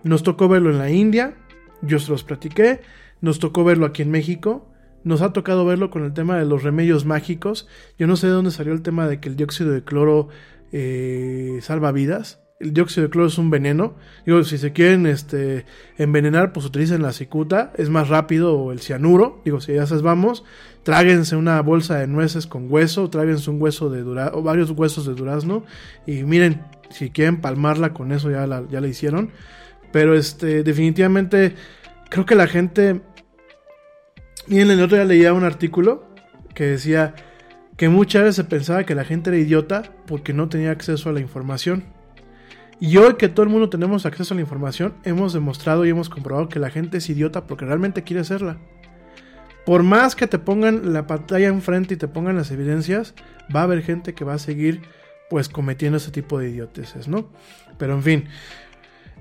Nos tocó verlo en la India, yo se los platiqué, nos tocó verlo aquí en México, nos ha tocado verlo con el tema de los remedios mágicos. Yo no sé de dónde salió el tema de que el dióxido de cloro eh, salva vidas. El dióxido de cloro es un veneno. Digo, si se quieren este, envenenar, pues utilicen la cicuta. Es más rápido o el cianuro. Digo, si ya se vamos, tráguense una bolsa de nueces con hueso, tráguense un hueso de durazno, o varios huesos de durazno. Y miren, si quieren palmarla con eso, ya la, ya la hicieron. Pero este, definitivamente, creo que la gente. Miren, el otro día leía un artículo que decía que muchas veces se pensaba que la gente era idiota porque no tenía acceso a la información. Y hoy que todo el mundo tenemos acceso a la información, hemos demostrado y hemos comprobado que la gente es idiota porque realmente quiere serla. Por más que te pongan la pantalla enfrente y te pongan las evidencias, va a haber gente que va a seguir pues cometiendo ese tipo de idioteces, ¿no? Pero en fin.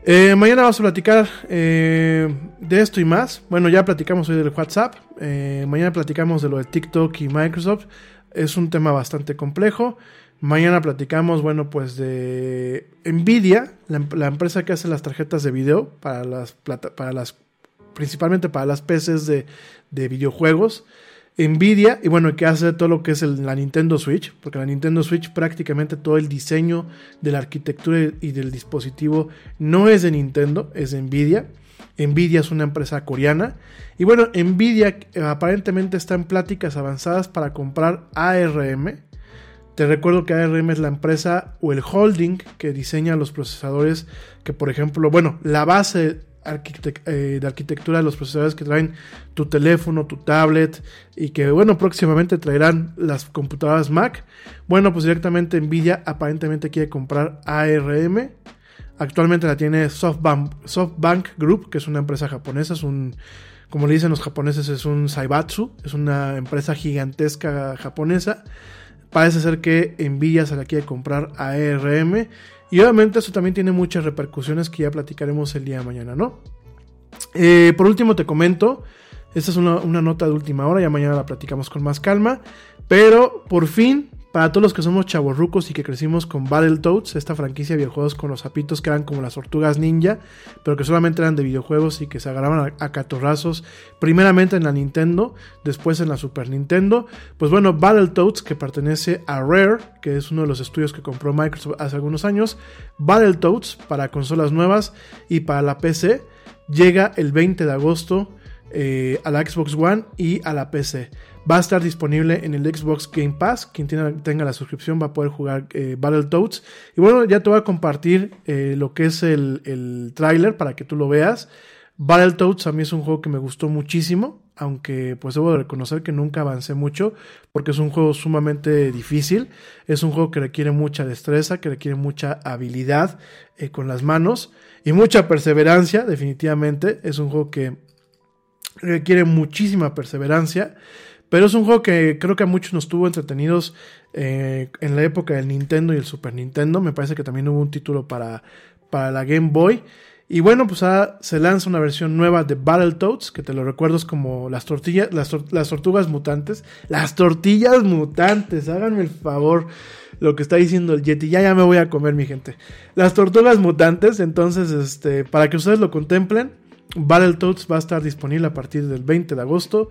Eh, mañana vamos a platicar eh, de esto y más. Bueno, ya platicamos hoy del WhatsApp. Eh, mañana platicamos de lo de TikTok y Microsoft. Es un tema bastante complejo. Mañana platicamos, bueno, pues de Nvidia, la, empresa que hace las tarjetas de video para las, plata, para las principalmente para las PCs de, de videojuegos. Nvidia, y bueno, que hace todo lo que es el- la Nintendo Switch, porque la Nintendo Switch prácticamente todo el diseño de la arquitectura y del dispositivo no es de Nintendo, es de Nvidia. Nvidia es una empresa coreana. Y bueno, Nvidia eh, aparentemente está en pláticas avanzadas para comprar ARM. Te recuerdo que ARM es la empresa o el holding que diseña los procesadores que, por ejemplo, bueno, la base eh, de arquitectura de los procesadores que traen tu teléfono, tu tablet y que, bueno, próximamente traerán las computadoras Mac. Bueno, pues directamente Nvidia aparentemente quiere comprar ARM. Actualmente la tiene SoftBank, Group, que es una empresa japonesa, es un, como le dicen los japoneses, es un Saibatsu, es una empresa gigantesca japonesa. Parece ser que Nvidia se la quiere comprar a ARM. Y obviamente eso también tiene muchas repercusiones que ya platicaremos el día de mañana, ¿no? Eh, por último te comento, esta es una, una nota de última hora, ya mañana la platicamos con más calma. Pero por fin, para todos los que somos chavorrucos y que crecimos con Battletoads, esta franquicia de videojuegos con los zapitos que eran como las tortugas ninja, pero que solamente eran de videojuegos y que se agarraban a, catorrazos, primeramente en la Nintendo, después en la Super Nintendo. Pues bueno, Battletoads, que pertenece a Rare, que es uno de los estudios que compró Microsoft hace algunos años, Battletoads para consolas nuevas y para la PC, llega el 20 de agosto eh, a la Xbox One y a la PC. Va a estar disponible en el Xbox Game Pass. Quien tenga la suscripción va a poder jugar eh, Battletoads. Y bueno, ya te voy a compartir eh, lo que es el, el tráiler para que tú lo veas. Battletoads a mí es un juego que me gustó muchísimo. Aunque pues debo de reconocer que nunca avancé mucho. Porque es un juego sumamente difícil. Es un juego que requiere mucha destreza, que requiere mucha habilidad eh, con las manos. Y mucha perseverancia, definitivamente. Es un juego que requiere muchísima perseverancia. Pero es un juego que creo que a muchos nos tuvo entretenidos eh, en la época del Nintendo y el Super Nintendo. Me parece que también hubo un título para, para la Game Boy. Y bueno, pues ahora se lanza una versión nueva de Battletoads, que te lo recuerdo es como las tortillas, las, tor- las tortugas mutantes. Las tortillas mutantes, háganme el favor lo que está diciendo el Yeti. Ya, ya me voy a comer, mi gente. Las tortugas mutantes, entonces, este, para que ustedes lo contemplen, Battletoads va a estar disponible a partir del 20 de agosto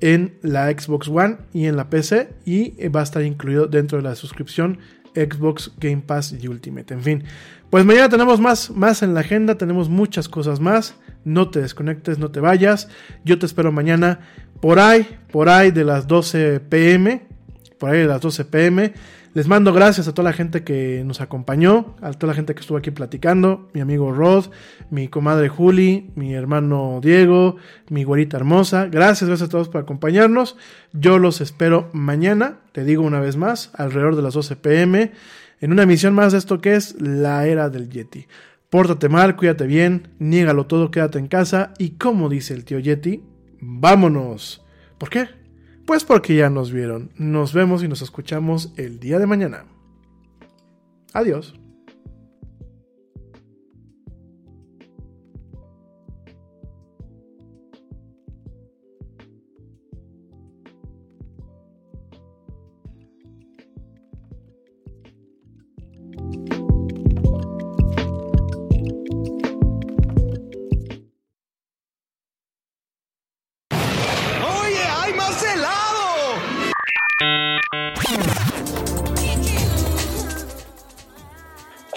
en la Xbox One y en la PC y va a estar incluido dentro de la suscripción Xbox Game Pass y Ultimate. En fin, pues mañana tenemos más, más en la agenda, tenemos muchas cosas más. No te desconectes, no te vayas. Yo te espero mañana por ahí, por ahí de las 12 pm, por ahí de las 12 pm. Les mando gracias a toda la gente que nos acompañó, a toda la gente que estuvo aquí platicando, mi amigo Rod, mi comadre Juli, mi hermano Diego, mi güerita hermosa. Gracias, gracias a todos por acompañarnos. Yo los espero mañana, te digo una vez más, alrededor de las 12 pm, en una emisión más de esto que es la era del Yeti. Pórtate mal, cuídate bien, niégalo todo, quédate en casa y como dice el tío Yeti, vámonos. ¿Por qué? Pues porque ya nos vieron. Nos vemos y nos escuchamos el día de mañana. Adiós.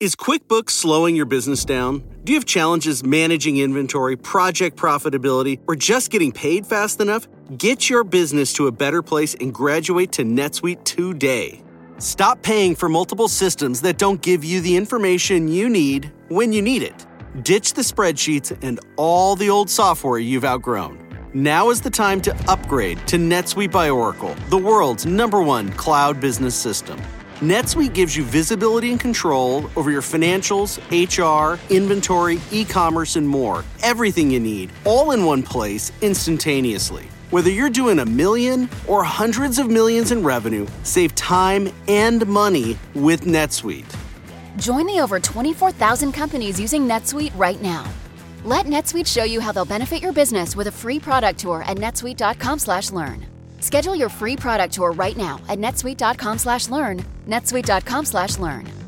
Is QuickBooks slowing your business down? Do you have challenges managing inventory, project profitability, or just getting paid fast enough? Get your business to a better place and graduate to NetSuite today. Stop paying for multiple systems that don't give you the information you need when you need it. Ditch the spreadsheets and all the old software you've outgrown. Now is the time to upgrade to NetSuite by Oracle, the world's number one cloud business system. NetSuite gives you visibility and control over your financials, HR, inventory, e commerce, and more. Everything you need, all in one place, instantaneously. Whether you're doing a million or hundreds of millions in revenue, save time and money with NetSuite. Join the over 24,000 companies using NetSuite right now. Let NetSuite show you how they'll benefit your business with a free product tour at netsuite.com/learn. Schedule your free product tour right now at netsuite.com/learn. netsuite.com/learn.